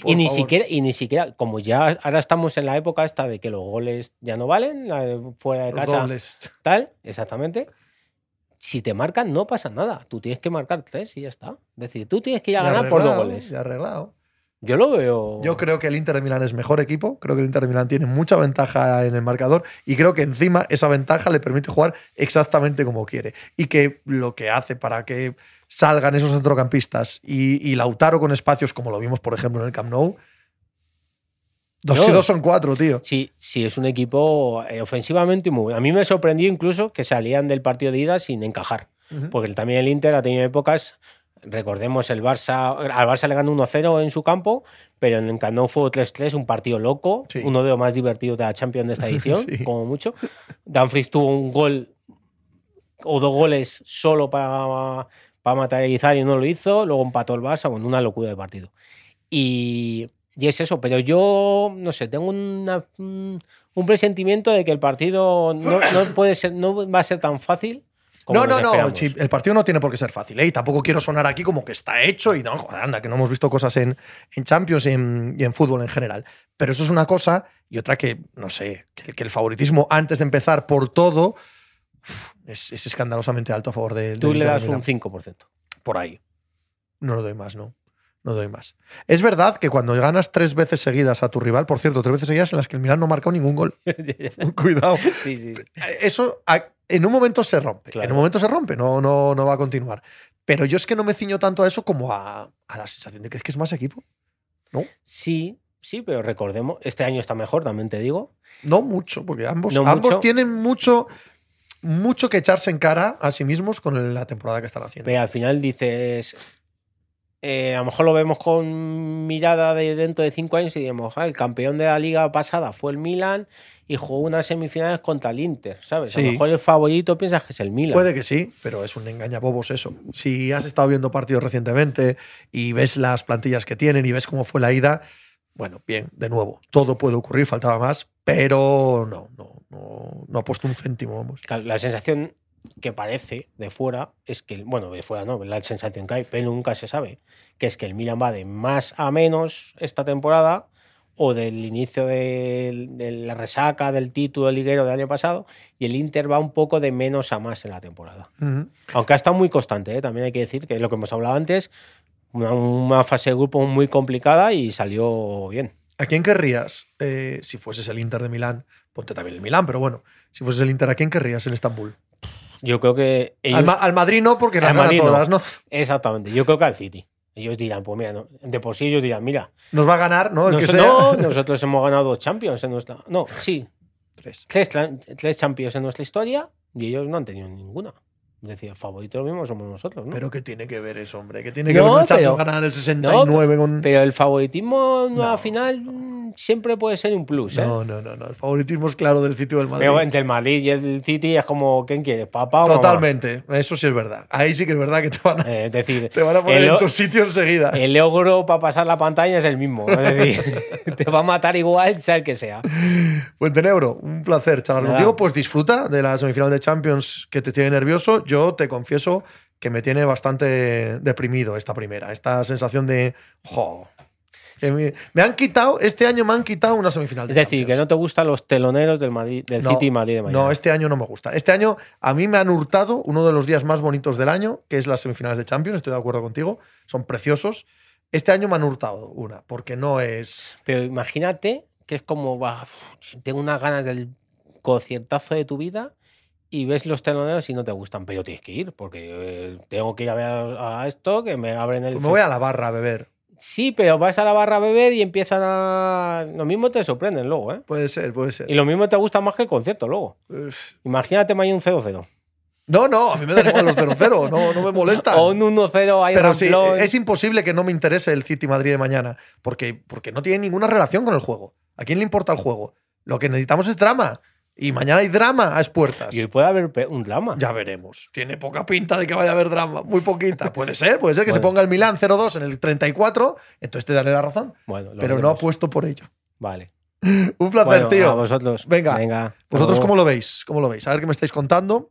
Por y ni favor. siquiera, y ni siquiera, como ya ahora estamos en la época esta de que los goles ya no valen, de fuera de Los casa, dobles. tal, exactamente. Si te marcan, no pasa nada. Tú tienes que marcar tres y ya está. Es decir, tú tienes que Ya ganar por dos goles. ya arreglado. Yo lo veo. Yo creo que el Inter de Milán es mejor equipo. Creo que el Inter de Milán tiene mucha ventaja en el marcador. Y creo que encima esa ventaja le permite jugar exactamente como quiere. Y que lo que hace para que salgan esos centrocampistas y, y Lautaro con espacios, como lo vimos, por ejemplo, en el Camp Nou. Dos No. y dos son cuatro, tío. Sí, sí, es un equipo eh, ofensivamente muy bueno. A mí me sorprendió incluso que salían del partido de ida sin encajar. Porque también el Inter ha tenido épocas, recordemos, el Barça, al Barça le ganó 1-0 en su campo, pero en el Camp fue 3-3, un partido loco, Sí. uno de los más divertidos de la Champions de esta edición, Sí. como mucho. Danfries tuvo un gol o dos goles solo para, para materializar y no lo hizo, luego empató el Barça, bueno, una locura de partido. Y, y es eso, pero yo, no sé, tengo una- un un presentimiento de que el partido no, no puede ser, no va a ser tan fácil. como No, no, no. el partido no tiene por qué ser fácil. ¿eh? Y tampoco quiero sonar aquí como que está hecho y no, joder, anda, que no hemos visto cosas en, en Champions y en, y en fútbol en general. Pero eso es una cosa y otra que, no sé, que, que el favoritismo antes de empezar por todo es, es escandalosamente alto a favor del Tú del le das un Milán. 5%. Por ahí. No lo doy más, no. No doy más. Es verdad que cuando ganas tres veces seguidas a tu rival, por cierto, tres veces seguidas en las que el Milán no ha marcado ningún gol. Cuidado. sí, sí. Eso en un momento se rompe. Claro. En un momento se rompe, no, no, no va a continuar. Pero yo es que no me ciño tanto a eso como a, a la sensación de que es que es más equipo. Sí, sí, pero recordemos, este año está mejor, también te digo. No mucho, porque ambos, No ambos mucho. tienen mucho, mucho que echarse en cara a sí mismos con la temporada que están haciendo. Pero al final dices, eh, a lo mejor lo vemos con mirada de dentro de cinco años y digamos, "Ah, el campeón de la liga pasada fue el Milan y jugó unas semifinales contra el Inter, ¿sabes? A lo mejor el favorito piensas que es el Milan. Puede que sí, pero es un engañabobos eso. Si has estado viendo partidos recientemente y ves las plantillas que tienen y ves cómo fue la ida, bueno, bien, de nuevo, todo puede ocurrir, faltaba más, pero no, no, no, no ha puesto un céntimo, vamos. La sensación que parece de fuera es que, bueno, de fuera no, la sensación que hay, pero nunca se sabe, que es que el Milan va de más a menos esta temporada o del inicio de, de la resaca del título liguero del año pasado y el Inter va un poco de menos a más en la temporada. Aunque ha estado muy constante, ¿eh? también hay que decir que lo que hemos hablado antes, una, una fase de grupo muy complicada y salió bien. ¿A quién querrías, eh, si fueses el Inter de Milán? Ponte también el Milán, pero bueno, si fueses el Inter, ¿a quién querrías en Estambul? Yo creo que ellos... Al, Ma- al Madrid no, porque las Al gana Madrid no. todas, ¿no? Exactamente, yo creo que al City. Ellos dirán, pues mira, no, de por sí ellos dirán, mira, Nos va a ganar, ¿no? El que Nos- sea. no, nosotros hemos ganado dos Champions en nuestra. No, sí. Tres. Tres, Champions en nuestra historia y ellos no han tenido ninguna. Es decir, el favorito lo mismo somos nosotros, ¿no? Pero ¿qué tiene que ver eso, hombre? ¿Qué tiene que No, ver una Champions pero- ganada en el 69 con...? Pero el favoritismo No. final siempre puede ser un plus, ¿eh? No, no, no, no. El favoritismo es claro del sitio del Madrid. Pero entre el Madrid y el City es como, ¿quién quiere? ¿Papá o mamá? Totalmente. Eso sí es verdad. Ahí sí que es verdad que te van a, Eh, es decir, te van a poner el, en tu sitio enseguida. el logro para pasar la pantalla es el mismo. Es decir, te va a matar igual, sea el que sea. Fuentenebro, un placer charlar Nada. contigo. Pues disfruta de la semifinal de Champions que te tiene nervioso. Yo te confieso que me tiene bastante deprimido esta primera. Esta sensación de. Jo, que me, han quitado, este año me han quitado una semifinal de Es decir, que no te gustan los teloneros del, Madrid, del No, City y Madrid de mañana. No, este año no me gusta. Este año a mí me han hurtado uno de los días más bonitos del año, que es las semifinales de Champions. Estoy de acuerdo contigo. Son preciosos. Este año me han hurtado una, porque no es. Pero imagínate que es como, tengo unas ganas del conciertazo de tu vida y ves los teloneros y no te gustan, pero tienes que ir, porque eh, tengo que ir a ver a esto, que me abren el... Pues me voy a la barra a beber. Sí, pero vas a la barra a beber y empiezan a... Lo mismo te sorprenden luego, ¿eh? Puede ser, puede ser. Y lo mismo te gusta más que el concierto luego. Uf. Imagínate mañana un 0-0. No, no, a mí me da igual los 0-0, no, no me molesta. O un 1-0 ahí Pero sí, es imposible que no me interese el City Madrid de mañana, porque, porque no tiene ninguna relación con el juego. ¿A quién le importa el juego? Lo que necesitamos es drama. Y mañana hay drama a expuertas. Y puede haber un drama. Ya veremos. Tiene poca pinta de que vaya a haber drama, muy poquita. Puede ser, puede ser que se ponga el Milán 0-2 en el 34, entonces te daré la razón. Bueno, lo Pero no veremos. apuesto por ello. Vale. Un placer, Bueno, tío. a vosotros. Venga. Venga. ¿Vosotros cómo lo veis? ¿Cómo lo veis? A ver qué me estáis contando.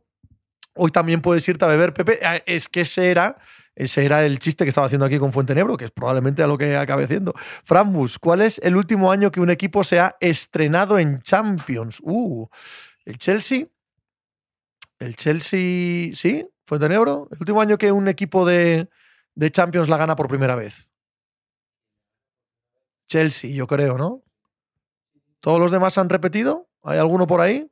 Hoy también puedes irte a beber, Pepe. Ah, Es que ese era, ese era el chiste que estaba haciendo aquí con Fuentenebro, que es probablemente a lo que acabe haciendo. Frambus, ¿cuál es el último año que un equipo se ha estrenado en Champions? Uh, el Chelsea. El Chelsea, ¿sí? Fuentenebro. El último año que un equipo de, de Champions la gana por primera vez. Chelsea, yo creo, ¿no? ¿Todos los demás han repetido? ¿Hay alguno por ahí?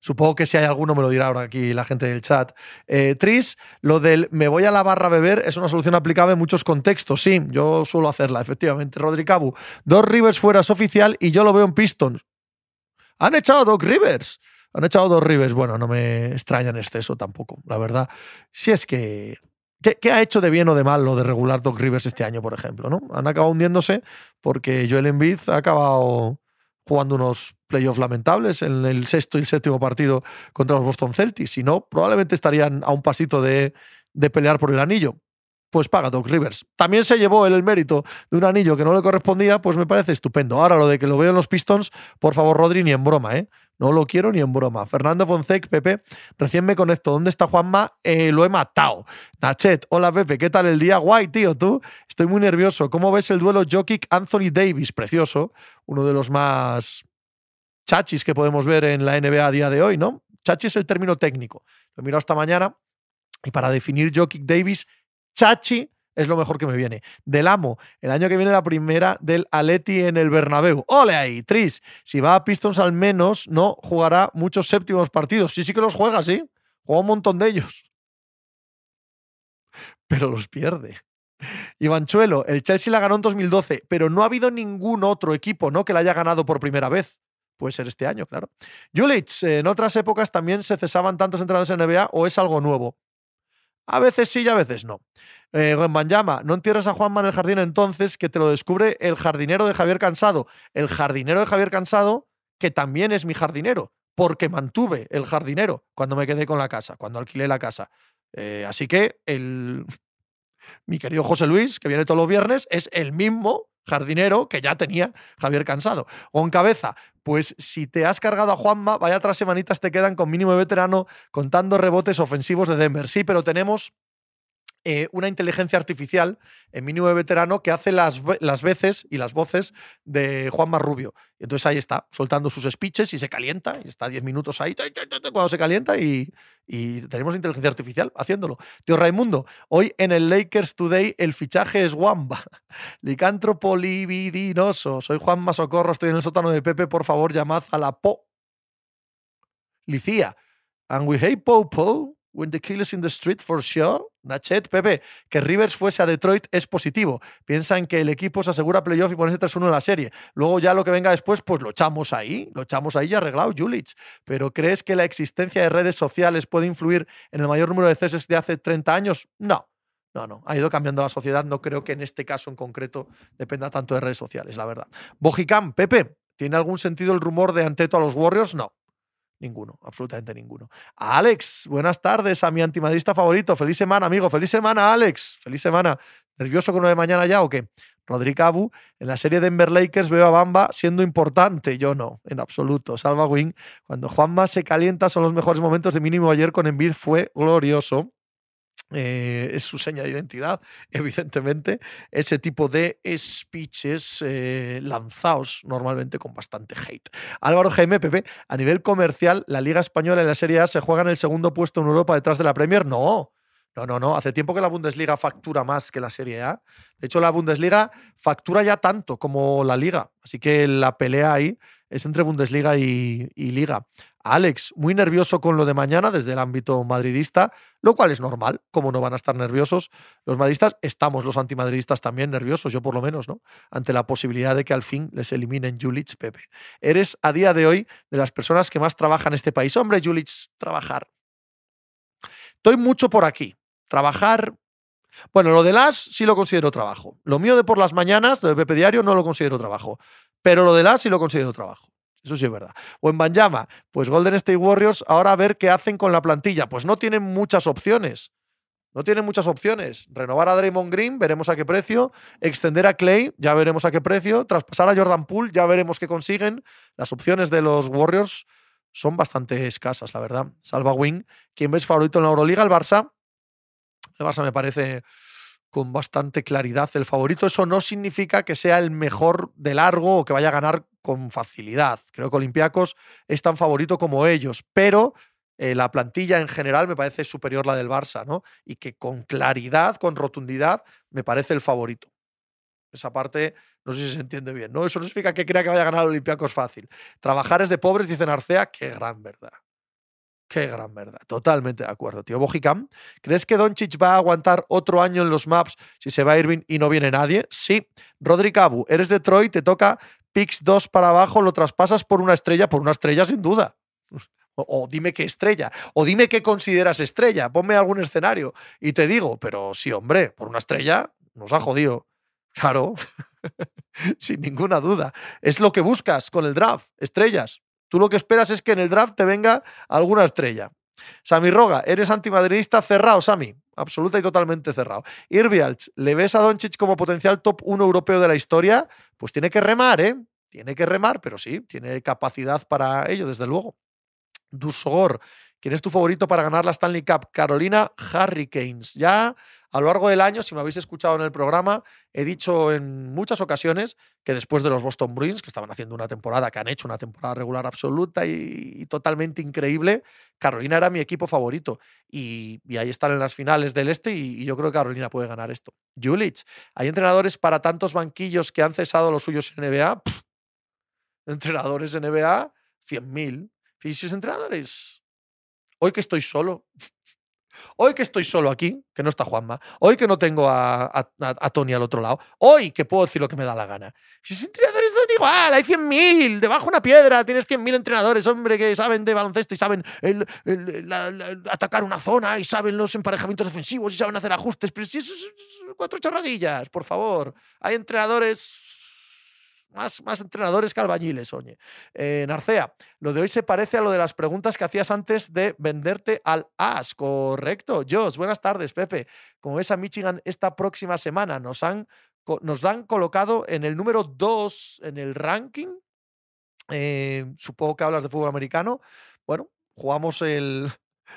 Supongo que si hay alguno me lo dirá ahora aquí la gente del chat. Eh, Tris, lo del me voy a la barra a beber es una solución aplicable en muchos contextos. Sí, yo suelo hacerla, efectivamente. Rodri Cabu, dos Rivers fuera es oficial y yo lo veo en Pistons. Han echado a Doc Rivers. Han echado dos Rivers. Bueno, no me extraña en exceso tampoco, la verdad. Si es que. ¿Qué, qué ha hecho de bien o de mal lo de regular Doc Rivers este año, por ejemplo? ¿no? Han acabado hundiéndose porque Joel Embiid ha acabado jugando unos playoffs lamentables en el sexto y séptimo partido contra los Boston Celtics. Si no, probablemente estarían a un pasito de, de pelear por el anillo. Pues paga Doc Rivers. También se llevó el mérito de un anillo que no le correspondía, pues me parece estupendo. Ahora lo de que lo veo en los Pistons, por favor, Rodri, ni en broma, ¿eh? No lo quiero ni en broma. Fernando Fonsec, Pepe, recién me conecto. ¿Dónde está Juanma? Eh, lo he matado. Nachet, hola Pepe, ¿qué tal el día? Guay, tío, tú. Estoy muy nervioso. ¿Cómo ves el duelo Jokic-Anthony Davis? Precioso. Uno de los más chachis que podemos ver en la NBA a día de hoy, ¿no? Chachi es el término técnico. Lo he mirado esta mañana y para definir Jokic Davis, chachi es lo mejor que me viene. Del amo, el año que viene la primera del Aleti en el Bernabéu. ¡Ole ahí! Tris, si va a Pistons al menos no jugará muchos séptimos partidos. Sí, sí que los juega, sí. Juega un montón de ellos. Pero los pierde. Ivanchuelo, el Chelsea la ganó en 2012, pero no ha habido ningún otro equipo ¿no? que la haya ganado por primera vez. Puede ser este año, claro. Julich, en otras épocas también se cesaban tantos entrenadores en NBA o es algo nuevo. A veces sí y a veces no. Eh, Banjama, no entierres a Juanma en el jardín entonces, que te lo descubre el jardinero de Javier Cansado. El jardinero de Javier Cansado, que también es mi jardinero, porque mantuve el jardinero cuando me quedé con la casa, cuando alquilé la casa. Eh, así que el, mi querido José Luis, que viene todos los viernes, es el mismo jardinero que ya tenía Javier Cansado. En cabeza, pues si te has cargado a Juanma, vaya otras semanitas te quedan con mínimo de veterano contando rebotes ofensivos de Denver. Sí, pero tenemos eh, una inteligencia artificial en mínimo de veterano que hace las, las veces y las voces de Juanma Rubio. Y entonces ahí está, soltando sus speeches y se calienta, y está 10 minutos ahí, cuando se calienta, y, y tenemos inteligencia artificial haciéndolo. Tío Raimundo, hoy en el Lakers Today el fichaje es Wamba. Licántropo libidinoso. Soy Juanma Socorro, estoy en el sótano de Pepe, por favor, llamad a la Po. Licía. And we hate Po Po. When the kill is in the street for sure. Nachet, Pepe, que Rivers fuese a Detroit es positivo. Piensan que el equipo se asegura playoff y ponerse 3-1 en la serie. Luego ya lo que venga después, pues lo echamos ahí. Lo echamos ahí y arreglado, Julich. Pero ¿crees que la existencia de redes sociales puede influir en el mayor número de ceses de hace 30 años? No. No, no, ha ido cambiando la sociedad. No creo que en este caso en concreto dependa tanto de redes sociales, la verdad. Bojicam, Pepe, ¿tiene algún sentido el rumor de Anteto a los Warriors? No. Ninguno, absolutamente ninguno. Alex, buenas tardes a mi antimadrista favorito. Feliz semana, amigo. Feliz semana, Alex. Feliz semana. ¿Nervioso con lo de mañana ya o qué? Rodrigo Abu, en la serie Denver Lakers veo a Bamba siendo importante. Yo no, en absoluto. Salva Wing. Cuando Juanma se calienta son los mejores momentos de mínimo ayer con Envid fue glorioso. Eh, es su seña de identidad, evidentemente, ese tipo de speeches eh, lanzados normalmente con bastante hate. Álvaro Jaime Pepe, a nivel comercial, la Liga Española y la Serie A se juegan el segundo puesto en Europa detrás de la Premier. No, no, no, no. Hace tiempo que la Bundesliga factura más que la Serie A. De hecho, la Bundesliga factura ya tanto como la Liga. Así que la pelea ahí es entre Bundesliga y, Liga. Alex, muy nervioso con lo de mañana desde el ámbito madridista, lo cual es normal, como no van a estar nerviosos los madridistas, estamos los antimadridistas también nerviosos, yo por lo menos, ¿no? Ante la posibilidad de que al fin les eliminen Julich, Pepe. Eres a día de hoy de las personas que más trabajan en este país. Hombre, Julich, trabajar. Estoy mucho por aquí. Trabajar. Bueno, lo de las sí lo considero trabajo. Lo mío de por las mañanas, de Pepe Diario, no lo considero trabajo. Pero lo de las sí lo considero trabajo. Eso sí es verdad. O en Banjama, pues Golden State Warriors, ahora a ver qué hacen con la plantilla. Pues no tienen muchas opciones. No tienen muchas opciones. Renovar a Draymond Green, veremos a qué precio. Extender a Clay, ya veremos a qué precio. Traspasar a Jordan Poole, ya veremos qué consiguen. Las opciones de los Warriors son bastante escasas, la verdad. Salva Wing. ¿Quién ves favorito en la Euroliga? El Barça. El Barça me parece con bastante claridad el favorito. Eso no significa que sea el mejor de largo o que vaya a ganar con facilidad. Creo que Olympiacos es tan favorito como ellos, pero eh, la plantilla en general me parece superior la del Barça, ¿no? Y que con claridad, con rotundidad, me parece el favorito. Esa parte no sé si se entiende bien, ¿no? Eso no significa que crea que vaya a ganar Olympiacos fácil. Trabajar es de pobres, dice Narcea, qué gran verdad. Qué gran verdad. Totalmente de acuerdo, tío. Bojicam, ¿crees que Doncic va a aguantar otro año en los maps si se va Irving y no viene nadie? Sí. Rodri Cabu, eres Detroit, te toca picks 2 para abajo, lo traspasas por una estrella, por una estrella sin duda. O, o, dime qué estrella, o dime qué consideras estrella, ponme algún escenario y te digo, pero sí, hombre, por una estrella nos ha jodido. Claro, sin ninguna duda. Es lo que buscas con el draft, estrellas. Tú lo que esperas es que en el draft te venga alguna estrella. Sami Roga, eres antimadridista cerrado, Sami. Absoluta y totalmente cerrado. Irvialch, ¿le ves a Doncic como potencial top 1 europeo de la historia? Pues tiene que remar, ¿eh? Tiene que remar, pero sí, tiene capacidad para ello, desde luego. Dusogor, ¿quién es tu favorito para ganar la Stanley Cup? Carolina Hurricanes. Ya a lo largo del año, si me habéis escuchado en el programa, he dicho en muchas ocasiones que después de los Boston Bruins, que estaban haciendo una temporada, que han hecho una temporada regular absoluta y, totalmente increíble, Carolina era mi equipo favorito. Y, ahí están en las finales del este y, yo creo que Carolina puede ganar esto. Julich, ¿hay entrenadores para tantos banquillos que han cesado los suyos en NBA? Entrenadores en NBA, 100.000. Físicos entrenadores. Hoy que estoy solo, Hoy que estoy solo aquí, que no está Juanma, hoy que no tengo a, a, Tony al otro lado, hoy que puedo decir lo que me da la gana. Si es entrenadores son igual, hay 100.000, debajo una piedra tienes 100.000 entrenadores, hombre, que saben de baloncesto y saben atacar una zona y saben los emparejamientos defensivos y saben hacer ajustes, pero si es cuatro chorradillas, por favor. Hay entrenadores más, más, entrenadores que albañiles, oye. Eh, Narcea, lo de hoy se parece a lo de las preguntas que hacías antes de venderte al AS, correcto. Jos, buenas tardes, Pepe. Como ves a Michigan esta próxima semana, nos han, nos han colocado en el número 2 en el ranking. Eh, supongo que hablas de fútbol americano. Bueno, jugamos el,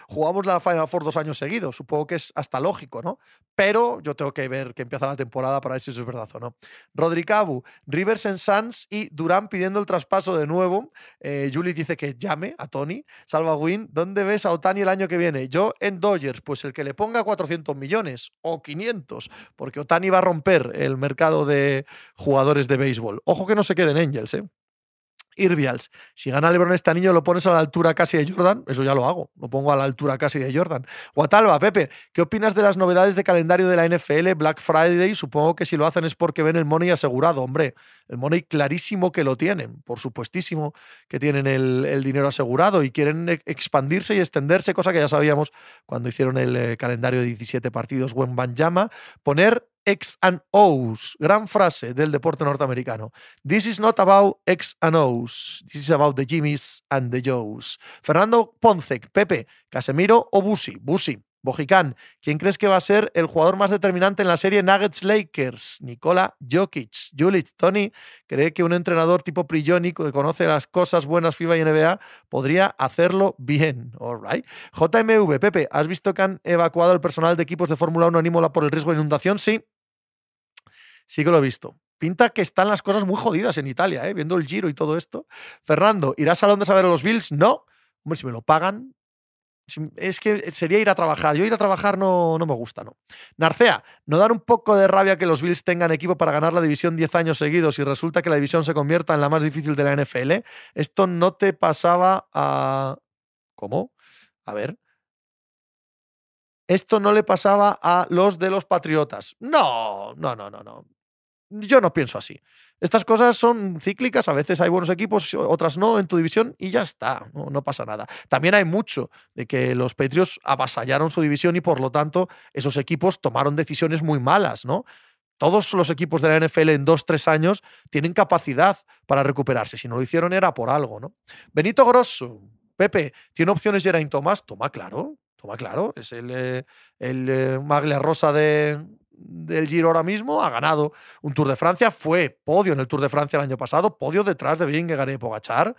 jugamos la Final Four dos años seguidos. Supongo que es hasta lógico, ¿no? Pero yo tengo que ver que empieza la temporada para ver si eso es verdad o no. Rodri Cabu, Rivers en Suns y Durán pidiendo el traspaso de nuevo. Eh, Julie dice que llame a Tony. Salva Win, ¿dónde ves a Otani el año que viene? Yo en Dodgers, pues el que le ponga 400 millones o 500, porque Otani va a romper el mercado de jugadores de béisbol. Ojo que no se queden Angels, ¿eh? Irvials, si gana LeBron este anillo, lo pones a la altura casi de Jordan. Eso ya lo hago. Lo pongo a la altura casi de Jordan. Guatalba, Pepe, ¿qué opinas de las novedades de calendario de la NFL? Black Friday, supongo que si lo hacen es porque ven el money asegurado. Hombre, el money clarísimo que lo tienen. Por supuestísimo que tienen el, dinero asegurado y quieren e- expandirse y extenderse, cosa que ya sabíamos cuando hicieron el eh, calendario de 17 partidos. Buen Banjama. Poner X and O's. Gran frase del deporte norteamericano. This is not about X and O's. This is about the Jimmys and the Joes. Fernando Poncec, Pepe, Casemiro o Busi. Busi. Bojicán, ¿quién crees que va a ser el jugador más determinante en la serie Nuggets Lakers? Nicola Jokic. Julic, Tony, cree que un entrenador tipo Prigioni que conoce las cosas buenas FIBA y NBA podría hacerlo bien. All right. JMV, Pepe, ¿has visto que han evacuado el personal de equipos de Fórmula 1 en Imola por el riesgo de inundación? Sí. Sí que lo he visto. Pinta que están las cosas muy jodidas en Italia, ¿eh? viendo el giro y todo esto. Fernando, ¿irás a Londres a ver a los Bills? No. Hombre, si me lo pagan, es que sería ir a trabajar. Yo ir a trabajar no, no me gusta, ¿no? Narcea, ¿no dar un poco de rabia que los Bills tengan equipo para ganar la división 10 años seguidos y resulta que la división se convierta en la más difícil de la NFL? Esto no te pasaba a... ¿Cómo? A ver. Esto no le pasaba a los de los Patriotas. No, no, no, no, no. Yo no pienso así. Estas cosas son cíclicas, a veces hay buenos equipos, otras no en tu división y ya está, no, pasa nada. También hay mucho de que los Patriots avasallaron su división y por lo tanto esos equipos tomaron decisiones muy malas, ¿no? Todos los equipos de la NFL en dos, tres años tienen capacidad para recuperarse. Si no lo hicieron era por algo, ¿no? Benito Grosso, Pepe, ¿tiene opciones Geraint Thomas? Toma, claro, toma, claro. Es el, eh, el eh, Maglia Rosa de, del Giro ahora mismo. Ha ganado un Tour de Francia. Fue podio en el Tour de Francia el año pasado. Podio detrás de Vingegaard y Pogachar.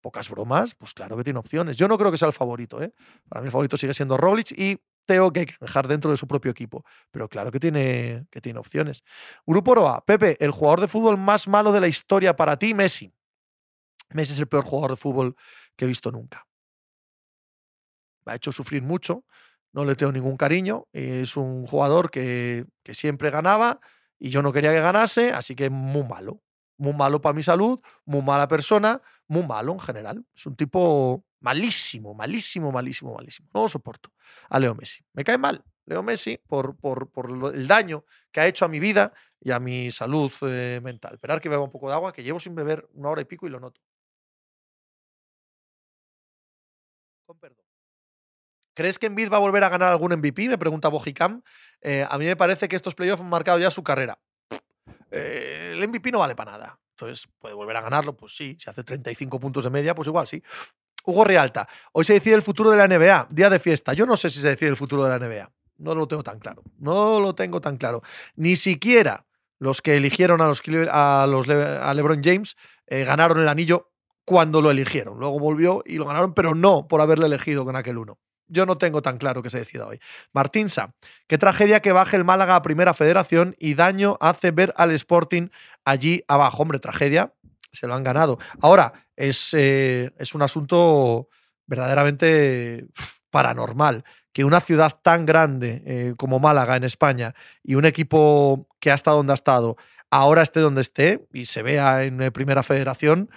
Pocas bromas, pues claro que tiene opciones. Yo no creo que sea el favorito, ¿eh? Para mí el favorito sigue siendo Roglic y Teo Gegenhardt dentro de su propio equipo. Pero claro que tiene, que tiene opciones. Grupo Oroa. Pepe, el jugador de fútbol más malo de la historia para ti, Messi. Messi es el peor jugador de fútbol que he visto nunca. Me ha hecho sufrir mucho, no le tengo ningún cariño. Es un jugador que, que siempre ganaba y yo no quería que ganase, así que muy malo. Muy malo para mi salud, muy mala persona, muy malo en general. Es un tipo malísimo, malísimo, malísimo, malísimo. No lo soporto a Leo Messi. Me cae mal Leo Messi por, por, por el daño que ha hecho a mi vida y a mi salud eh, mental. Esperar que beba un poco de agua, que llevo sin beber una hora y pico y lo noto. Con perdón. ¿Crees que Embiid va a volver a ganar algún MVP? Me pregunta Bojicam. Eh, a mí me parece que estos playoffs han marcado ya su carrera. Eh, el MVP no vale para nada. Entonces, ¿puede volver a ganarlo? Pues sí. Si hace 35 puntos de media, pues igual sí. Hugo Rialta. Hoy se decide el futuro de la NBA. Día de fiesta. Yo no sé si se decide el futuro de la NBA. No lo tengo tan claro. No lo tengo tan claro. Ni siquiera los que eligieron a los, a LeBron James eh, ganaron el anillo cuando lo eligieron. Luego volvió y lo ganaron, pero no por haberle elegido con aquel uno. Yo no tengo tan claro que se decida hoy. Martín Sa, qué tragedia que baje el Málaga a Primera Federación y daño hace ver al Sporting allí abajo. Hombre, tragedia, se lo han ganado. Ahora, es, eh, es un asunto verdaderamente paranormal que una ciudad tan grande eh, como Málaga en España y un equipo que ha estado donde ha estado, ahora esté donde esté y se vea en eh, Primera Federación,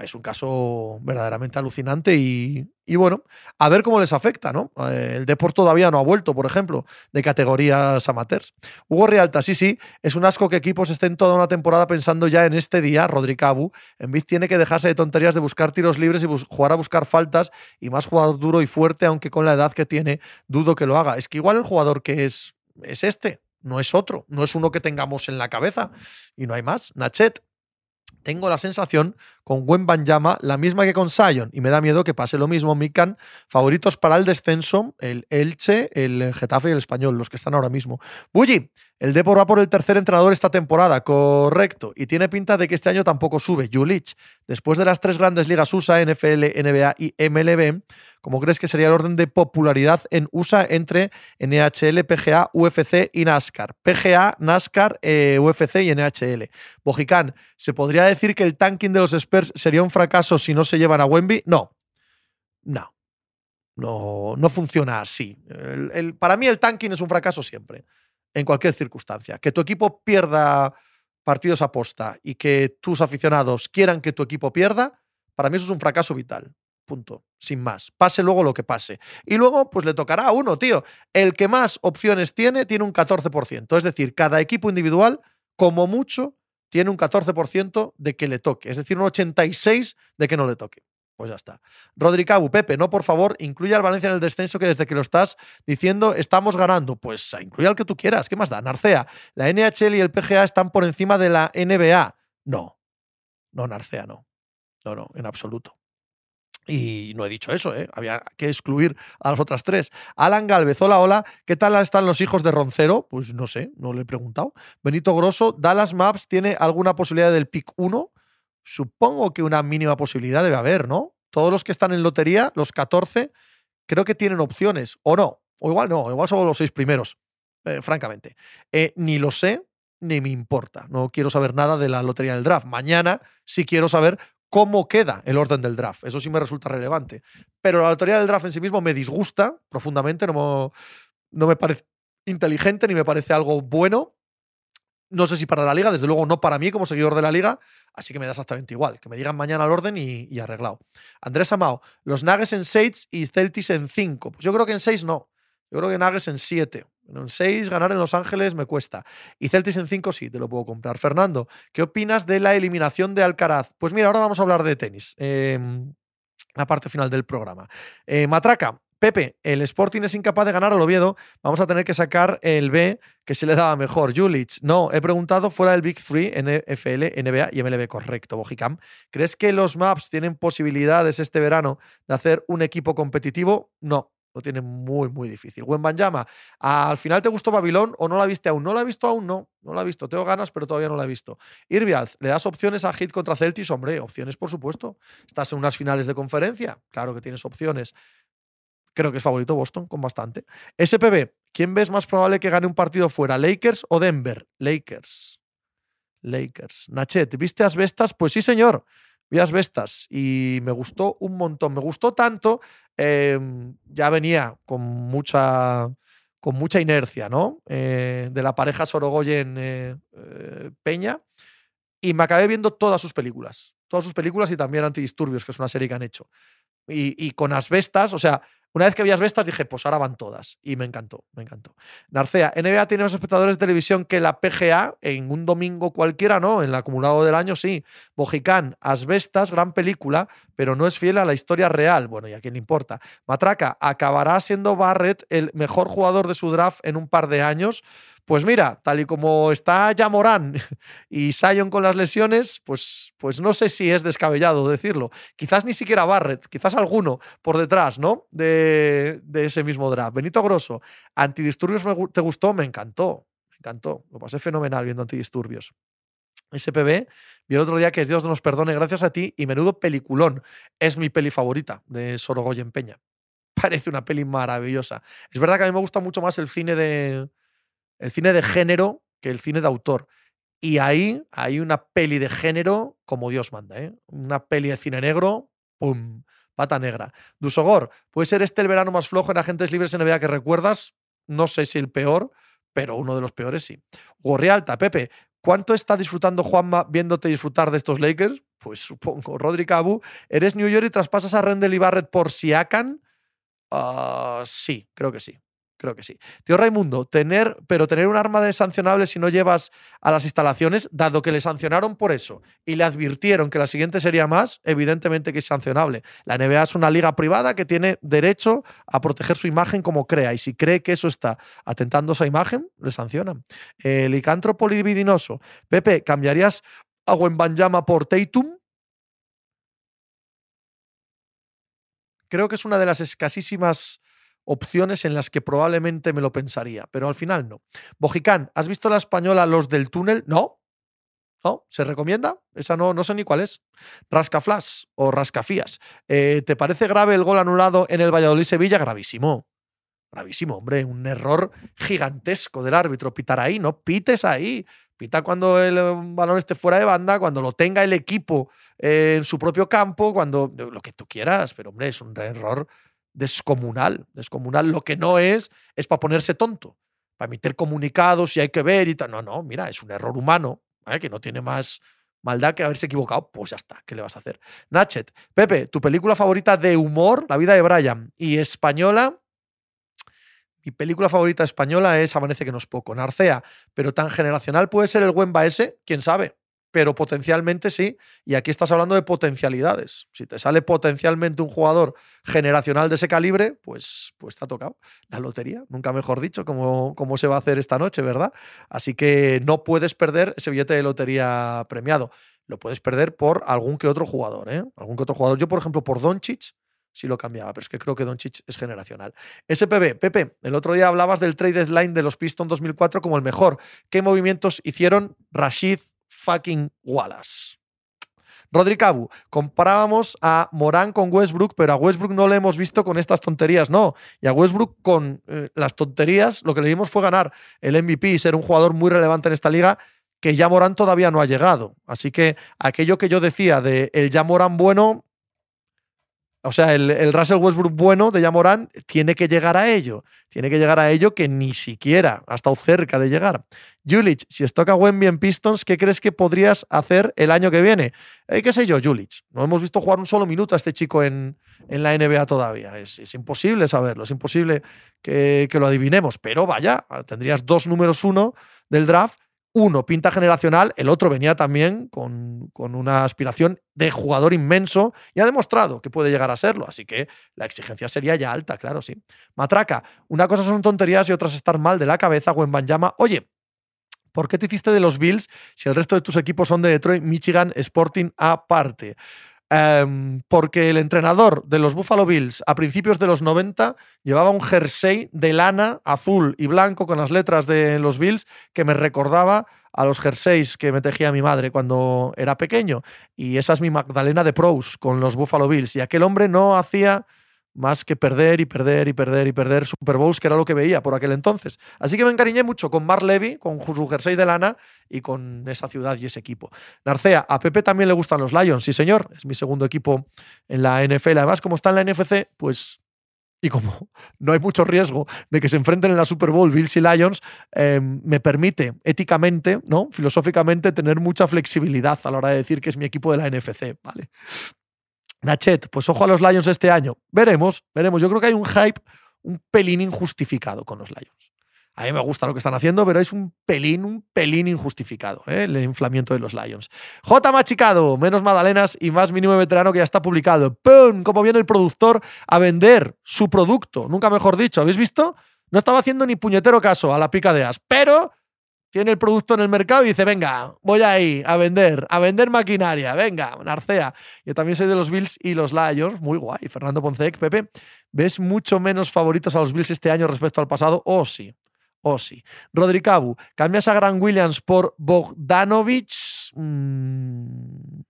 es un caso verdaderamente alucinante y, y bueno, a ver cómo les afecta, ¿no? Eh, el Deport todavía no ha vuelto, por ejemplo, de categorías amateurs. Hugo Rialta, sí, sí, es un asco que equipos estén toda una temporada pensando ya en este día, Rodri Cabu. En vez tiene que dejarse de tonterías de buscar tiros libres y jugar a buscar faltas y más jugador duro y fuerte, aunque con la edad que tiene, dudo que lo haga. Es que igual el jugador que es, es este, no es otro, no es uno que tengamos en la cabeza y no hay más. Nachet, tengo la sensación con Gwen Banyama, la misma que con Sion, y me da miedo que pase lo mismo. Mikan, favoritos para el descenso, el Elche, el Getafe y el Español, los que están ahora mismo. Bulli, el Depor va por el tercer entrenador esta temporada, correcto, y tiene pinta de que este año tampoco sube. Julich, después de las tres grandes ligas USA, NFL, NBA y MLB, ¿cómo crees que sería el orden de popularidad en USA entre NHL, PGA, UFC y NASCAR? PGA, NASCAR, eh, UFC y NHL. Bojicán, ¿se podría decir que el tanking de los Sería un fracaso si no se llevan a Wemby? No. No. No, no funciona así. Para mí el tanking es un fracaso siempre, en cualquier circunstancia. Que tu equipo pierda partidos a posta y que tus aficionados quieran que tu equipo pierda, Para mí eso es un fracaso vital. Punto. Sin más. Pase luego lo que pase. Y luego, pues le tocará a uno, tío. El que más opciones tiene, tiene un 14%. Es decir, cada equipo individual, como mucho, tiene un 14% de que le toque. Es decir, un 86% de que no le toque. Pues ya está. Rodri Cabu, Pepe, no, por favor, incluye al Valencia en el descenso que desde que lo estás diciendo estamos ganando. Pues incluye al que tú quieras. ¿Qué más da? Narcea, la NHL y el PGA están por encima de la NBA. No. No, Narcea, no. No, no, en absoluto. Y no he dicho eso, ¿eh? había que excluir a las otras tres. Alan Galvez, hola, hola. ¿Qué tal están los hijos de Roncero? Pues no sé, no le he preguntado. Benito Grosso, Dallas Maps tiene alguna posibilidad del pick 1? Supongo que una mínima posibilidad debe haber, ¿no? Todos los que están en lotería, los 14, creo que tienen opciones, o no. O igual no, igual son los seis primeros, eh, francamente. Eh, ni lo sé, ni me importa. No quiero saber nada de la lotería del draft. Mañana sí quiero saber cómo queda el orden del draft. Eso sí me resulta relevante. Pero la lotería del draft en sí mismo me disgusta profundamente, no me parece inteligente ni me parece algo bueno. No sé si para la liga, desde luego no para mí como seguidor de la liga, así que me da exactamente igual. Que me digan mañana el orden y, arreglado. Andrés Amao, los Nuggets en 6 y Celtics en 5. Pues yo creo que en 6 no. Yo creo que Nuggets en 7. En 6 ganar en Los Ángeles me cuesta. Y Celtics en 5 sí, te lo puedo comprar. Fernando, ¿qué opinas de la eliminación de Alcaraz? Pues mira, ahora vamos a hablar de tenis. Em, la parte final del programa. Eh, Matraca, Pepe, el Sporting es incapaz de ganar al Oviedo. Vamos a tener que sacar el B que se le daba mejor. Julich, no, he preguntado fuera del Big Three, NFL, NBA y MLB. Correcto, Bojicam. ¿Crees que los Maps tienen posibilidades este verano de hacer un equipo competitivo? No, lo tiene muy, muy difícil. Buen Banjama, ¿al final te gustó Babilón o no la viste aún? No la he visto aún, no. No la he visto. Tengo ganas, pero todavía no la he visto. Irvialz, ¿le das opciones a Hit contra Celtis? Hombre, opciones, por supuesto. Estás en unas finales de conferencia. Claro que tienes opciones. Creo que es favorito Boston, con bastante. SPB, ¿quién ves más probable que gane un partido fuera? ¿Lakers o Denver? Lakers. Lakers. Nachet, ¿viste asbestas? Pues sí, señor. Vi asbestas y me gustó un montón. Me gustó tanto Em, ya venía con mucha, con mucha inercia, ¿no? Eh, de la pareja Sorogoyen-Peña. Eh, eh, y me acabé viendo todas sus películas. Todas sus películas y también Antidisturbios, que es una serie que han hecho. Y, con Asbestas, o sea, una vez que vi Asbestas dije, pues ahora van todas. Y me encantó, me encantó. Narcea, NBA tiene más espectadores de televisión que la PGA en un domingo cualquiera, ¿no? En el acumulado del año, sí. Bojicán, Asbestas, gran película, pero no es fiel a la historia real. Bueno, ¿y a quién le importa? Matraca, ¿acabará siendo Barrett el mejor jugador de su draft en un par de años? Pues mira, tal y como está ya Morán y Sion con las lesiones, pues, pues no sé si es descabellado decirlo. Quizás ni siquiera Barrett, quizás alguno por detrás, ¿no? De, ese mismo draft. Benito Grosso, Antidisturbios te gustó, me encantó, me encantó. Lo pasé fenomenal viendo Antidisturbios. SPB, vi el otro día que Dios nos perdone gracias a ti y menudo peliculón. Es mi peli favorita de Sorogoyen Peña. Parece una peli maravillosa. Es verdad que a mí me gusta mucho más el cine de, el cine de género que el cine de autor. Y ahí hay una peli de género como Dios manda, ¿eh? Una peli de cine negro, ¡pum! Pata negra. Dusogor, ¿puede ser este el verano más flojo en Agentes Libres NBA que recuerdas? No sé si el peor, pero uno de los peores sí. Gorrialta, Pepe, ¿cuánto está disfrutando Juanma viéndote disfrutar de estos Lakers? Pues supongo. Rodri Cabu, ¿eres New York y traspasas a Rendell y Barrett por Siakan? Uh, sí, creo que sí. Creo que sí. Tío Raimundo, tener, pero tener un arma de sancionable si no llevas a las instalaciones, dado que le sancionaron por eso y le advirtieron que la siguiente sería más, evidentemente que es sancionable. La NBA es una liga privada que tiene derecho a proteger su imagen como crea y si cree que eso está atentando a esa imagen, le sancionan. El licántropo libidinoso. Pepe, ¿cambiarías a Banjama por Tatum? Creo que es una de las escasísimas opciones en las que probablemente me lo pensaría, pero al final no. Bojicán, ¿has visto la española Los del Túnel? No. ¿No? ¿Se recomienda? Esa no, no sé ni cuál es. Rascaflas o Rascafías. Eh, ¿Te parece grave el gol anulado en el Valladolid-Sevilla? Gravísimo. Gravísimo, hombre. Un error gigantesco del árbitro. Pitar ahí, no pites ahí. Pita cuando el eh, balón esté fuera de banda, cuando lo tenga el equipo eh, en su propio campo, cuando lo que tú quieras. Pero, hombre, es un error descomunal, descomunal. Lo que no es, es para ponerse tonto, para emitir comunicados y hay que ver y tal. No, no, mira, es un error humano, que no tiene más, Maldad que haberse equivocado, pues ya está, ¿qué le vas a hacer? Nachet, Pepe, tu película favorita de humor, La vida de Brian, y española, mi película favorita española es Amanece que no es poco. Narcea, pero tan generacional puede ser el buen Baese, quién sabe. Pero potencialmente sí. Y aquí estás hablando de potencialidades. Si te sale potencialmente un jugador generacional de ese calibre, pues, pues te ha tocado la lotería. Nunca mejor dicho, como, como se va a hacer esta noche, ¿verdad? Así que no puedes perder ese billete de lotería premiado. Lo puedes perder por algún que otro jugador, ¿eh? Algún que otro jugador. Yo, por ejemplo, por Doncic, sí lo cambiaba, pero es que creo que Doncic es generacional. SPB, Pepe, el otro día hablabas del trade deadline de los Pistons 2004 como el mejor. ¿Qué movimientos hicieron Rashid fucking Wallace? Rodri Cabu, comparábamos a Morán con Westbrook, pero a Westbrook no le hemos visto con estas tonterías, no. Y a Westbrook con eh, las tonterías, lo que le dimos fue ganar el MVP y ser un jugador muy relevante en esta liga que ya Morán todavía no ha llegado. Así que aquello que yo decía de el ya Morán bueno, o sea, el, el, Russell Westbrook bueno de Yamorán tiene que llegar a ello. Tiene que llegar a ello que ni siquiera ha estado cerca de llegar. Julich, si os toca Wemby en Pistons, ¿qué crees que podrías hacer el año que viene? Eh, ¿Qué sé yo, Julich? No hemos visto jugar un solo minuto a este chico en, en la NBA todavía. Es, es, imposible saberlo, es imposible que, que lo adivinemos. Pero vaya, tendrías dos números uno del draft uno pinta generacional, el otro venía también con, con, una aspiración de jugador inmenso y ha demostrado que puede llegar a serlo. Así que la exigencia sería ya alta, claro, sí. Matraca, una cosa son tonterías y otras estar mal de la cabeza. llama oye, ¿por qué te hiciste de los Bills si el resto de tus equipos son de Detroit, Michigan, Sporting aparte? Um, porque el entrenador de los Buffalo Bills a principios de los 90 llevaba un jersey de lana azul y blanco con las letras de los Bills que me recordaba a los jerseys que me tejía mi madre cuando era pequeño. Y esa es mi Magdalena de Pros con los Buffalo Bills. Y aquel hombre no hacía más que perder y perder y perder y perder Super Bowls, que era lo que veía por aquel entonces. Así que me encariñé mucho con Mark Levy, con su jersey de lana y con esa ciudad y ese equipo. Narcea, a Pepe también le gustan los Lions, sí señor, es mi segundo equipo en la NFL. Además, como está en la NFC, pues y como no hay mucho riesgo de que se enfrenten en la Super Bowl Bills y Lions, eh, me permite éticamente, ¿no? filosóficamente, tener mucha flexibilidad a la hora de decir que es mi equipo de la NFC. ¿vale? Nachet, pues ojo a los Lions este año. Veremos, veremos. Yo creo que hay un hype un pelín injustificado con los Lions. A mí me gusta lo que están haciendo, pero es un pelín, un pelín injustificado ¿eh? el inflamiento de los Lions. J. Machicado, menos Madalenas y más mínimo veterano que ya está publicado. ¡Pum! Como viene el productor a vender su producto. Nunca mejor dicho. ¿Habéis visto? No estaba haciendo ni puñetero caso a la pica de as, pero tiene el producto en el mercado y dice, venga, voy ahí a vender, a vender maquinaria, venga, Narcea. Yo también soy de los Bills y los Lions, muy guay. Fernando Poncec, Pepe, ¿ves mucho menos favoritos a los Bills este año respecto al pasado? Oh, sí, oh, sí. Rodri Cabu, ¿cambias a Gran Williams por Bogdanovich? Mm.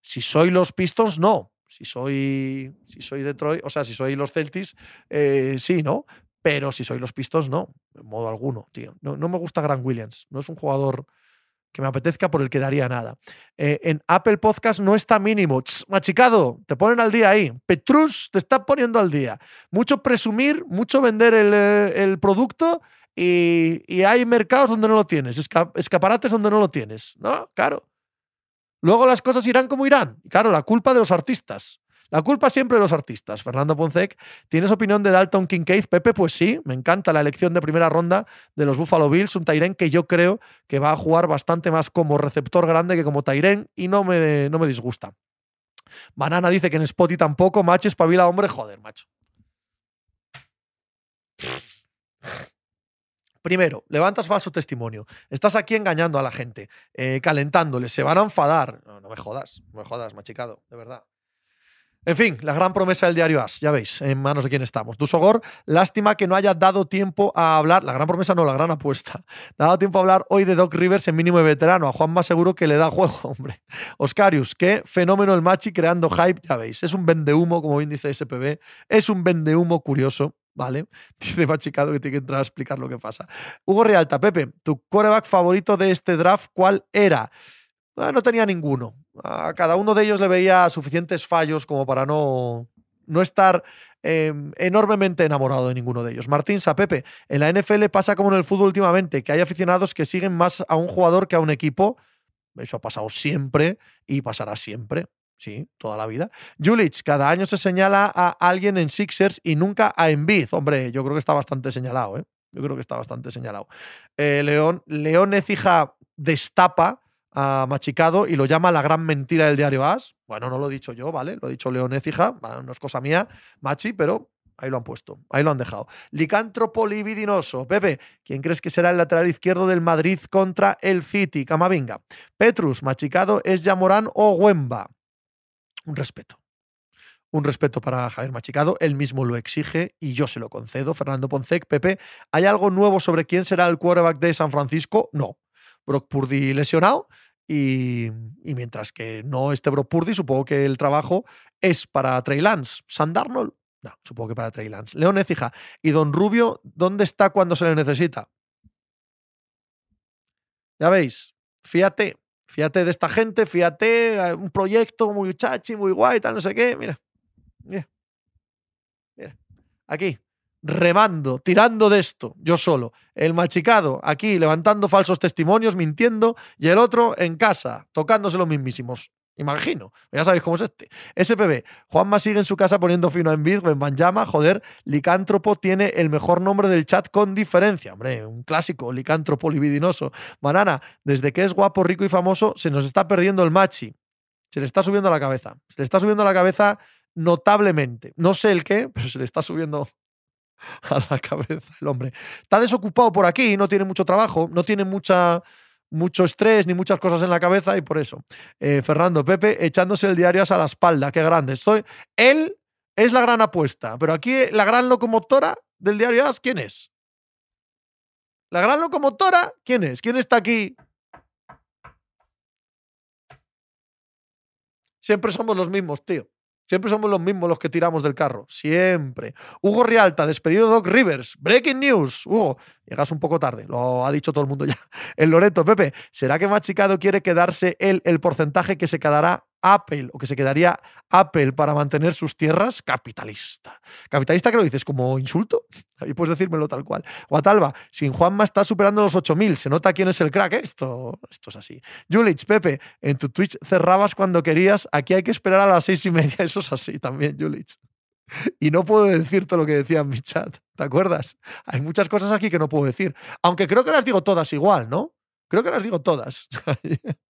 Si soy los Pistons, no. Si soy, si soy Detroit, o sea, si soy los Celtics, eh, sí, ¿no? Pero si soy los Pistons, no, de modo alguno, tío. No, no, me gusta Grant Williams. No es un jugador que me apetezca por el que daría nada. Eh, en Apple Podcast no está mínimo. machicado, te ponen al día ahí. Petrus te está poniendo al día. Mucho presumir, mucho vender el, eh, producto y, hay mercados donde no lo tienes, esca escaparates donde no lo tienes. ¿No? Claro. Luego las cosas irán como irán. Claro, la culpa de los artistas. La culpa siempre de los artistas. Fernando Poncec, ¿tienes opinión de Dalton Kincaid? Pepe, pues sí, me encanta la elección de primera ronda de los Buffalo Bills, un Tyren que yo creo que va a jugar bastante más como receptor grande que como Tyren y no me, no me disgusta. Banana dice que en Spotty tampoco, macho, espabila, hombre, joder, macho. Primero, levantas falso testimonio. Estás aquí engañando a la gente, eh, calentándoles, se van a enfadar. No me jodas, no me jodas, machicado, de verdad. En fin, la gran promesa del diario As, ya veis, en manos de quién estamos. Dusogor, lástima que no haya dado tiempo a hablar, la gran promesa no, la gran apuesta. Dado tiempo a hablar hoy de Doc Rivers en mínimo de veterano. A Juan más seguro que le da juego, hombre. Oscarius, qué fenómeno el Machi creando hype, ya veis. Es un vendehumo, como bien dice SPB. Es un vendehumo curioso. ¿Vale? Dice Machicado que tiene que entrar a explicar lo que pasa. Hugo Realta, Pepe, ¿tu quarterback favorito de este draft cuál era? Ah, no tenía ninguno. A cada uno de ellos le veía suficientes fallos como para no, no estar eh, enormemente enamorado de ninguno de ellos. Martín Sapepe, en la NFL pasa como en el fútbol últimamente, que hay aficionados que siguen más a un jugador que a un equipo. Eso ha pasado siempre y pasará siempre. Sí, toda la vida. Julich, cada año se señala a alguien en Sixers y nunca a Embiid. Hombre, yo creo que está bastante señalado, ¿eh? Yo creo que está bastante señalado. Eh, León, León Ecija destapa a Machicado y lo llama la gran mentira del diario As. Bueno, no lo he dicho yo, ¿vale? Lo ha dicho León bueno, no es cosa mía, Machi, pero ahí lo han puesto, ahí lo han dejado. Licántropo libidinoso. Pepe, ¿quién crees que será el lateral izquierdo del Madrid contra el City? Camavinga. Petrus, Machicado, ¿es Yamorán o Huemba? Un respeto. Un respeto para Javier Machicado, él mismo lo exige y yo se lo concedo. Fernando Poncec, Pepe, ¿hay algo nuevo sobre quién será el quarterback de San Francisco? No. Brock Purdy lesionado y, mientras que no esté Brock Purdy, supongo que el trabajo es para Trey Lance. ¿San Darnold? No, supongo que para Trey Lance. León Ecija. ¿Y Don Rubio dónde está cuando se le necesita? Ya veis, fíjate, fíjate de esta gente, fíjate, eh, un proyecto muy chachi, muy guay, tal, no sé qué. Mira, mira, mira. Aquí, remando, tirando de esto, yo solo. El machicado aquí levantando falsos testimonios, mintiendo, y el otro en casa, tocándose los mismísimos. Imagino, ya sabéis cómo es este. SPB, Juanma sigue en su casa poniendo fino en Big, en Banjama, joder, Licántropo tiene el mejor nombre del chat con diferencia. Hombre, un clásico, Licántropo libidinoso. Banana, desde que es guapo, rico y famoso, se nos está perdiendo el machi. Se le está subiendo a la cabeza. Se le está subiendo a la cabeza notablemente. No sé el qué, pero se le está subiendo a la cabeza el hombre. Está desocupado por aquí, no tiene mucho trabajo, no tiene mucha, mucho estrés ni muchas cosas en la cabeza y por eso. Eh, Fernando Pepe echándose el diario a la espalda, qué grande. Estoy. Él es la gran apuesta, pero aquí la gran locomotora del diario As, ¿quién es? La gran locomotora, ¿quién es? ¿Quién está aquí? Siempre somos los mismos, tío. Siempre somos los mismos los que tiramos del carro. Siempre. Hugo Rialta, despedido Doc Rivers. Breaking news. Hugo, llegas un poco tarde. Lo ha dicho todo el mundo ya. El Loreto, Pepe, ¿será que Machicado quiere quedarse él el porcentaje que se quedará Apple o que se quedaría Apple para mantener sus tierras? Capitalista. Capitalista que lo dices como insulto. Y puedes decírmelo tal cual. Guatalba, sin Juanma está superando los 8000. Se nota quién es el crack. ¿eh? Esto, esto es así. Julich, Pepe, en tu Twitch cerrabas cuando querías. Aquí hay que esperar a las seis y media. Eso es así también, Julich. Y no puedo decir todo lo que decía en mi chat. ¿Te acuerdas? Hay muchas cosas aquí que no puedo decir. Aunque creo que las digo todas igual, ¿no? Creo que las digo todas.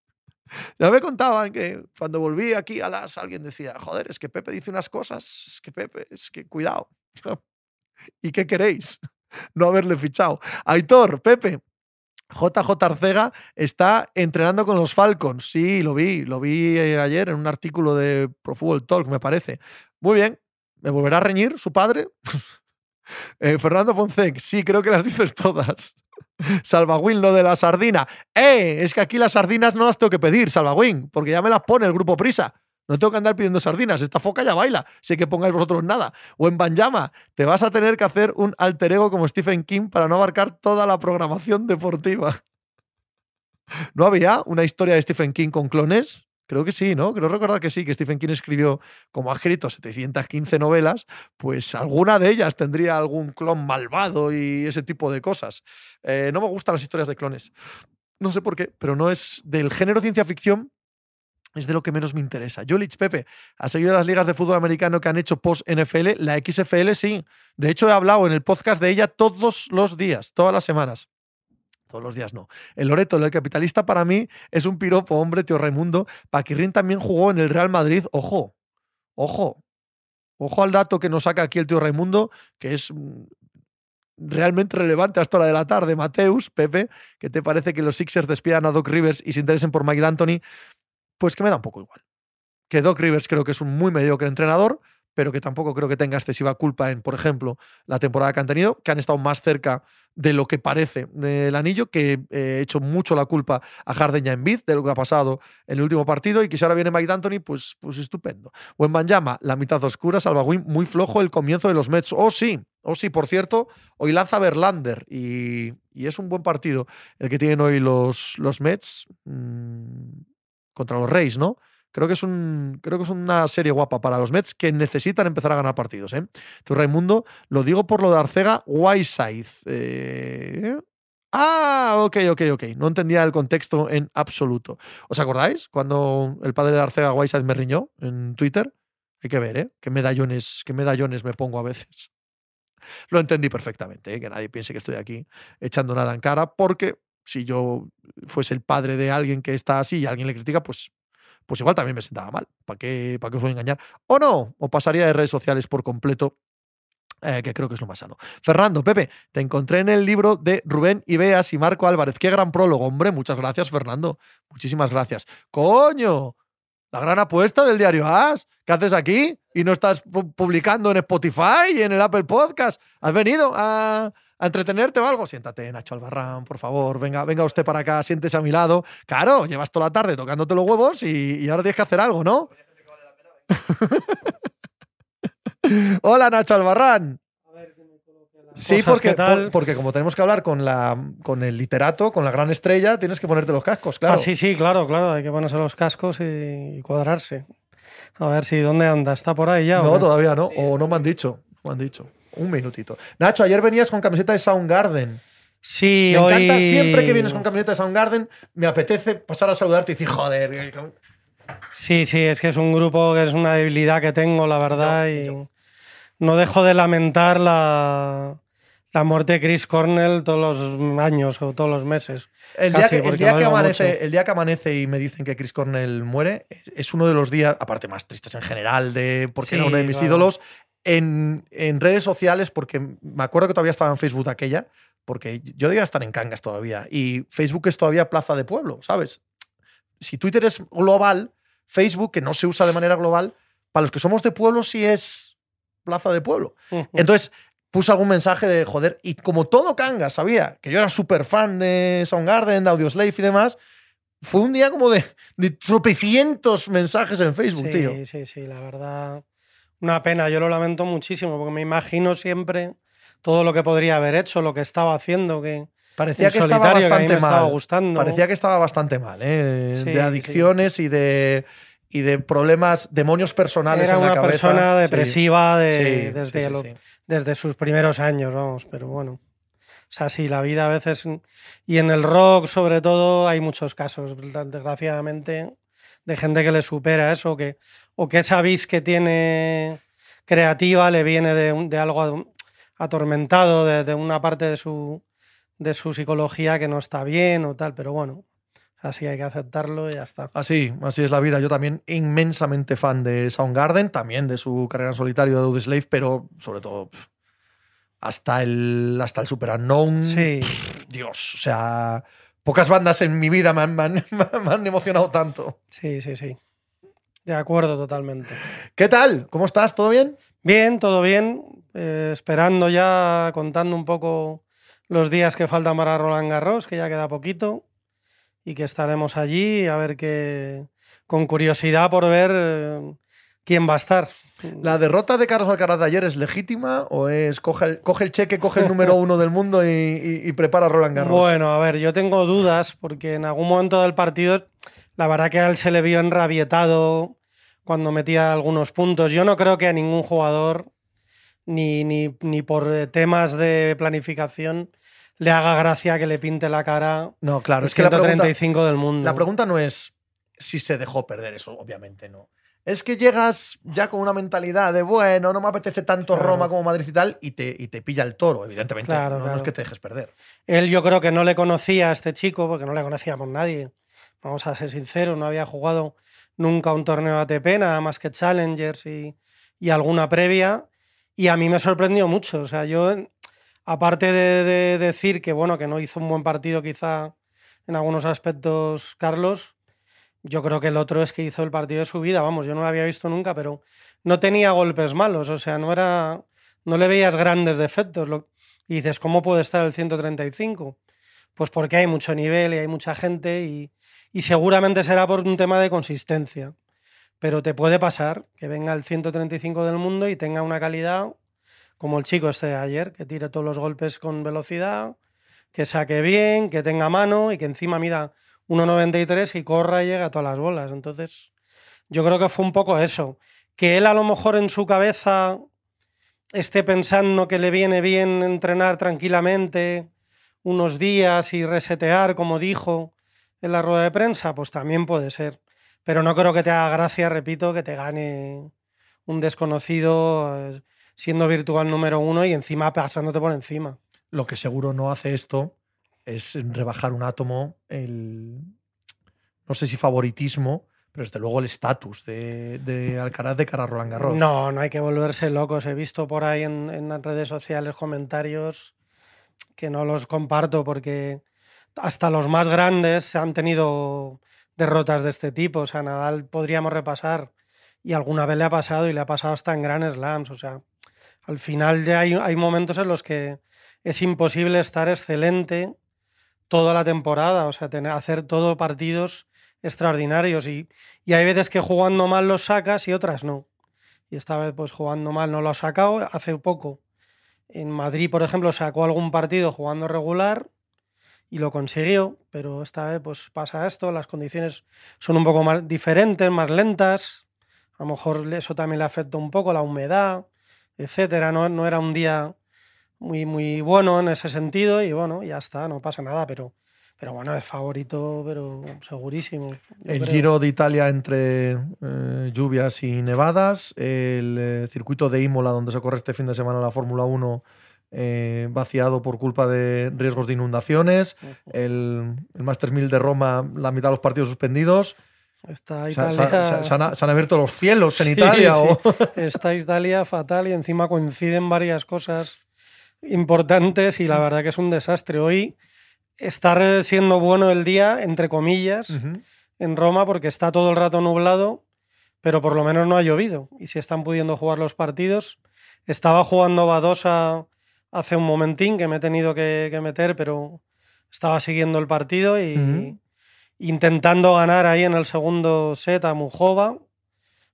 Ya me contaban que cuando volví aquí a las, alguien decía, joder, es que Pepe dice unas cosas, es que Pepe, es que cuidado. ¿Y qué queréis? No haberle fichado. Aitor, Pepe, JJ Arcega está entrenando con los Falcons. Sí, lo vi, lo vi eh, ayer en un artículo de Pro Football Talk, me parece. Muy bien. ¿Me volverá a reñir su padre? Eh, Fernando Poncec, sí, creo que las dices todas. Salvagüín, lo de la sardina. ¡Eh! Es que aquí las sardinas no las tengo que pedir, Salvagüín, porque ya me las pone el grupo Prisa. No tengo que andar pidiendo sardinas. Esta foca ya baila. Sé que pongáis vosotros nada. O en Banjama, te vas a tener que hacer un alter ego como Stephen King para no abarcar toda la programación deportiva. ¿No había una historia de Stephen King con clones? Creo que sí, ¿no? Creo recordar que sí, que Stephen King escribió, como ha escrito 715 novelas, pues alguna de ellas tendría algún clon malvado y ese tipo de cosas. Eh, no me gustan las historias de clones. No sé por qué, pero no es del género ciencia ficción, es de lo que menos me interesa. Julich Pepe, ¿ha seguido las ligas de fútbol americano que han hecho post-NFL? La XFL sí. De hecho, he hablado en el podcast de ella todos los días, todas las semanas. Todos los días no. El Loreto, el capitalista para mí es un piropo, hombre, tío Raimundo. Paquirrín también jugó en el Real Madrid. Ojo, ojo, ojo al dato que nos saca aquí el tío Raimundo, que es mm, realmente relevante a esta hora de la tarde. Mateus, Pepe, ¿qué te parece que los Sixers despidan a Doc Rivers y se interesen por Mike D'Antoni? Pues que me da un poco igual. Que Doc Rivers creo que es un muy mediocre entrenador, pero que tampoco creo que tenga excesiva culpa en, por ejemplo, la temporada que han tenido, que han estado más cerca de lo que parece del anillo, que he hecho mucho la culpa a Harden y a Embiid de lo que ha pasado en el último partido y que si ahora viene Mike D'Antoni, pues, pues estupendo. O en Banjama, la mitad oscura, Salvagüín, muy flojo el comienzo de los Mets. Oh, sí, oh, sí, por cierto, hoy lanza Verlander y, y es un buen partido el que tienen hoy los, los Mets mmm, contra los Reyes, ¿no? Creo que, es un, creo que es una serie guapa para los Mets que necesitan empezar a ganar partidos. ¿eh? Tú, Raimundo, lo digo por lo de Arcega, Whiteside. Eh, Ah, ok, ok, ok. No entendía el contexto en absoluto. ¿Os acordáis cuando el padre de Arcega Whiteside me riñó en Twitter? Hay que ver, ¿eh? Qué medallones, qué medallones me pongo a veces. Lo entendí perfectamente, ¿eh? que nadie piense que estoy aquí echando nada en cara, porque si yo fuese el padre de alguien que está así y alguien le critica, pues, pues igual también me sentaba mal. ¿Para qué, ¿Para qué os voy a engañar? O no, o pasaría de redes sociales por completo eh, que creo que es lo más sano. Fernando, Pepe, te encontré en el libro de Rubén Ibeas y Marco Álvarez. Qué gran prólogo, hombre. Muchas gracias, Fernando. Muchísimas gracias. ¡Coño! La gran apuesta del diario As. ¿Qué haces aquí? ¿Y no estás publicando en Spotify y en el Apple Podcast? ¿Has venido a, entretenerte o algo? Siéntate, Nacho Albarrán, por favor. Venga, venga usted para acá, siéntese a mi lado. Claro, llevas toda la tarde tocándote los huevos y, y ahora tienes que hacer algo, ¿no? Hola, Nacho Albarrán. Sí, porque, tal? porque como tenemos que hablar con, la, con el literato, con la gran estrella, tienes que ponerte los cascos, claro. Ah, sí, sí, claro, claro. Hay que ponerse los cascos y, y cuadrarse. A ver si dónde anda. ¿Está por ahí ya? no, todavía no. O no me han dicho. No me han dicho. Un minutito. Nacho, ayer venías con camiseta de Soundgarden. Sí, Me hoy... encanta siempre que vienes con camiseta de Soundgarden, me apetece pasar a saludarte y decir, joder. Sí, sí, es que es un grupo que es una debilidad que tengo, la verdad, Yo, y no dejo de lamentar la, la muerte de Chris Cornell todos los años o todos los meses. El día, Casi, que, el, día que amanece, mucho. el día que amanece y me dicen que Chris Cornell muere, es- es uno de los días, aparte más tristes en general, de porque Sí, era uno de mis claro. ídolos, en, en redes sociales, porque me acuerdo que todavía estaba en Facebook aquella, porque yo debía estar en Cangas todavía, y Facebook es todavía plaza de pueblo, ¿sabes? Si Twitter es global, Facebook, que no se usa de manera global, para los que somos de pueblo sí es plaza de pueblo. Entonces puse algún mensaje de joder, y como todo Cangas sabía que yo era súper fan de Soundgarden, de Audioslave y demás, fue un día como de, de tropecientos mensajes en Facebook, sí, tío. Sí, sí, la verdad. Una pena, yo lo lamento muchísimo, porque me imagino siempre todo lo que podría haber hecho, lo que estaba haciendo, que Parecía que estaba que bastante me estaba mal. gustando. Parecía que estaba bastante mal, ¿eh? Sí, de sí. adicciones y de y de problemas, demonios personales Era en la una cabeza. persona Sí. depresiva de- desde, lo- desde sus primeros años, vamos, pero bueno. Es así, la vida a veces. Y en el rock, sobre todo, hay muchos casos, desgraciadamente, de gente que le supera eso, o que, o que esa vis que tiene creativa le viene de, de algo atormentado, de, de una parte de su, de su psicología que no está bien o tal, pero bueno, así hay que aceptarlo y ya está. Así, así es la vida. Yo también inmensamente fan de Soundgarden, también de su carrera en solitario de Audioslave, pero sobre todo hasta el, hasta el Super Unknown. Sí. Dios, o sea, pocas bandas en mi vida me han, me han- me han emocionado tanto. Sí, sí, sí. De acuerdo totalmente. ¿Qué tal? ¿Cómo estás? ¿Todo bien? Bien, todo bien. eh, esperando ya, contando un poco los días que faltan para Roland Garros, que ya queda poquito, y que estaremos allí a ver qué. con curiosidad por ver eh, quién va a estar. ¿La derrota de Carlos Alcaraz de ayer es legítima o es coge el, coge el cheque, coge el número uno del mundo y, y- y prepara Roland Garros? Bueno, a ver, yo tengo dudas porque en algún momento del partido, la verdad que a él se le vio enrabietado cuando metía algunos puntos. Yo no creo que a ningún jugador, ni, ni, ni por temas de planificación, le haga gracia que le pinte la cara No, claro, el es que la pregunta, 135 del mundo. la pregunta no es si se dejó perder eso, obviamente no. Es que llegas ya con una mentalidad de, bueno, no me apetece tanto Claro. Roma como Madrid y tal, y te, y te pilla el toro, evidentemente. Claro, no, no es que te dejes perder. Él yo creo que no le conocía a este chico, porque no le conocíamos nadie. Vamos a ser sinceros, no había jugado nunca un torneo ATP, nada más que Challengers y, y alguna previa. Y a mí me sorprendió mucho. O sea, yo, aparte de, de decir que, bueno, que no hizo un buen partido quizá en algunos aspectos Carlos, yo creo que el otro es que hizo el partido de su vida. Vamos, yo no lo había visto nunca, pero no tenía golpes malos. O sea, no era... No le veías grandes defectos. Lo, y dices, ¿cómo puede estar el 135? Pues porque hay mucho nivel y hay mucha gente y, y seguramente será por un tema de consistencia. Pero te puede pasar que venga el 135 del mundo y tenga una calidad como el chico este de ayer, que tire todos los golpes con velocidad, que saque bien, que tenga mano y que encima mida 1,93 y corra y llegue a todas las bolas. Entonces, yo creo que fue un poco eso. Que él a lo mejor en su cabeza esté pensando que le viene bien entrenar tranquilamente unos días y resetear, como dijo en la rueda de prensa, pues también puede ser. Pero no creo que te haga gracia, repito, que te gane un desconocido eh, siendo virtual número uno y encima pasándote por encima. Lo que seguro no hace esto es rebajar un átomo el, no sé si favoritismo, pero desde luego el estatus de, de, Alcaraz de cara a Roland Garros. No, no hay que volverse locos. He visto por ahí en, en las redes sociales comentarios que no los comparto porque hasta los más grandes han tenido derrotas de este tipo. O sea, Nadal podríamos repasar y alguna vez le ha pasado y le ha pasado hasta en Grand Slams. O sea, al final ya hay, hay momentos en los que es imposible estar excelente toda la temporada, o sea, tener, hacer todo partidos extraordinarios y, y, hay veces que jugando mal los sacas y otras no. Y esta vez pues jugando mal no lo ha sacado. Hace poco en Madrid, por ejemplo, sacó algún partido jugando regular y lo consiguió, pero esta vez pues pasa esto, las condiciones son un poco más diferentes, más lentas, a lo mejor eso también le afecta un poco, la humedad, etcétera, no, no era un día muy, muy bueno en ese sentido y bueno, ya está, no pasa nada, pero, pero bueno, es favorito, pero segurísimo. El creo. Giro de Italia entre eh, lluvias y nevadas, el eh, circuito de Imola donde se corre este fin de semana la Fórmula 1 eh, vaciado por culpa de riesgos de inundaciones, uh -huh. el, el Masters 1000 de Roma, la mitad de los partidos suspendidos. Está Se, Italia... se- se han, se han abierto los cielos en Sí, Italia. sí. o- Está Italia fatal y encima coinciden varias cosas importantes y la verdad que es un desastre. Hoy está siendo bueno el día, entre comillas, en Roma porque está todo el rato nublado, pero por lo menos no ha llovido y si están pudiendo jugar los partidos. Estaba jugando Badosa hace un momentín que me he tenido que, que meter, pero estaba siguiendo el partido y intentando ganar ahí en el segundo set a Mujova.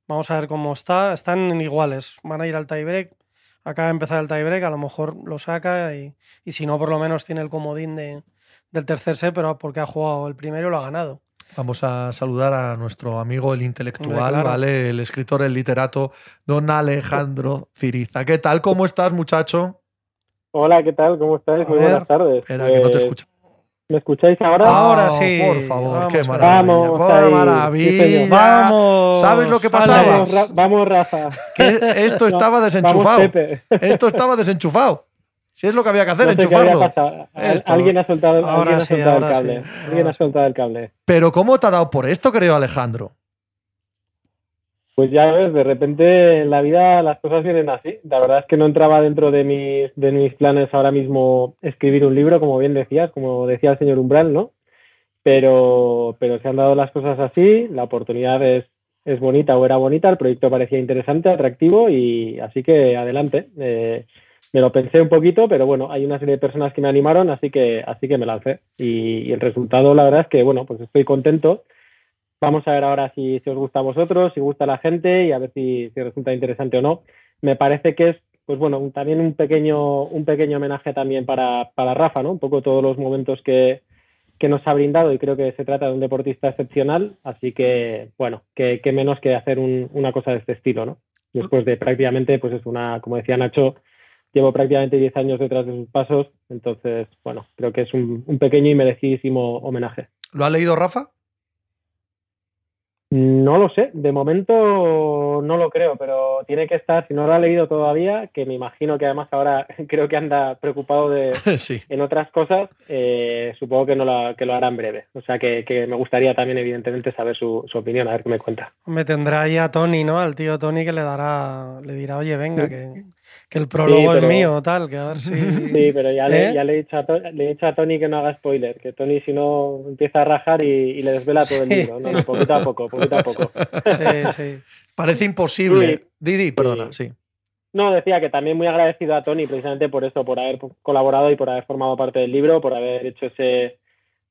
Vamos a ver cómo está. Están iguales. Van a ir al tiebreak. Acaba de empezar el tiebreak. A lo mejor lo saca y, y si no, por lo menos tiene el comodín de, del tercer set, pero porque ha jugado el primero y lo ha ganado. Vamos a saludar a nuestro amigo el intelectual, claro. ¿vale? El escritor, el literato, don Alejandro Ciriza. ¿Qué tal? ¿Cómo estás, muchacho? Hola, ¿qué tal? ¿Cómo estáis? A Muy ver. buenas tardes. Espera, que no te Pues, escucho. ¿Me escucháis ahora? Ahora Ah, sí. Por favor, qué Vamos, maravilla. vamos por ahí. Maravilla. ¡Vamos! ¿Sabes lo que pasaba? Vamos, Ra- vamos, Rafa. Que esto estaba desenchufado. Esto estaba desenchufado. Si es lo que había que hacer, No sé qué enchufarlo. Alguien ha soltado, ha el cable. sí, Alguien ahora ha soltado el cable. Pero ¿cómo te ha dado por esto, querido Alejandro? Pues ya ves, de repente en la vida las cosas vienen así. La verdad es que no entraba dentro de mis, de mis planes ahora mismo escribir un libro, como bien decías, como decía el señor Umbral, ¿no? Pero, pero se han dado las cosas así, la oportunidad es, es bonita o era bonita, el proyecto parecía interesante, atractivo y así que adelante. Eh, me lo pensé un poquito, pero bueno, hay una serie de personas que me animaron, así que, así que me lancé. Y, y el resultado, la verdad es que, bueno, pues estoy contento. Vamos a ver ahora si, os gusta a vosotros, si gusta a la gente y a ver si, resulta interesante o no. Me parece que es, pues bueno, también un pequeño, un pequeño homenaje también para, para Rafa, ¿no? Un poco todos los momentos que, que nos ha brindado y creo que se trata de un deportista excepcional, así que, bueno, que, que menos que hacer un- una cosa de este estilo, ¿no? Después de prácticamente, pues es una, como decía Nacho, llevo prácticamente 10 años detrás de sus pasos, entonces, bueno, creo que es un, un pequeño y merecidísimo homenaje. ¿Lo ha leído Rafa? No lo sé, de momento no lo creo, pero tiene que estar, si no lo ha leído todavía, que me imagino que además ahora creo que anda preocupado de, sí. en otras cosas, eh, supongo que, no la- que lo hará en breve. O sea que, que me gustaría también, evidentemente, saber su, su opinión, a ver qué me cuenta. Me tendrá ahí a Tony, ¿no? Al tío Tony que le dará, le dirá, oye, venga, que, que el prólogo pero- es mío, tal, que a ver si. Sí, pero ya, le, ¿Eh? ya le, he dicho a To- le he dicho a Tony que no haga spoiler, que Tony si no empieza a rajar y, y le desvela todo el Sí. libro. No, poquito a poco, poquito a poco. Sí, sí. Parece imposible. Sí. Didi, perdona, sí. No, decía que también muy agradecido a Tony precisamente por eso, por haber colaborado y por haber formado parte del libro, por haber hecho ese,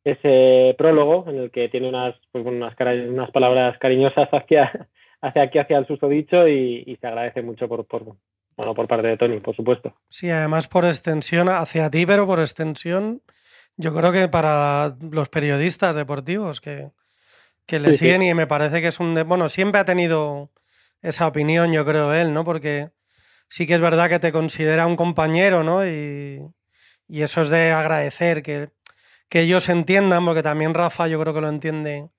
ese prólogo en el que tiene unas, pues, unas palabras cariñosas hacia, hacia aquí, hacia el susodicho y, y se agradece mucho por, por, bueno, por parte de Tony, por supuesto. Sí, además por extensión hacia ti, pero por extensión, yo creo que para los periodistas deportivos que, que le Sí, sí. siguen y me parece que es un... de- Bueno, siempre ha tenido esa opinión, yo creo, él, ¿no? Porque sí que es verdad que te considera un compañero, ¿no? Y, y eso es de agradecer que, que ellos entiendan, porque también Rafa yo creo que lo entiende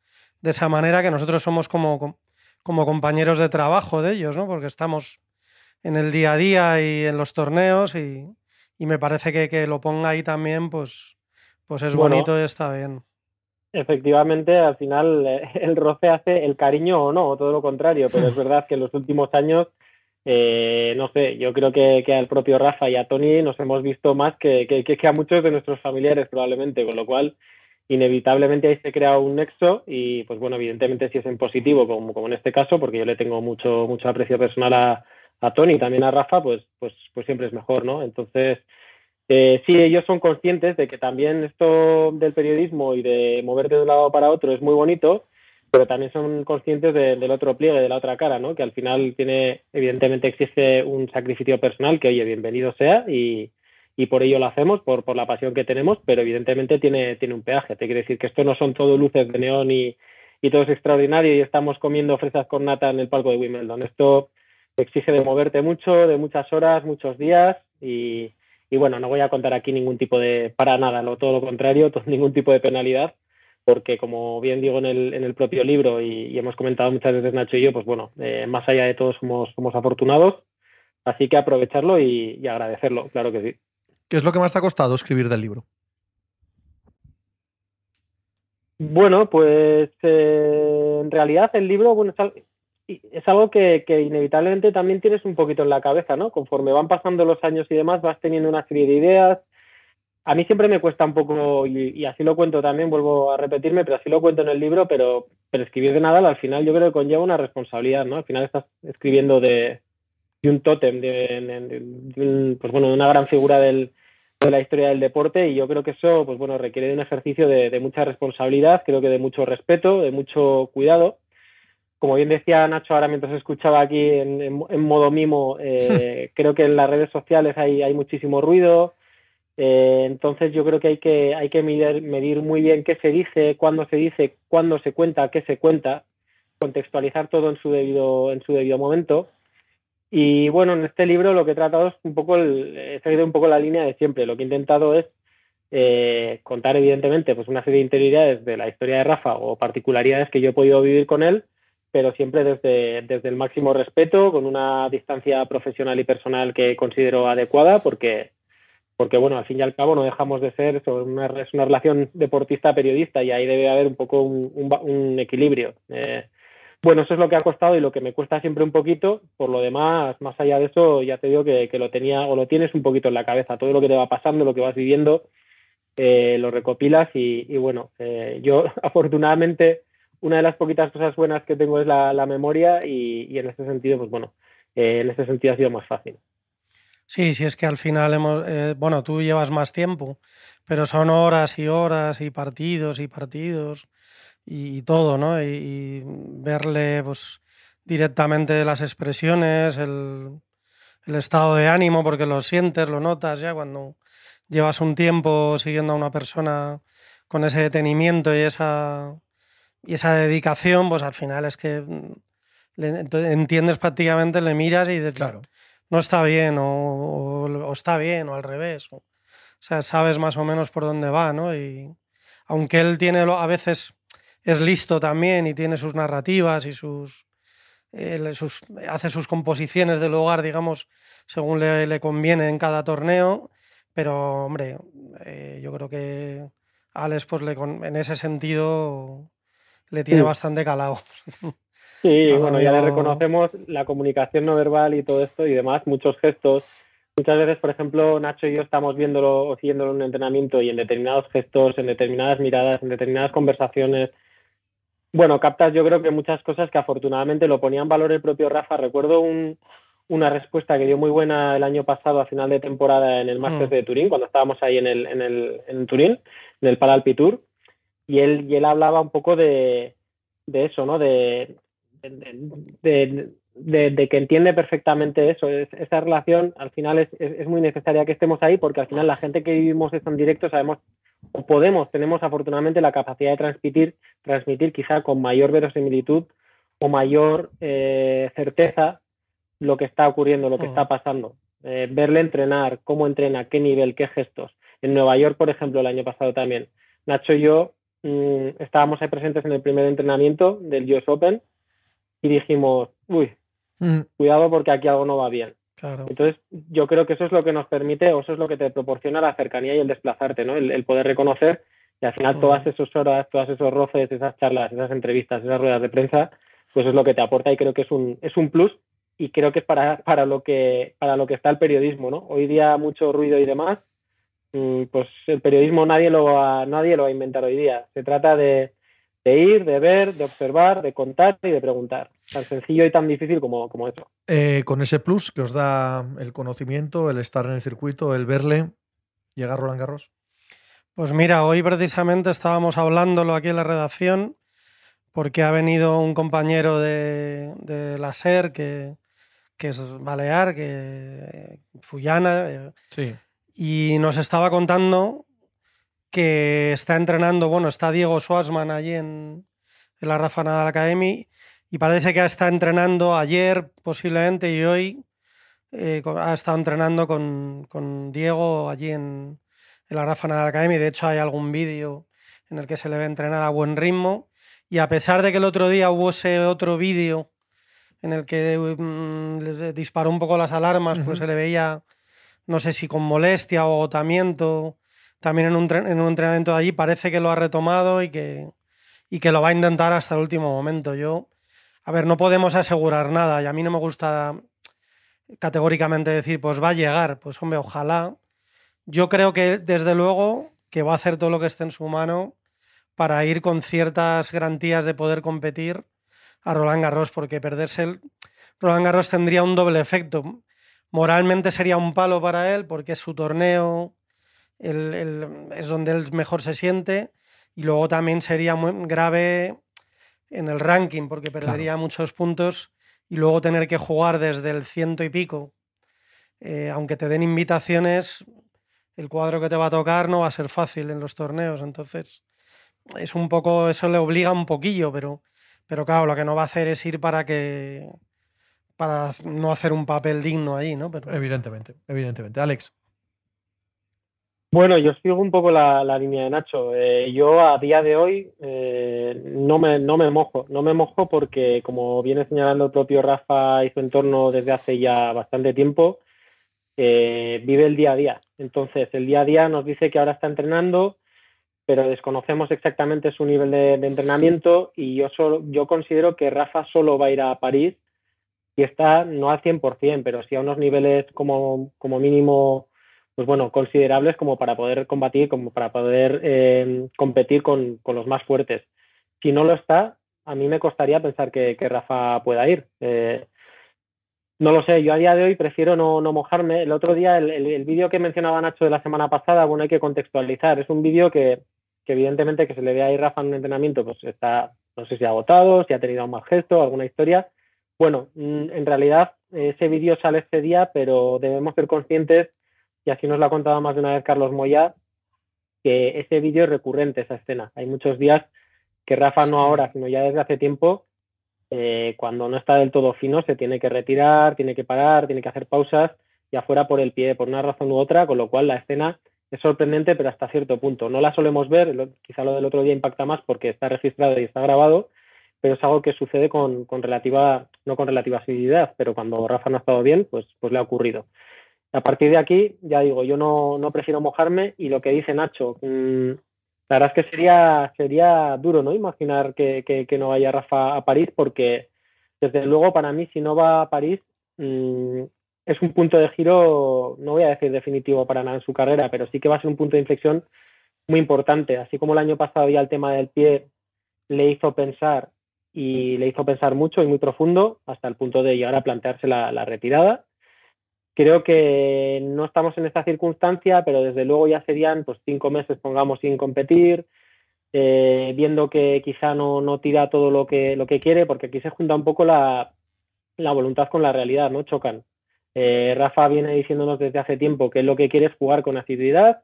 de esa manera, que nosotros somos como, como compañeros de trabajo de ellos, ¿no? porque estamos en el día a día y en los torneos y, y me parece que, que, lo ponga ahí también, pues, pues es Bueno. bonito y está bien. Efectivamente, al final eh, el roce hace el cariño o no, o todo lo contrario, pero es verdad que en los últimos años, eh, no sé, yo creo que, que al propio Rafa y a Tony nos hemos visto más que, que, que a muchos de nuestros familiares probablemente, con lo cual inevitablemente ahí se crea un nexo y pues bueno, evidentemente si es en positivo, como, como en este caso, porque yo le tengo mucho, mucho aprecio personal a, a Tony también a Rafa, pues, pues, pues siempre es mejor, ¿no? Entonces, eh, sí, ellos son conscientes de que también esto del periodismo y de moverte de un lado para otro es muy bonito, pero también son conscientes de, del otro pliegue, de la otra cara, ¿no? Que al final tiene, evidentemente existe un sacrificio personal que, oye, bienvenido sea y, y por ello lo hacemos, por, por la pasión que tenemos, pero evidentemente tiene, tiene un peaje. Te quiere decir que esto no son todo luces de neón y, y todo es extraordinario y estamos comiendo fresas con nata en el palco de Wimbledon. Esto exige de moverte mucho, de muchas horas, muchos días y, y bueno, no voy a contar aquí ningún tipo de, para nada, lo, todo lo contrario, todo, ningún tipo de penalidad, porque como bien digo en el, en el propio libro y, y, hemos comentado muchas veces Nacho y yo, pues bueno, eh, más allá de todo somos, somos afortunados, así que aprovecharlo y, y, agradecerlo, claro que sí. ¿Qué es lo que más te ha costado escribir del libro? Bueno, pues eh, en realidad el libro, bueno, es algo que, inevitablemente también tienes un poquito en la cabeza, ¿no? Conforme van pasando los años y demás, vas teniendo una serie de ideas. A mí siempre me cuesta un poco, y, así lo cuento también, vuelvo a repetirme, pero así lo cuento en el libro, pero, escribir de Nadal al final yo creo que conlleva una responsabilidad, ¿no? Al final estás escribiendo de, un tótem, de, de, de un, pues bueno, una gran figura del, de la historia del deporte y yo creo que eso, pues bueno, requiere de un ejercicio de mucha responsabilidad, creo que de mucho respeto, de mucho cuidado como bien decía Nacho ahora mientras escuchaba aquí en, en, en modo mimo, eh, creo que en las redes sociales hay, hay muchísimo ruido. Eh, entonces yo creo que hay que, hay que medir, medir, muy bien qué se dice, cuándo se dice, cuándo se cuenta, qué se cuenta, contextualizar todo en su debido, en su debido momento. Y bueno, en este libro lo que he tratado es un poco, el, he seguido un poco la línea de siempre. Lo que he intentado es eh, contar evidentemente pues una serie de interioridades de la historia de Rafa o particularidades que yo he podido vivir con él, pero siempre desde, desde el máximo respeto, con una distancia profesional y personal que considero adecuada, porque, porque bueno, al fin y al cabo no dejamos de ser una, es una relación deportista-periodista y ahí debe haber un poco un, un, un equilibrio. Eh, bueno, eso es lo que ha costado y lo que me cuesta siempre un poquito. Por lo demás, más allá de eso, ya te digo que, que lo tenía o lo tienes un poquito en la cabeza. Todo lo que te va pasando, lo que vas viviendo, eh, lo recopilas y, y bueno, eh, yo afortunadamente una de las poquitas cosas buenas que tengo es la, memoria y, en este sentido, pues bueno, eh, en este sentido ha sido más fácil. Sí, sí, es que al final hemos, eh, bueno, tú llevas más tiempo, pero son horas y horas y partidos y partidos y, todo, ¿no? Y, verle, pues, directamente las expresiones, el estado de ánimo, porque lo sientes, lo notas ya cuando llevas un tiempo siguiendo a una persona con ese detenimiento y esa y esa dedicación, pues al final es que mm, le, entiendes prácticamente, le miras y dices, claro. no está bien, o, o, o, está bien, o al revés. O, o, sea, sabes más o menos por dónde va, ¿no? Y aunque él tiene, a veces es listo también y tiene sus narrativas y sus, eh, sus hace sus composiciones del hogar, digamos, según le, le conviene en cada torneo, pero hombre, eh, yo creo que Alex, pues le, en ese sentido le tiene sí. bastante calado. Sí, bueno, ya le reconocemos la comunicación no verbal y todo esto y demás, muchos gestos. Muchas veces, por ejemplo, Nacho y yo estamos viéndolo o siguiéndolo en un entrenamiento y en determinados gestos, en determinadas miradas, en determinadas conversaciones, bueno, captas yo creo que muchas cosas que afortunadamente lo ponía en valor el propio Rafa. Recuerdo un, una respuesta que dio muy buena el año pasado a final de temporada en el Masters mm. de Turín, cuando estábamos ahí en, el, en, el, en Turín, en el Paralpi Tour y él, y él hablaba un poco de, de eso, ¿no? De, de, que entiende perfectamente eso. Es, esa relación al final es, es, es, muy necesaria que estemos ahí porque al final la gente que vivimos esto en directo sabemos o podemos, tenemos afortunadamente la capacidad de transmitir, transmitir quizá con mayor verosimilitud o mayor eh, certeza lo que está ocurriendo, lo que está pasando. Eh, verle entrenar, cómo entrena, qué nivel, qué gestos En Nueva York, por ejemplo, el año pasado también. Nacho y yo mm, estábamos ahí presentes en el primer entrenamiento del US Open y dijimos, uy, Mm, cuidado porque aquí algo no va bien. Claro. Entonces, yo creo que eso es lo que nos permite, o eso es lo que te proporciona la cercanía y el desplazarte, ¿no? El, el poder reconocer y al final todas esas horas, todas esos roces, esas charlas, esas entrevistas, esas ruedas de prensa, pues es lo que te aporta y creo que es un, es un plus y creo que es para, para, lo que, para lo que está el periodismo, ¿no? Hoy día mucho ruido y demás, pues el periodismo nadie lo, va, nadie lo va a inventar hoy día. Se trata de, de ir, de ver, de observar, de contar y de preguntar. Tan sencillo y tan difícil como, como eso. eh, con ese plus que os da el conocimiento, el estar en el circuito, el verle, llega Roland Garros. Pues mira, hoy precisamente estábamos hablándolo aquí en la redacción porque ha venido un compañero de, de la SER que, que es balear, que Fuyana, eh, Sí. Y nos estaba contando que está entrenando, bueno, está Diego Schwarzman allí en, en la Rafa Nadal Academy y parece que está entrenando ayer posiblemente y hoy eh, ha estado entrenando con, con Diego allí en, en la Rafa Nadal Academy. De hecho, hay algún vídeo en el que se le ve entrenar a buen ritmo. Y a pesar de que el otro día hubo ese otro vídeo en el que mm, les disparó un poco las alarmas, pues Ujú. se le veía, no sé si con molestia o agotamiento, también en un, en un entrenamiento de allí, parece que lo ha retomado y que, y que lo va a intentar hasta el último momento. Yo, a ver, no podemos asegurar nada y a mí no me gusta categóricamente decir, pues va a llegar, pues hombre, ojalá. Yo creo que desde luego que va a hacer todo lo que esté en su mano para ir con ciertas garantías de poder competir a Roland Garros, porque perderse el Roland Garros tendría un doble efecto. Moralmente sería un palo para él, porque es su torneo, el- el- es donde él mejor se siente, y luego también sería muy grave en el ranking, porque perdería muchos puntos y luego tener que jugar desde el ciento y pico, eh, aunque te den invitaciones, el cuadro que te va a tocar no va a ser fácil en los torneos. Entonces, es un poco, eso le obliga un poquillo, pero, pero claro, lo que no va a hacer es ir para que para no hacer un papel digno ahí, ¿no? Pero, Evidentemente, evidentemente. Alex. Bueno, yo sigo un poco la, la línea de Nacho. Eh, yo a día de hoy eh, no, me, no me mojo. No me mojo porque, como viene señalando el propio Rafa y su entorno desde hace ya bastante tiempo, eh, vive el día a día. Entonces, el día a día nos dice que ahora está entrenando, pero desconocemos exactamente su nivel de, de entrenamiento y yo, solo, yo considero que Rafa solo va a ir a París está no al 100%, pero sí a unos niveles como, como mínimo pues bueno, considerables como para poder combatir, como para poder eh, competir con, con, los más fuertes. Si no lo está, a mí me costaría pensar que, que Rafa pueda ir. Eh, no lo sé, yo a día de hoy prefiero no, no mojarme. El otro día, el, el, el vídeo que mencionaba Nacho de la semana pasada, bueno, hay que contextualizar. Es un vídeo que, que, evidentemente que se le ve ahí Rafa en un entrenamiento, pues está, no sé si agotado, si ha tenido un mal gesto, alguna historia. Bueno, en realidad ese vídeo sale este día, pero debemos ser conscientes y así nos lo ha contado más de una vez Carlos Moya, que ese vídeo es recurrente, esa escena. Hay muchos días que Rafa no ahora, sino ya desde hace tiempo, eh, cuando no está del todo fino, se tiene que retirar, tiene que parar, tiene que hacer pausas, ya fuera por el pie, por una razón u otra, con lo cual la escena es sorprendente, pero hasta cierto punto. No la solemos ver, lo, quizá lo del otro día impacta más porque está registrado y está grabado, pero es algo que sucede con, con relativa, no con relativa asiduidad, pero cuando Rafa no ha estado bien, pues, pues le ha ocurrido. A partir de aquí, ya digo, yo no, no prefiero mojarme y lo que dice Nacho, mmm, la verdad es que sería, sería duro, ¿no? Imaginar que, que, no vaya Rafa a París porque, desde luego, para mí, si no va a París, mmm, es un punto de giro, no voy a decir definitivo para nada en su carrera, pero sí que va a ser un punto de inflexión muy importante. Así como el año pasado ya el tema del pie le hizo pensar y le hizo pensar mucho y muy profundo hasta el punto de llegar a plantearse la, la retirada creo que no estamos en esta circunstancia, pero desde luego ya serían pues cinco meses, pongamos, sin competir, eh, viendo que quizá no, no, tira todo lo que, lo que quiere, porque aquí se junta un poco la, la voluntad con la realidad, ¿no? Chocan. Eh, Rafa viene diciéndonos desde hace tiempo que lo que quiere es jugar con asiduidad,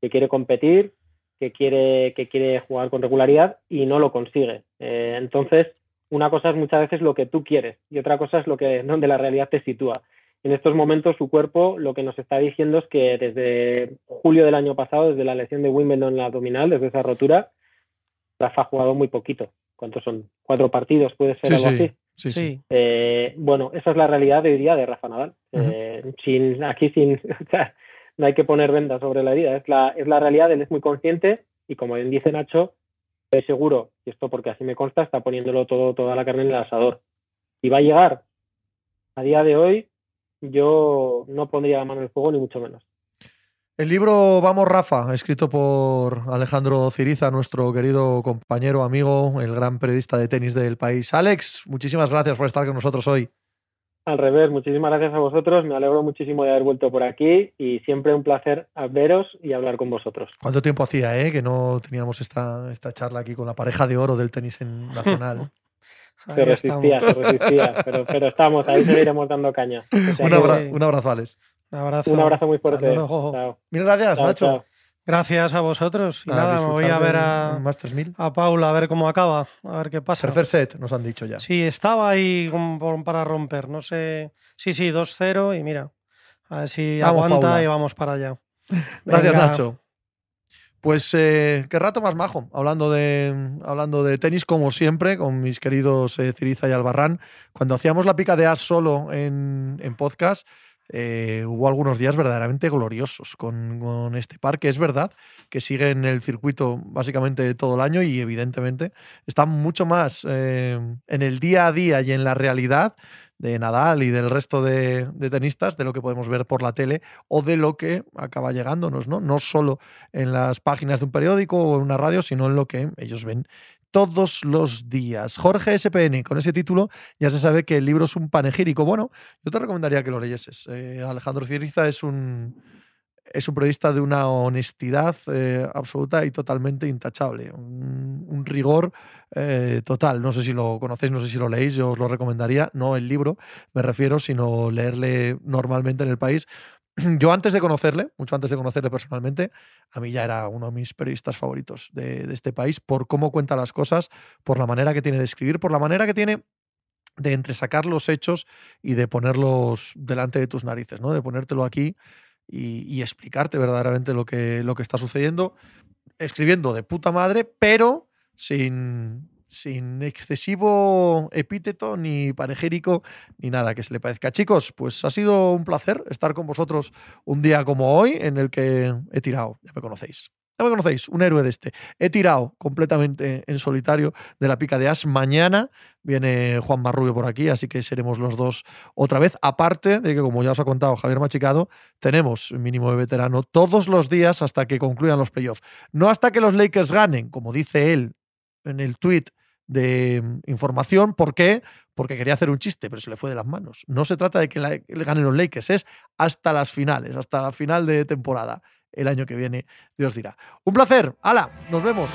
que quiere competir, que quiere, que quiere jugar con regularidad y no lo consigue. Eh, entonces, una cosa es muchas veces lo que tú quieres y otra cosa es lo que donde la realidad te sitúa en estos momentos su cuerpo lo que nos está diciendo es que desde julio del año pasado, desde la lesión de Wimbledon en la abdominal, desde esa rotura, Rafa ha jugado muy poquito. ¿Cuántos son? ¿Cuatro partidos? ¿Puede ser algo así? Sí, sí. Eh, bueno, esa es la realidad de hoy día de Rafa Nadal. Eh, sin, aquí sin, no hay que poner vendas sobre la herida, es la, es la realidad, él es muy consciente y como bien dice Nacho, estoy seguro, y esto porque así me consta, está poniéndolo todo, toda la carne en el asador. Y va a llegar. A día de hoy, yo no pondría la mano en el fuego, ni mucho menos. El libro Vamos Rafa, escrito por Alejandro Ciriza, nuestro querido compañero, amigo, el gran periodista de tenis del país. Alex, muchísimas gracias por estar con nosotros hoy. Al revés, muchísimas gracias a vosotros, me alegro muchísimo de haber vuelto por aquí y siempre un placer veros y hablar con vosotros. ¿Cuánto tiempo hacía eh, que no teníamos esta, esta charla aquí con la pareja de oro del tenis en nacional? Se resistía, estamos. se resistía, pero, pero estamos, ahí seguiremos dando caña. O sea un, abra- un abrazo, Alex. Un abrazo. un abrazo muy fuerte. Chao. Mil gracias, Chao, Nacho. chao. Gracias a vosotros. Y nada, me voy a ver a, del Masters 1000. a Paula a ver cómo acaba, a ver qué pasa. Tercer set, nos han dicho ya. Sí, estaba ahí para romper, no sé. Sí, sí, 2-0 y mira, a ver si Vamos, aguanta Paula. y vamos para allá. Gracias, Venga, Nacho. Pues eh, qué rato más majo, hablando de, hablando de tenis, como siempre, con mis queridos eh, Ciriza y Albarrán. Cuando hacíamos la pica de as solo en, en podcast, eh, hubo algunos días verdaderamente gloriosos con, este par, que es verdad que sigue en el circuito básicamente todo el año y evidentemente está mucho más eh, en el día a día y en la realidad de Nadal y del resto de, de tenistas, de lo que podemos ver por la tele o de lo que acaba llegándonos, ¿no? No solo en las páginas de un periódico o en una radio, sino en lo que ellos ven todos los días. Jorge SPN, con ese título ya se sabe que el libro es un panegírico. Bueno, yo te recomendaría que lo leyeses. Eh, Alejandro Ciriza es un, es un periodista de una honestidad eh, absoluta y totalmente intachable. Un, rigor eh, total. No sé si lo conocéis, no sé si lo leéis, yo os lo recomendaría. No el libro, me refiero, sino leerle normalmente en el país. Yo antes de conocerle, mucho antes de conocerle personalmente, a mí ya era uno de mis periodistas favoritos de, este país por cómo cuenta las cosas, por la manera que tiene de escribir, por la manera que tiene de entresacar los hechos y de ponerlos delante de tus narices, ¿no? De ponértelo aquí y, y explicarte verdaderamente lo que, lo que está sucediendo, escribiendo de puta madre, pero sin, sin excesivo epíteto, ni panegírico, ni nada que se le parezca. Chicos, pues ha sido un placer estar con vosotros un día como hoy, en el que he tirado, ya me conocéis. Ya me conocéis, un héroe de este. He tirado completamente en solitario de la pica de As. Mañana viene Juan Marrubio por aquí, así que seremos los dos otra vez. Aparte de que, como ya os ha contado Javier Machicado, tenemos mínimo de veterano todos los días hasta que concluyan los playoffs. No hasta que los Lakers ganen, como dice él en el tweet de mm, información. ¿Por qué? Porque quería hacer un chiste, pero se le fue de las manos. No se trata de que le ganen los Lakers, es hasta las finales, hasta la final de temporada. El año que viene, Dios dirá. Un placer. ¡Hala! Nos vemos.